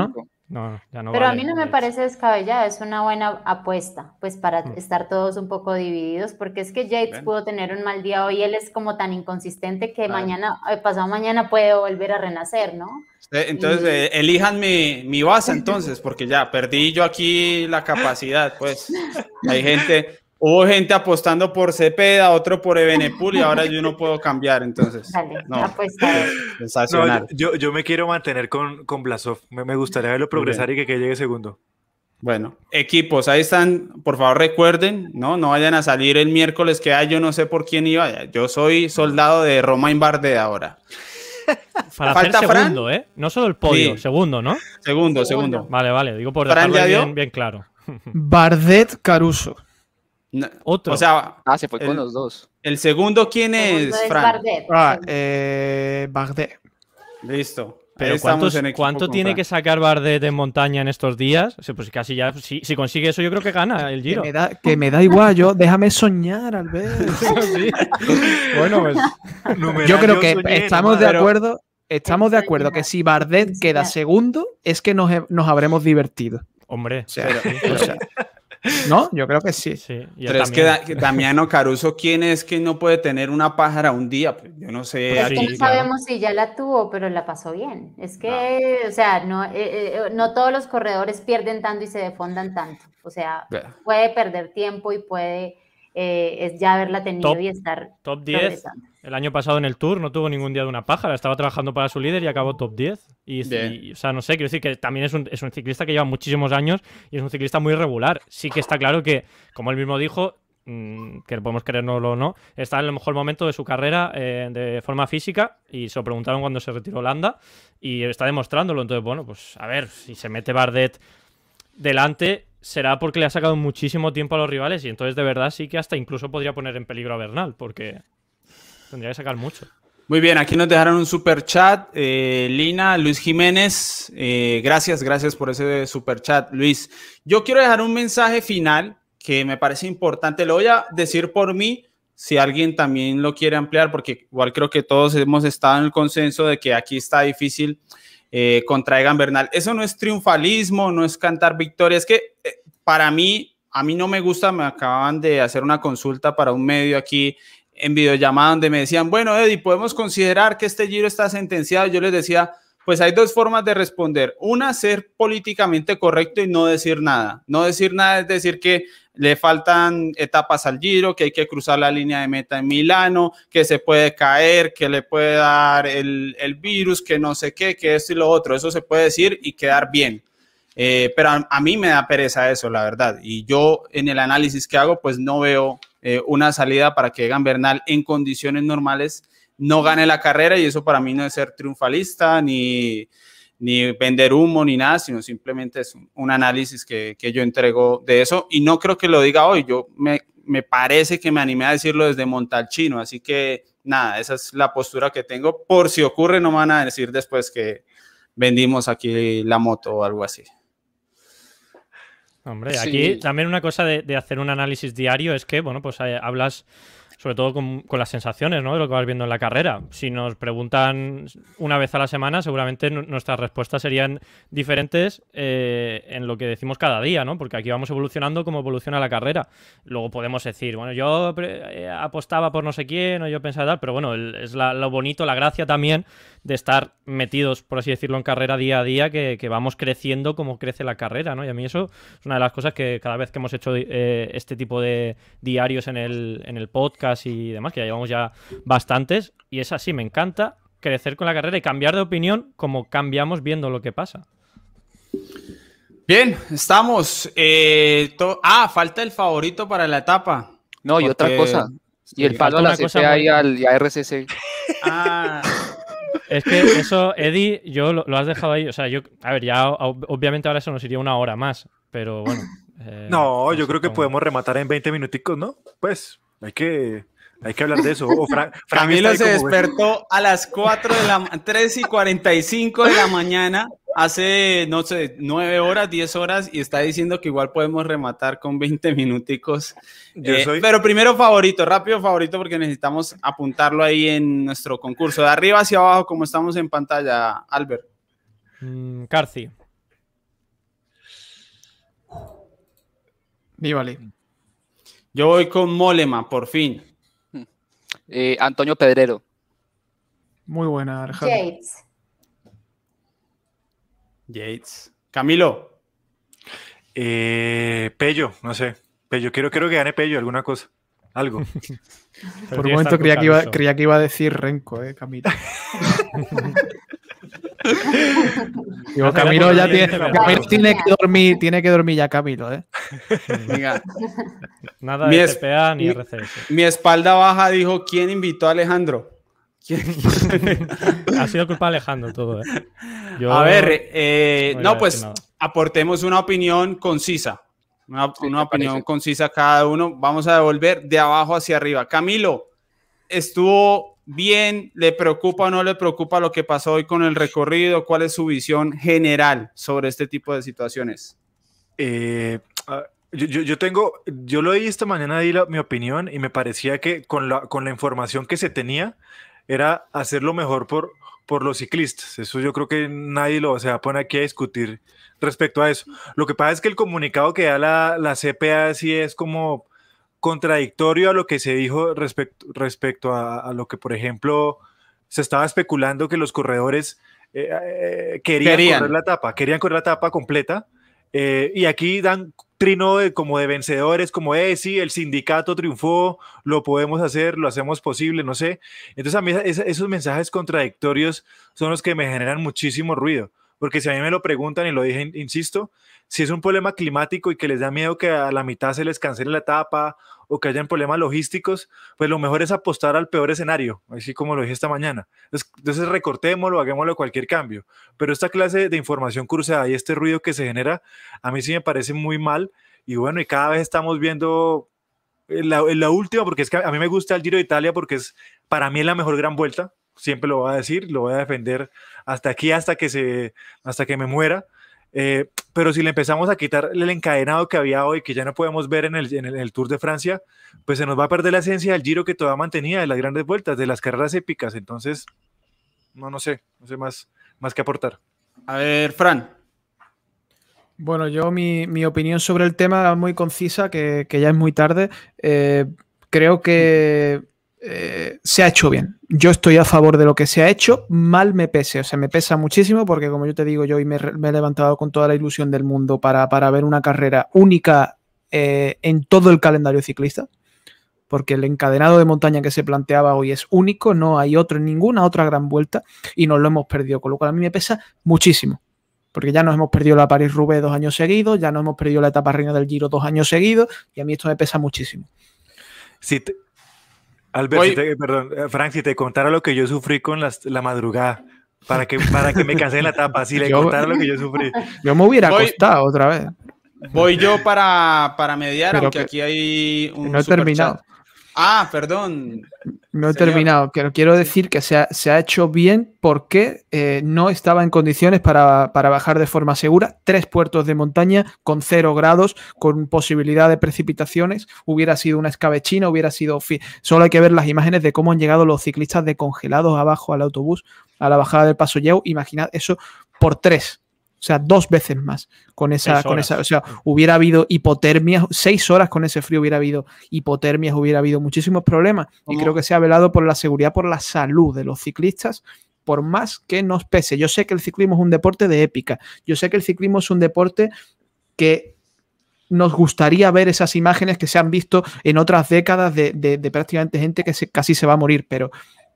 ¿no? Ya no Pero a mí no me parece descabellada, es una buena apuesta, pues para Mm. estar todos un poco divididos, porque es que Yates pudo tener un mal día hoy, él es como tan inconsistente que Claro. mañana, eh, pasado mañana puede volver a renacer, ¿no? Entonces, eh, elijan mi, mi base entonces, porque ya perdí yo aquí la capacidad, pues. Hay gente, hubo gente apostando por Cepeda, otro por Ebenepul y ahora yo no puedo cambiar, entonces. Dale, No, yo, yo me quiero mantener con, con Blasov. Me, me gustaría verlo progresar y que, que llegue segundo. Bueno, equipos, ahí están, por favor recuerden, ¿no? No vayan a salir el miércoles que hay, yo no sé por quién iba, yo soy soldado de Romain Bardet ahora. Para hacer ¿Falta Fran? segundo, ¿eh? No solo el podio, Sí. segundo, ¿no? Segundo, Segundo. Vale, vale, digo por ¿Fran dejarlo bien, bien claro. Bardet Caruso. No, Otro. O sea, Ah, se fue con los dos. el segundo, ¿quién Segundo es, es Fran? Bardet. Ah, eh, Bardet. Listo. Pero estamos ¿cuántos- en equipo ¿cuánto tiene Fran. que sacar Bardet en montaña en estos días? O sea, pues casi ya, si, si consigue eso, yo creo que gana el Que Giro. me, da, que me da igual, yo, déjame soñar, Albert. Sí. Bueno, pues Numeral, Yo creo que soñé, estamos de Pero- acuerdo. Estamos de acuerdo que si Bardet queda segundo, es que nos, nos habremos divertido. hombre, O sea, o sea, ¿no? Yo creo que sí. sí. Pero es que. Da- que Damiano Caruso, ¿quién es que no puede tener una pájara un día? Pues yo no sé. Es Sí, que aquí- no claro. sabemos si ya la tuvo, pero la pasó bien. Es que, o sea, no, eh, eh, no todos los corredores pierden tanto y se defondan tanto. O sea, puede perder tiempo y puede eh, es ya haberla tenido Top- y estar Top 10. progresando. El año pasado en el Tour no tuvo ningún día de una pájara. Estaba trabajando para su líder y acabó top 10. Y, y, o sea, no sé, quiero decir que también es un, es un ciclista que lleva muchísimos años y es un ciclista muy regular. Sí que está claro que, como él mismo dijo, mm, que podemos creernoslo o no, está en el mejor momento de su carrera eh, de forma física y se lo preguntaron cuando se retiró Landa y está demostrándolo. Entonces, bueno, pues a ver, si se mete Bardet delante será porque le ha sacado muchísimo tiempo a los rivales y entonces de verdad sí que hasta incluso podría poner en peligro a Bernal porque tendría que sacar mucho. Muy bien, aquí nos dejaron un super chat. eh, Lina, Luis Jiménez, eh, gracias, gracias por ese super chat, Luis. Yo quiero dejar un mensaje final que me parece importante. Lo voy a decir por mí, si alguien también lo quiere ampliar, porque igual creo que todos hemos estado en el consenso de que aquí está difícil eh, contra Egan Bernal. Eso no es triunfalismo, no es cantar victoria, es que eh, para mí, a mí no me gusta, me acaban de hacer una consulta para un medio aquí en videollamada donde me decían, bueno, Eddie, podemos considerar que este giro está sentenciado. Yo les decía, pues hay dos formas de responder. Una, ser políticamente correcto y no decir nada. No decir nada es decir que le faltan etapas al giro, que hay que cruzar la línea de meta en Milano, que se puede caer, que le puede dar el, virus, que no sé qué, que esto y lo otro. Eso se puede decir y quedar bien. Eh, pero a, a, mí me da pereza eso, la verdad. Y yo en el análisis que hago, pues no veo eh, una salida para que Egan Bernal en condiciones normales no gane la carrera y eso para mí no es ser triunfalista ni, ni vender humo ni nada, sino simplemente es un, un análisis que, que, yo entrego de eso y no creo que lo diga hoy, yo me, me parece que me animé a decirlo desde Montalchino, así que nada, esa es la postura que tengo, por si ocurre no me van a decir después que vendimos aquí la moto o algo así. Hombre, aquí sí. también una cosa de, de, hacer un análisis diario es que, bueno, pues eh, hablas sobre todo con, las sensaciones, ¿no? De lo que vas viendo en la carrera. Si nos preguntan una vez a la semana, seguramente nuestras respuestas serían diferentes eh, en lo que decimos cada día, ¿no? Porque aquí vamos evolucionando como evoluciona la carrera. Luego podemos decir, bueno, yo eh, apostaba por no sé quién o yo pensaba tal, pero bueno, es lo bonito, la gracia también de estar metidos, por así decirlo, en carrera día a día, que, que, vamos creciendo como crece la carrera, ¿no? Y a mí eso es una de las cosas que cada vez que hemos hecho eh, este tipo de diarios en el, en el podcast y demás, que ya llevamos ya bastantes, y es así, me encanta crecer con la carrera y cambiar de opinión como cambiamos viendo lo que pasa. Bien, estamos. Eh, ah, falta el favorito para la etapa. No, y otra cosa. Y el palo a la CPA y al RCC. Ah. Es que eso, Eddie, yo lo, has dejado ahí. O sea, yo, a ver, ya obviamente ahora eso nos iría una hora más, pero bueno. Eh, no, yo creo que podemos rematar en 20 minuticos, ¿no? Pues hay que, hay que hablar de eso. Camilo se despertó a las 4 de la 3 y 45 de la mañana hace, no sé, nueve horas, diez horas y está diciendo que igual podemos rematar con 20 minuticos. Eh, pero primero favorito, rápido favorito porque necesitamos apuntarlo ahí en nuestro concurso. De arriba hacia abajo, como estamos en pantalla, Albert. Mm, Carci. Vale. Yo voy con Molema, por fin. Eh, Antonio Pedrero. Muy buena, Yates. Yates. Camilo. Eh, Pello, no sé. Pello, quiero, quiero que gane Pello, alguna cosa. Algo. Por un momento creía que, iba, creía que iba a decir Renko, eh, Camilo. Digo, Camilo ya tiene, Camilo tiene, que dormir, tiene que dormir ya Camilo, ¿eh? Venga. Nada de TPA ni RCS. Mi espalda baja dijo, ¿quién invitó a Alejandro? ha sido culpa de Alejandro todo. ¿eh? a ver, eh, no, pues aportemos una opinión concisa. Una, opinión concisa cada uno. Vamos a devolver de abajo hacia arriba. Camilo, ¿estuvo bien? ¿Le preocupa o no le preocupa lo que pasó hoy con el recorrido? ¿Cuál es su visión general sobre este tipo de situaciones? Eh, ah, yo, tengo, yo lo oí esta mañana, di mi opinión y me parecía que con la, con la información que se tenía, era hacerlo mejor por, por los ciclistas. Eso yo creo que nadie lo se va a poner aquí a discutir respecto a eso. Lo que pasa es que el comunicado que da la, la CPA sí es como contradictorio a lo que se dijo respecto, respecto a, lo que, por ejemplo, se estaba especulando que los corredores eh, eh, querían, correr la etapa, querían correr la etapa completa. Eh, y aquí dan trino de, como de vencedores, como, eh, sí, el sindicato triunfó, lo podemos hacer, lo hacemos posible, no sé. Entonces a mí esos mensajes contradictorios son los que me generan muchísimo ruido, porque si a mí me lo preguntan y lo dije, insisto, si es un problema climático y que les da miedo que a la mitad se les cancele la etapa o que hayan problemas logísticos, pues lo mejor es apostar al peor escenario, así como lo dije esta mañana. Entonces, recortémoslo, hagámoslo cualquier cambio. Pero esta clase de información cruzada y este ruido que se genera, a mí sí me parece muy mal. Y bueno, y cada vez estamos viendo eh, la, la última, porque es que a mí me gusta el Giro de Italia porque es para mí la mejor gran vuelta. Siempre lo voy a decir, lo voy a defender hasta aquí, hasta que, se, hasta que me muera. Eh, pero si le empezamos a quitar el encadenado que había hoy, que ya no podemos ver en el, en el, Tour de Francia, pues se nos va a perder la esencia del giro que todavía mantenía, de las grandes vueltas, de las carreras épicas. Entonces, no, no sé, no sé más, más que aportar. A ver, Fran. Bueno, yo mi, mi opinión sobre el tema es muy concisa, que, que ya es muy tarde. Eh, creo que eh, se ha hecho bien. Yo estoy a favor de lo que se ha hecho, mal me pese, o sea, me pesa muchísimo porque como yo te digo, yo hoy me, he levantado con toda la ilusión del mundo para, ver una carrera única eh, en todo el calendario ciclista, porque el encadenado de montaña que se planteaba hoy es único, no hay otro en ninguna otra gran vuelta y nos lo hemos perdido, con lo cual a mí me pesa muchísimo. Porque ya nos hemos perdido la París-Roubaix dos años seguidos, ya nos hemos perdido la etapa reina del Giro dos años seguidos, y a mí esto me pesa muchísimo. Sí, Albert, perdón, eh, Frank, si te contara lo que yo sufrí con la madrugada, para que, para que me cansé en la tapa, si le contara lo que yo sufrí. Yo me hubiera acostado otra vez. Voy yo para, para mediar, aunque aquí hay un. No he terminado. Ah, perdón. No he terminado, pero quiero decir que se ha, se ha hecho bien porque eh, no estaba en condiciones para, para, bajar de forma segura. Tres puertos de montaña con cero grados, con posibilidad de precipitaciones. Hubiera sido una escabechina, hubiera sido... Solo hay que ver las imágenes de cómo han llegado los ciclistas de congelados abajo al autobús, a la bajada del Paso Yeu. Imaginad eso por tres o sea, dos veces más con esa, con esa, o sea, hubiera habido hipotermias, seis horas con ese frío hubiera habido hipotermias, hubiera habido muchísimos problemas. Y creo que se ha velado por la seguridad, por la salud de los ciclistas, por más que nos pese. Yo sé que el ciclismo es un deporte de épica. Yo sé que el ciclismo es un deporte que nos gustaría ver esas imágenes que se han visto en otras décadas de, de, prácticamente gente que se, casi se va a morir, pero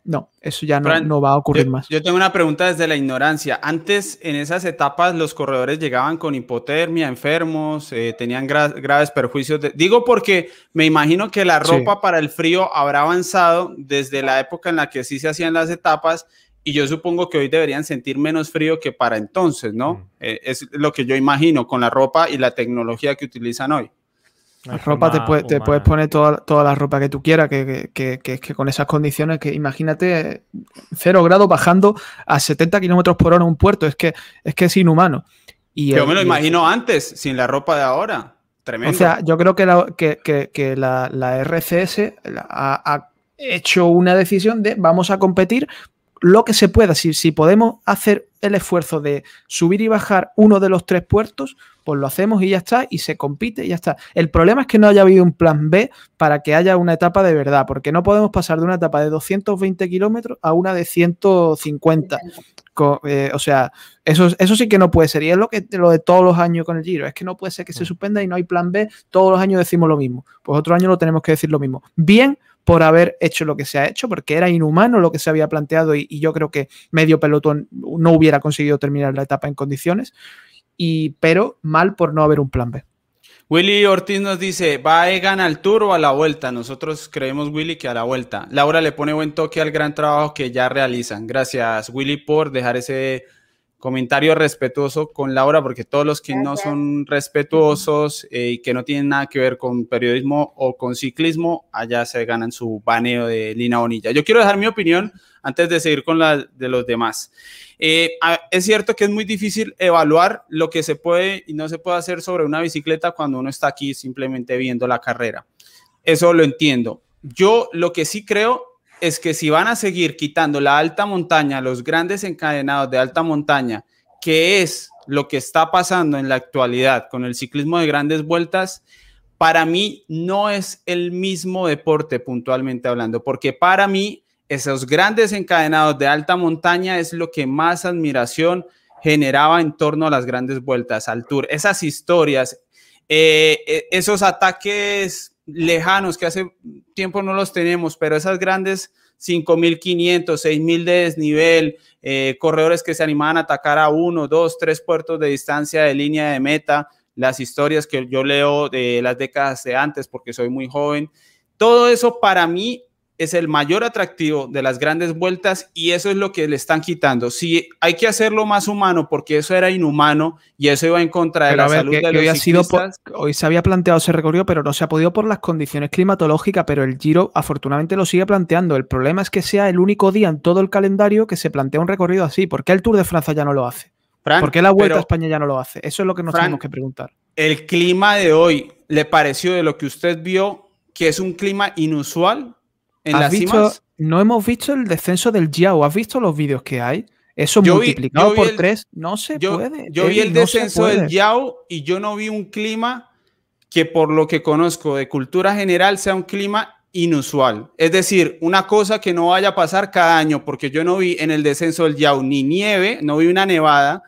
no, eso ya no, va a ocurrir más. Yo tengo una pregunta desde la ignorancia. Antes, en esas etapas, los corredores llegaban con hipotermia, enfermos, eh, tenían graves perjuicios. Digo porque me imagino que la ropa para el frío habrá avanzado desde la época en la que sí se hacían las etapas y yo supongo que hoy deberían sentir menos frío que para entonces, ¿no? Mm. Eh, es lo que yo imagino con la ropa y la tecnología que utilizan hoy. La ropa te, te, puedes poner toda, toda, la ropa que tú quieras, que, que, que, que, con esas condiciones, que imagínate cero grados bajando a 70 kilómetros por hora en un puerto, es que es, que es inhumano. Y yo me lo imagino antes, sin la ropa de ahora. Tremendo. O sea, yo creo que la, que, la, la RCS ha, ha, hecho una decisión de vamos a competir lo que se pueda. Si, si podemos hacer el esfuerzo de subir y bajar uno de los tres puertos, pues lo hacemos y ya está, y se compite y ya está. El problema es que no haya habido un plan B para que haya una etapa de verdad, porque no podemos pasar de una etapa de 220 kilómetros a una de 150. Eh, o sea, eso, eso sí que no puede ser. Y es lo, que, lo de todos los años con el Giro. Es que no puede ser que se mm. suspenda y no hay plan B. Todos los años decimos lo mismo. Pues otro año lo tenemos que decir lo mismo. Bien por haber hecho lo que se ha hecho, porque era inhumano lo que se había planteado y, y yo creo que medio pelotón no hubiera conseguido terminar la etapa en condiciones y, pero mal por no haber un plan B. Willy Ortiz nos dice, ¿va Egan al tour o a la vuelta? Nosotros creemos, Willy, que a la vuelta. Laura le pone buen toque al gran trabajo que ya realizan. Gracias, Willy, por dejar ese comentario respetuoso con Laura, porque todos los que no son respetuosos eh, y que no tienen nada que ver con periodismo o con ciclismo, allá se ganan su baneo de Lina Bonilla. Yo quiero dejar mi opinión antes de seguir con la de los demás. Eh, es cierto que es muy difícil evaluar lo que se puede y no se puede hacer sobre una bicicleta cuando uno está aquí simplemente viendo la carrera. Eso lo entiendo. Yo lo que sí creo es que si van a seguir quitando la alta montaña, los grandes encadenados de alta montaña, que es lo que está pasando en la actualidad con el ciclismo de grandes vueltas, para mí no es el mismo deporte puntualmente hablando, porque para mí esos grandes encadenados de alta montaña es lo que más admiración generaba en torno a las grandes vueltas al tour. Esas historias, eh, eh, esos ataques lejanos que hace tiempo no los tenemos, pero esas grandes 5.500, 6.000 de desnivel, eh, corredores que se animaban a atacar a uno, dos, tres puertos de distancia de línea de meta, las historias que yo leo de las décadas de antes porque soy muy joven. Todo eso para mí es el mayor atractivo de las grandes vueltas y eso es lo que le están quitando. Si hay que hacerlo más humano porque eso era inhumano y eso iba en contra de la salud de los hoy, sido hoy se había planteado ese recorrido, pero no se ha podido por las condiciones climatológicas, pero el Giro afortunadamente lo sigue planteando. El problema es que sea el único día en todo el calendario que se plantea un recorrido así. ¿Por qué el Tour de Francia ya no lo hace? ¿Por qué la Vuelta a España ya no lo hace? Eso es lo que nos tenemos que preguntar. ¿El clima de hoy le pareció de lo que usted vio que es un clima inusual? No hemos visto el descenso del Yao. ¿Has visto los vídeos que hay? Eso multiplicado por tres no se puede. Yo vi el descenso del Yao y yo no vi un clima que por lo que conozco de cultura general sea un clima inusual. Es decir, una cosa que no vaya a pasar cada año, porque yo no vi en el descenso del Yao ni nieve, no vi una nevada,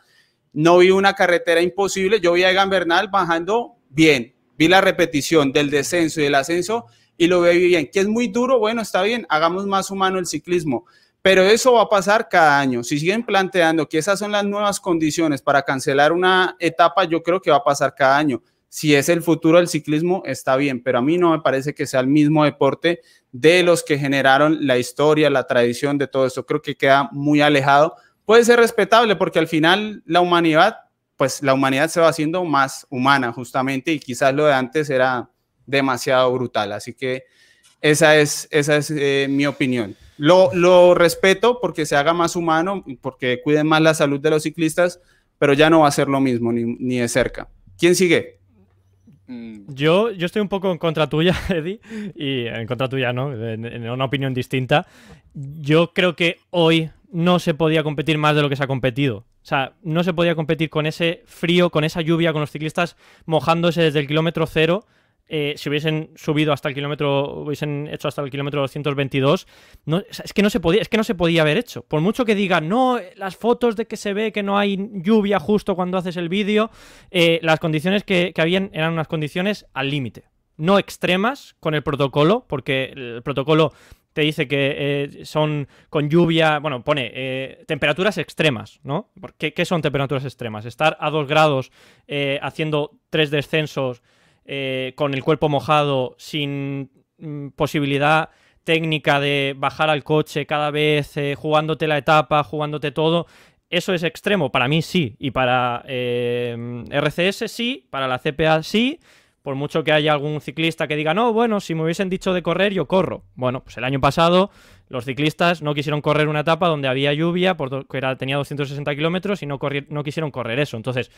no vi una carretera imposible, yo vi a Egan Bernal bajando bien, vi la repetición del descenso y del ascenso y lo veo bien. Que es muy duro, bueno, está bien, hagamos más humano el ciclismo. Pero eso va a pasar cada año. Si siguen planteando que esas son las nuevas condiciones para cancelar una etapa, yo creo que va a pasar cada año. Si es el futuro del ciclismo, está bien, pero a mí no me parece que sea el mismo deporte de los que generaron la historia, la tradición de todo esto. Creo que queda muy alejado. Puede ser respetable porque al final la humanidad, pues la humanidad se va haciendo más humana justamente y quizás lo de antes era demasiado brutal. Así que Esa es, esa es eh, mi opinión. Lo, lo respeto porque se haga más humano, porque cuiden más la salud de los ciclistas, pero ya no va a ser lo mismo ni, ni de cerca. ¿Quién sigue? Mm. Yo, yo estoy un poco en contra tuya, Eddie, y en contra tuya, ¿no? En, una opinión distinta. Yo creo que hoy no se podía competir más de lo que se ha competido. O sea, no se podía competir con ese frío, con esa lluvia, con los ciclistas mojándose desde el kilómetro cero eh, si hubiesen subido hasta el kilómetro, hubiesen hecho hasta el kilómetro 222, no, es que no se podía, es que no se podía haber hecho. Por mucho que digan, no, las fotos de que se ve que no hay lluvia justo cuando haces el vídeo, eh, las condiciones que, habían eran unas condiciones al límite. No extremas con el protocolo, porque el protocolo te dice que eh, son con lluvia, bueno, pone temperaturas extremas, ¿no? ¿Qué, ¿Qué, son temperaturas extremas? Estar a 2 grados haciendo tres descensos eh, con el cuerpo mojado, sin mm, posibilidad técnica de bajar al coche cada vez, eh, jugándote la etapa, jugándote todo. Eso es extremo, para mí sí, y para eh, RCS sí, para la CPA sí, por mucho que haya algún ciclista que diga, no, bueno, si me hubiesen dicho de correr, yo corro. Bueno, pues el año pasado los ciclistas no quisieron correr una etapa donde había lluvia, porque era, tenía 260 kilómetros y no, no quisieron correr eso. Entonces,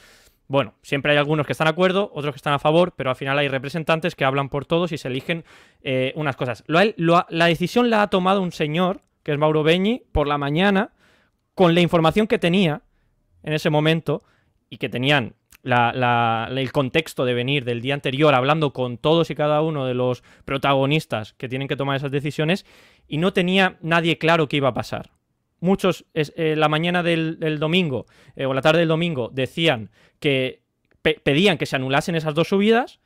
bueno, siempre hay algunos que están de acuerdo, otros que están a favor, pero al final hay representantes que hablan por todos y se eligen eh, unas cosas. la decisión la ha tomado un señor, que es Mauro Beñi, por la mañana, con la información que tenía en ese momento y que tenían el contexto de venir del día anterior hablando con todos y cada uno de los protagonistas que tienen que tomar esas decisiones y no tenía nadie claro qué iba a pasar muchos eh, la mañana del, domingo eh, o la tarde del domingo decían que pedían que se anulasen esas dos subidas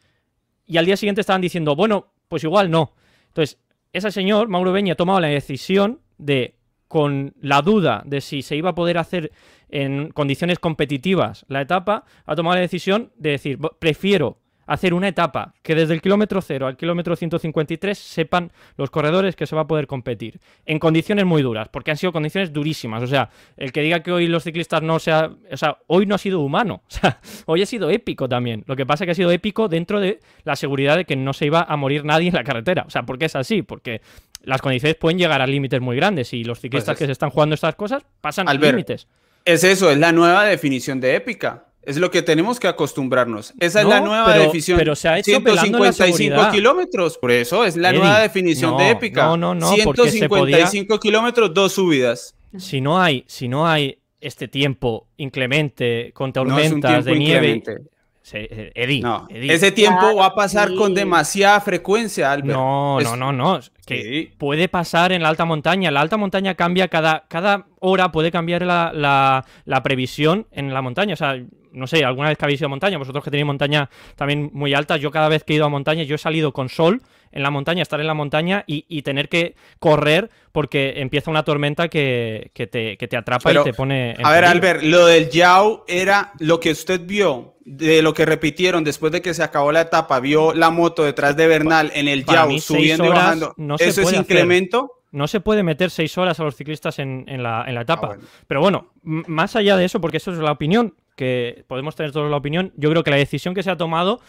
y al día siguiente estaban diciendo, bueno, pues igual no. Entonces, ese señor, Mauro Beña, ha tomado la decisión de, con la duda de si se iba a poder hacer en condiciones competitivas la etapa, ha tomado la decisión de decir, prefiero hacer una etapa que desde el kilómetro 0 al kilómetro 153 sepan los corredores que se va a poder competir en condiciones muy duras, porque han sido condiciones durísimas. O sea, el que diga que hoy los ciclistas no sea. O sea, hoy no ha sido humano. O sea, hoy ha sido épico también. Lo que pasa es que ha sido épico dentro de la seguridad de que no se iba a morir nadie en la carretera. O sea, porque es así, porque las condiciones pueden llegar a límites muy grandes y los ciclistas pues que se están jugando estas cosas pasan a límites. Es eso, es la nueva definición de épica. Es lo que tenemos que acostumbrarnos. Esa es la nueva definición. Pero se ha hecho 155 kilómetros, por eso es la nueva definición de épica. No, no, no. 155 kilómetros, dos subidas. Si no hay, si no hay este tiempo inclemente con tormentas de nieve. Eh, Eddie, Ese tiempo va a pasar con demasiada frecuencia, Albert. No, no, no, no. Que puede pasar en la alta montaña. La alta montaña cambia cada, cada hora, puede cambiar la, la, la previsión en la montaña. O sea, no sé, alguna vez que habéis ido a montaña, vosotros que tenéis montaña también muy alta, yo cada vez que he ido a montaña, yo he salido con sol en la montaña, estar en la montaña y, tener que correr porque empieza una tormenta que, te, atrapa y te pone... a ver, Albert, lo del Yao era lo que usted vio, de lo que repitieron después de que se acabó la etapa, vio la moto detrás de Bernal en el Yao subiendo y bajando. ¿Eso es incremento? No se puede meter seis horas a los ciclistas en, la, etapa. Ah, Pero bueno, más allá de eso, porque eso es la opinión, que podemos tener todos la opinión, yo creo que la decisión que se ha tomado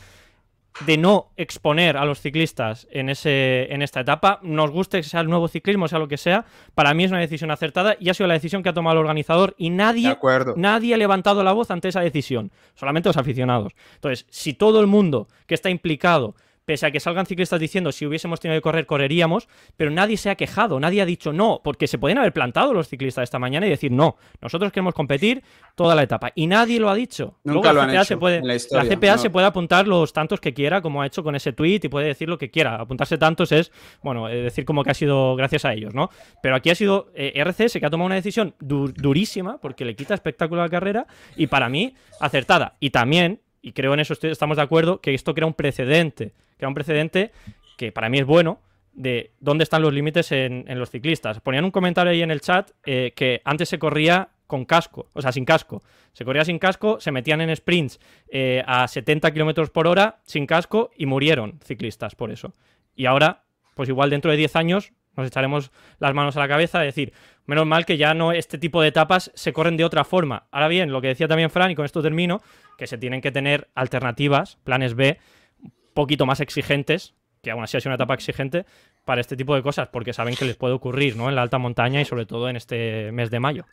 de no exponer a los ciclistas en, ese, en esta etapa, nos guste que sea el nuevo ciclismo, sea lo que sea, para mí es una decisión acertada y ha sido la decisión que ha tomado el organizador y nadie, nadie ha levantado la voz ante esa decisión, solamente los aficionados. Entonces, si todo el mundo que está implicado pese a que salgan ciclistas diciendo si hubiésemos tenido que correr, correríamos, pero nadie se ha quejado, nadie ha dicho no, porque se pueden haber plantado los ciclistas esta mañana y decir no, nosotros queremos competir toda la etapa. Y nadie lo ha dicho. Nunca la CPA, se puede, la, CPA se puede apuntar los tantos que quiera, como ha hecho con ese tweet, y puede decir lo que quiera. Apuntarse tantos es, bueno, eh, decir como que ha sido gracias a ellos, ¿no? Pero aquí ha sido eh, RCS que ha tomado una decisión durísima, porque le quita espectáculo a la carrera, y para mí, acertada. Y también, y creo en eso estamos de acuerdo, que esto crea un precedente que era un precedente que para mí es bueno, de dónde están los límites en, los ciclistas. Ponían un comentario ahí en el chat eh, que antes se corría con casco, o sea, sin casco. Se corría sin casco, se metían en sprints eh, a 70 kilómetros por hora sin casco y murieron ciclistas por eso. Y ahora, pues igual dentro de 10 años nos echaremos las manos a la cabeza de decir, menos mal que ya no este tipo de etapas se corren de otra forma. Ahora bien, lo que decía también Fran, y con esto termino, que se tienen que tener alternativas, planes B, poquito más exigentes que aún así ha sido una etapa exigente para este tipo de cosas, porque saben que les puede ocurrir ¿no? en la alta montaña y sobre todo en este mes de mayo.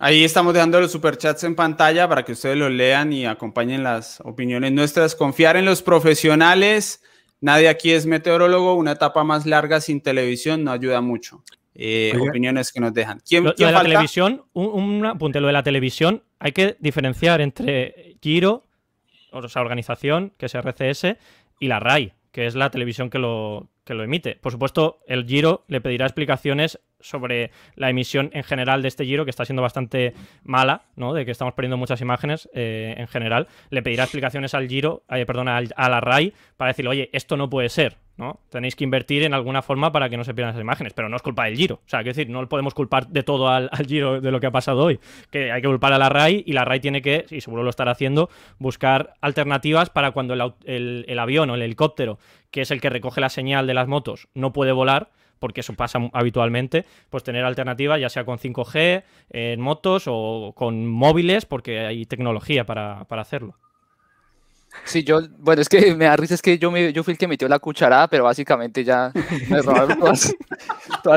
Ahí estamos dejando los superchats en pantalla para que ustedes los lean y acompañen las opiniones nuestras. Confiar en los profesionales. Nadie aquí es meteorólogo. Una etapa más larga sin televisión no ayuda mucho. Eh, opiniones que nos dejan. ¿Quién, lo, de la televisión, un, apunte, lo de la televisión, hay que diferenciar entre Giro, o sea, organización, que es RCS, y la RAI, que es la televisión que lo, que lo emite. Por supuesto, el Giro le pedirá explicaciones sobre la emisión en general de este Giro, que está siendo bastante mala, ¿no? De que estamos perdiendo muchas imágenes eh, en general. Le pedirá explicaciones al Giro, eh, perdona, a la RAI para decirle, oye, esto no puede ser, ¿no? Tenéis que invertir en alguna forma para que no se pierdan esas imágenes, pero no es culpa del Giro. O sea, quiero decir, no podemos culpar de todo al, Giro de lo que ha pasado hoy. Que hay que culpar a la RAI y la RAI tiene que, y seguro lo estará haciendo, buscar alternativas para cuando el avión o el helicóptero, que es el que recoge la señal de las motos, no puede volar porque eso pasa habitualmente, pues tener alternativas ya sea con 5G, en motos o con móviles, porque hay tecnología para, hacerlo. Sí, yo, bueno, es que me da risa, es que yo, me, yo fui el que metió la cucharada, pero básicamente ya me robaron todas,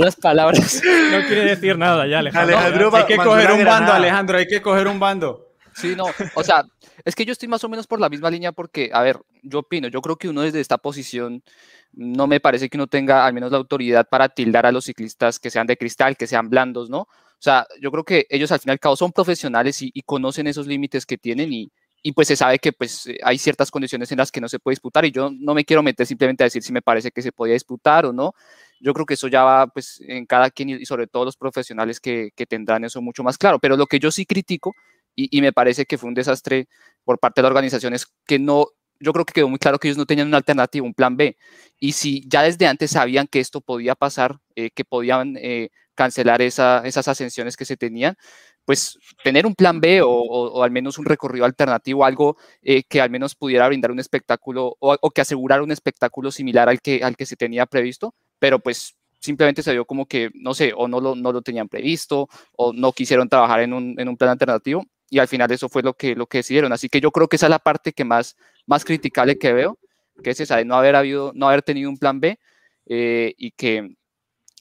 las palabras. No quiere decir nada ya, Alejandro. Alejandro hay que coger un bando, Alejandro, hay que coger un bando. Sí, no, o sea, es que yo estoy más o menos por la misma línea porque, a ver, yo opino, yo creo que uno desde esta posición no me parece que uno tenga al menos la autoridad para tildar a los ciclistas que sean de cristal, que sean blandos, ¿no? O sea, yo creo que ellos al fin y al cabo son profesionales y, conocen esos límites que tienen y, y, pues se sabe que pues hay ciertas condiciones en las que no se puede disputar y yo no me quiero meter simplemente a decir si me parece que se podía disputar o no. Yo creo que eso ya va pues en cada quien y sobre todo los profesionales que, que tendrán eso mucho más claro. Pero lo que yo sí critico y, y me parece que fue un desastre por parte de la organización es que no yo creo que quedó muy claro que ellos no tenían una alternativa, un plan B. Y si ya desde antes sabían que esto podía pasar, eh, que podían eh, cancelar esas ascensiones que se tenían, pues tener un plan B o, al menos un recorrido alternativo, algo eh, que al menos pudiera brindar un espectáculo o, que asegurara un espectáculo similar al que, al que se tenía previsto, pero pues simplemente se vio como que, no sé, o no lo, no lo tenían previsto o no quisieron trabajar en un, en un plan alternativo y al final eso fue lo que, lo que decidieron. Así que yo creo que esa es la parte que más, más criticable que veo, que es esa de no haber, habido, no haber tenido un plan B eh, y que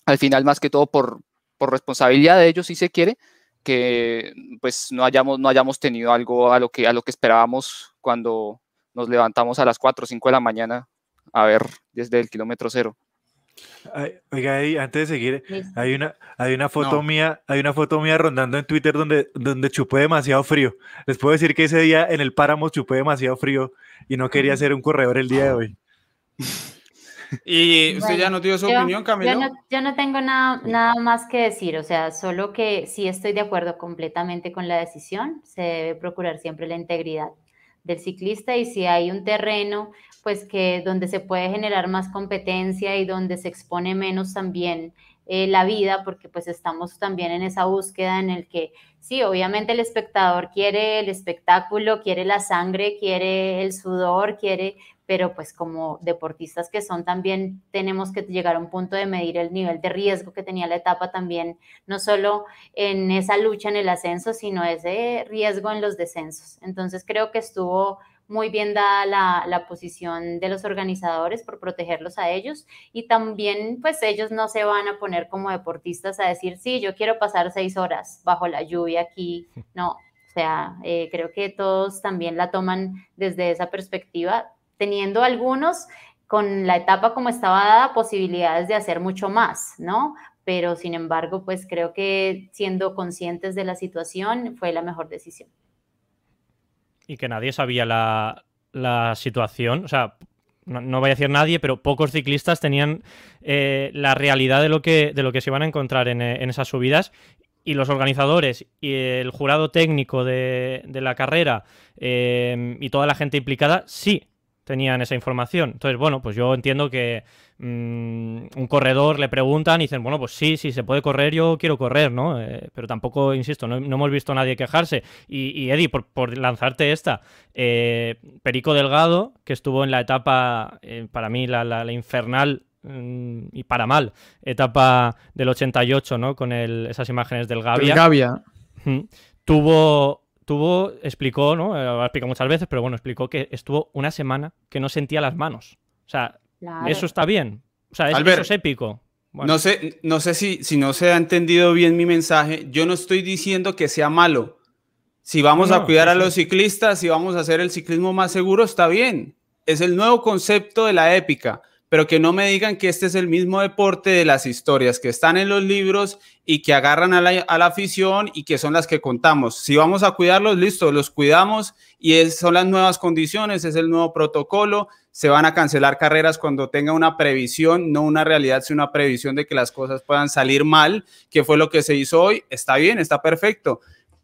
al final más que todo por, por responsabilidad de ellos si se quiere, que pues no hayamos, no hayamos tenido algo a lo, que, a lo que esperábamos cuando nos levantamos a las 4 o 5 de la mañana a ver desde el kilómetro cero oiga, antes de seguir, hay una, hay una foto mía, hay una foto mía rondando en Twitter donde, donde chupé demasiado frío. Les puedo decir que ese día en el páramo chupé demasiado frío y no quería ser un corredor el día de hoy. ¿Y usted ya no dio su opinión, Camilo? Yo no, tengo nada, nada más que decir, o sea, solo que sí estoy de acuerdo completamente con la decisión, se debe procurar siempre la integridad del ciclista y si hay un terreno pues que donde se puede generar más competencia y donde se expone menos también eh, la vida, porque pues estamos también en esa búsqueda en el que sí, obviamente el espectador quiere el espectáculo, quiere la sangre, quiere el sudor, quiere, pero pues como deportistas que son también tenemos que llegar a un punto de medir el nivel de riesgo que tenía la etapa también, no solo en esa lucha en el ascenso, sino ese riesgo en los descensos. Entonces creo que estuvo muy bien dada la, posición de los organizadores por protegerlos a ellos y también pues ellos no se van a poner como deportistas a decir, sí, yo quiero pasar seis horas bajo la lluvia aquí, no, o sea, eh, creo que todos también la toman desde esa perspectiva, teniendo algunos con la etapa como estaba dada posibilidades de hacer mucho más, ¿no? Pero sin embargo, pues creo que siendo conscientes de la situación fue la mejor decisión y que nadie sabía la, situación. O sea, no, voy a decir nadie, pero pocos ciclistas tenían eh, la realidad de lo, que, de lo que se iban a encontrar en, esas subidas. Y los organizadores y el jurado técnico de, la carrera eh, y toda la gente implicada sí tenían esa información. Entonces, bueno, pues yo entiendo que mm, un corredor le preguntan y dicen, bueno, pues sí, sí, se puede correr, yo quiero correr, ¿no? Eh, pero tampoco, insisto, no, hemos visto a nadie quejarse. Y, y Eddie, por, lanzarte esta, eh, Perico Delgado, que estuvo en la etapa, eh, para mí, la, infernal mm, y para mal, etapa del 88, ¿no? Con esas imágenes del Gavia. El Gavia. Tuvo estuvo, explicó, ¿no? Eh, lo ha explicado muchas veces, pero bueno, explicó que estuvo una semana que no sentía las manos. O sea, Eso está bien. O sea, eso es épico. No sé, no sé si, si no se ha entendido bien mi mensaje. Yo no estoy diciendo que sea malo. Si vamos a cuidar a los ciclistas, si vamos a hacer el ciclismo más seguro, está bien. Es el nuevo concepto de la épica, pero que no me digan que este es el mismo deporte de las historias que están en los libros y que agarran a la, afición y que son las que contamos. Si vamos a cuidarlos, listo, los cuidamos y son las nuevas condiciones, es el nuevo protocolo se van a cancelar carreras cuando tenga una previsión, no una realidad, sino una previsión de que las cosas puedan salir mal, que fue lo que se hizo hoy. Está bien, está perfecto.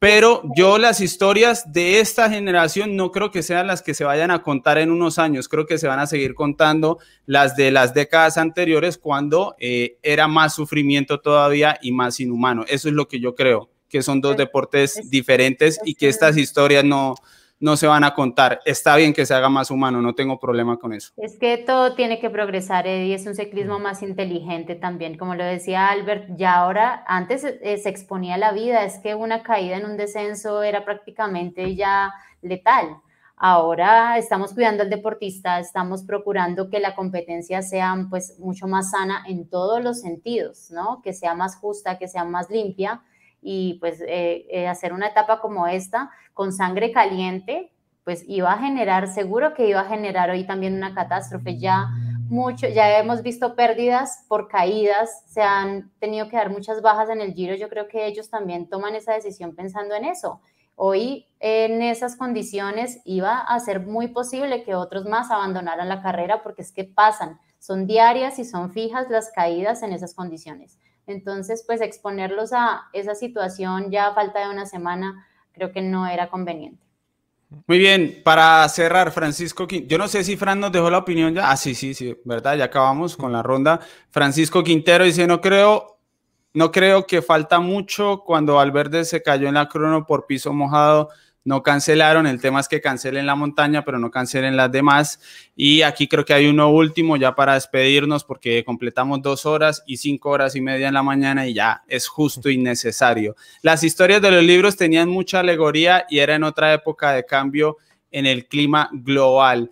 Pero yo las historias de esta generación no creo que sean las que se vayan a contar en unos años, creo que se van a seguir contando las de las décadas anteriores cuando eh, era más sufrimiento todavía y más inhumano. Eso es lo que yo creo, que son dos deportes diferentes y que estas historias no, no se van a contar. Está bien que se haga más humano, no tengo problema con eso. Es que todo tiene que progresar, Eddie, es un ciclismo más inteligente también, como lo decía Albert, ya ahora, antes eh, se exponía la vida, es que una caída en un descenso era prácticamente ya letal. Ahora estamos cuidando al deportista, estamos procurando que la competencia sea pues mucho más sana en todos los sentidos, ¿no? Que sea más justa, que sea más limpia y pues eh, eh, hacer una etapa como esta con sangre caliente, pues iba a generar, seguro que iba a generar hoy también una catástrofe. Ya mucho, ya hemos visto pérdidas por caídas, se han tenido que dar muchas bajas en el giro. Yo creo que ellos también toman esa decisión pensando en eso. Hoy en esas condiciones iba a ser muy posible que otros más abandonaran la carrera porque es que pasan, son diarias y son fijas las caídas en esas condiciones. Entonces, pues exponerlos a esa situación ya a falta de una semana, creo que no era conveniente. Muy bien, para cerrar, Francisco, yo no sé si Fran nos dejó la opinión ya. Ah, sí, sí, sí, verdad, ya acabamos con la ronda. Francisco Quintero dice, no creo, no creo que falta mucho cuando Valverde se cayó en la crono por piso mojado no cancelaron. El tema es que cancelen la montaña, pero no cancelen las demás. Y aquí creo que hay uno último ya para despedirnos porque completamos dos horas y cinco horas y media en la mañana y ya es justo y necesario. Las historias de los libros tenían mucha alegoría y era en otra época de cambio en el clima global.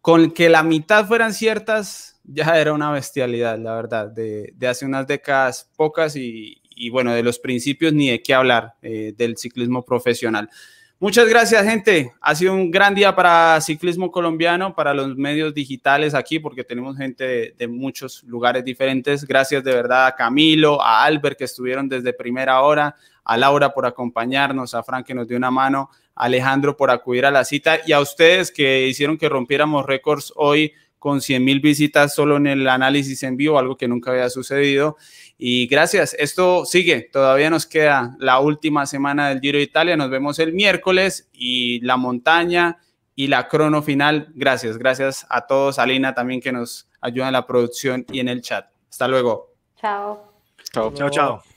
Con que la mitad fueran ciertas, ya era una bestialidad, la verdad, de, hace unas décadas pocas y, bueno, de los principios ni de qué hablar eh, del ciclismo profesional. Muchas gracias, gente. Ha sido un gran día para ciclismo colombiano, para los medios digitales aquí, porque tenemos gente de, muchos lugares diferentes. Gracias de verdad a Camilo, a Albert, que estuvieron desde primera hora, a Laura por acompañarnos, a Frank, que nos dio una mano, a Alejandro por acudir a la cita y a ustedes que hicieron que rompiéramos récords hoy con 100 mil visitas solo en el análisis en vivo, algo que nunca había sucedido. Y gracias, esto sigue, todavía nos queda la última semana del Giro de Italia, nos vemos el miércoles y la montaña y la crono final. Gracias, gracias a todos, a Lina también que nos ayuda en la producción y en el chat. Hasta luego. Chao. Chao, chao. chao.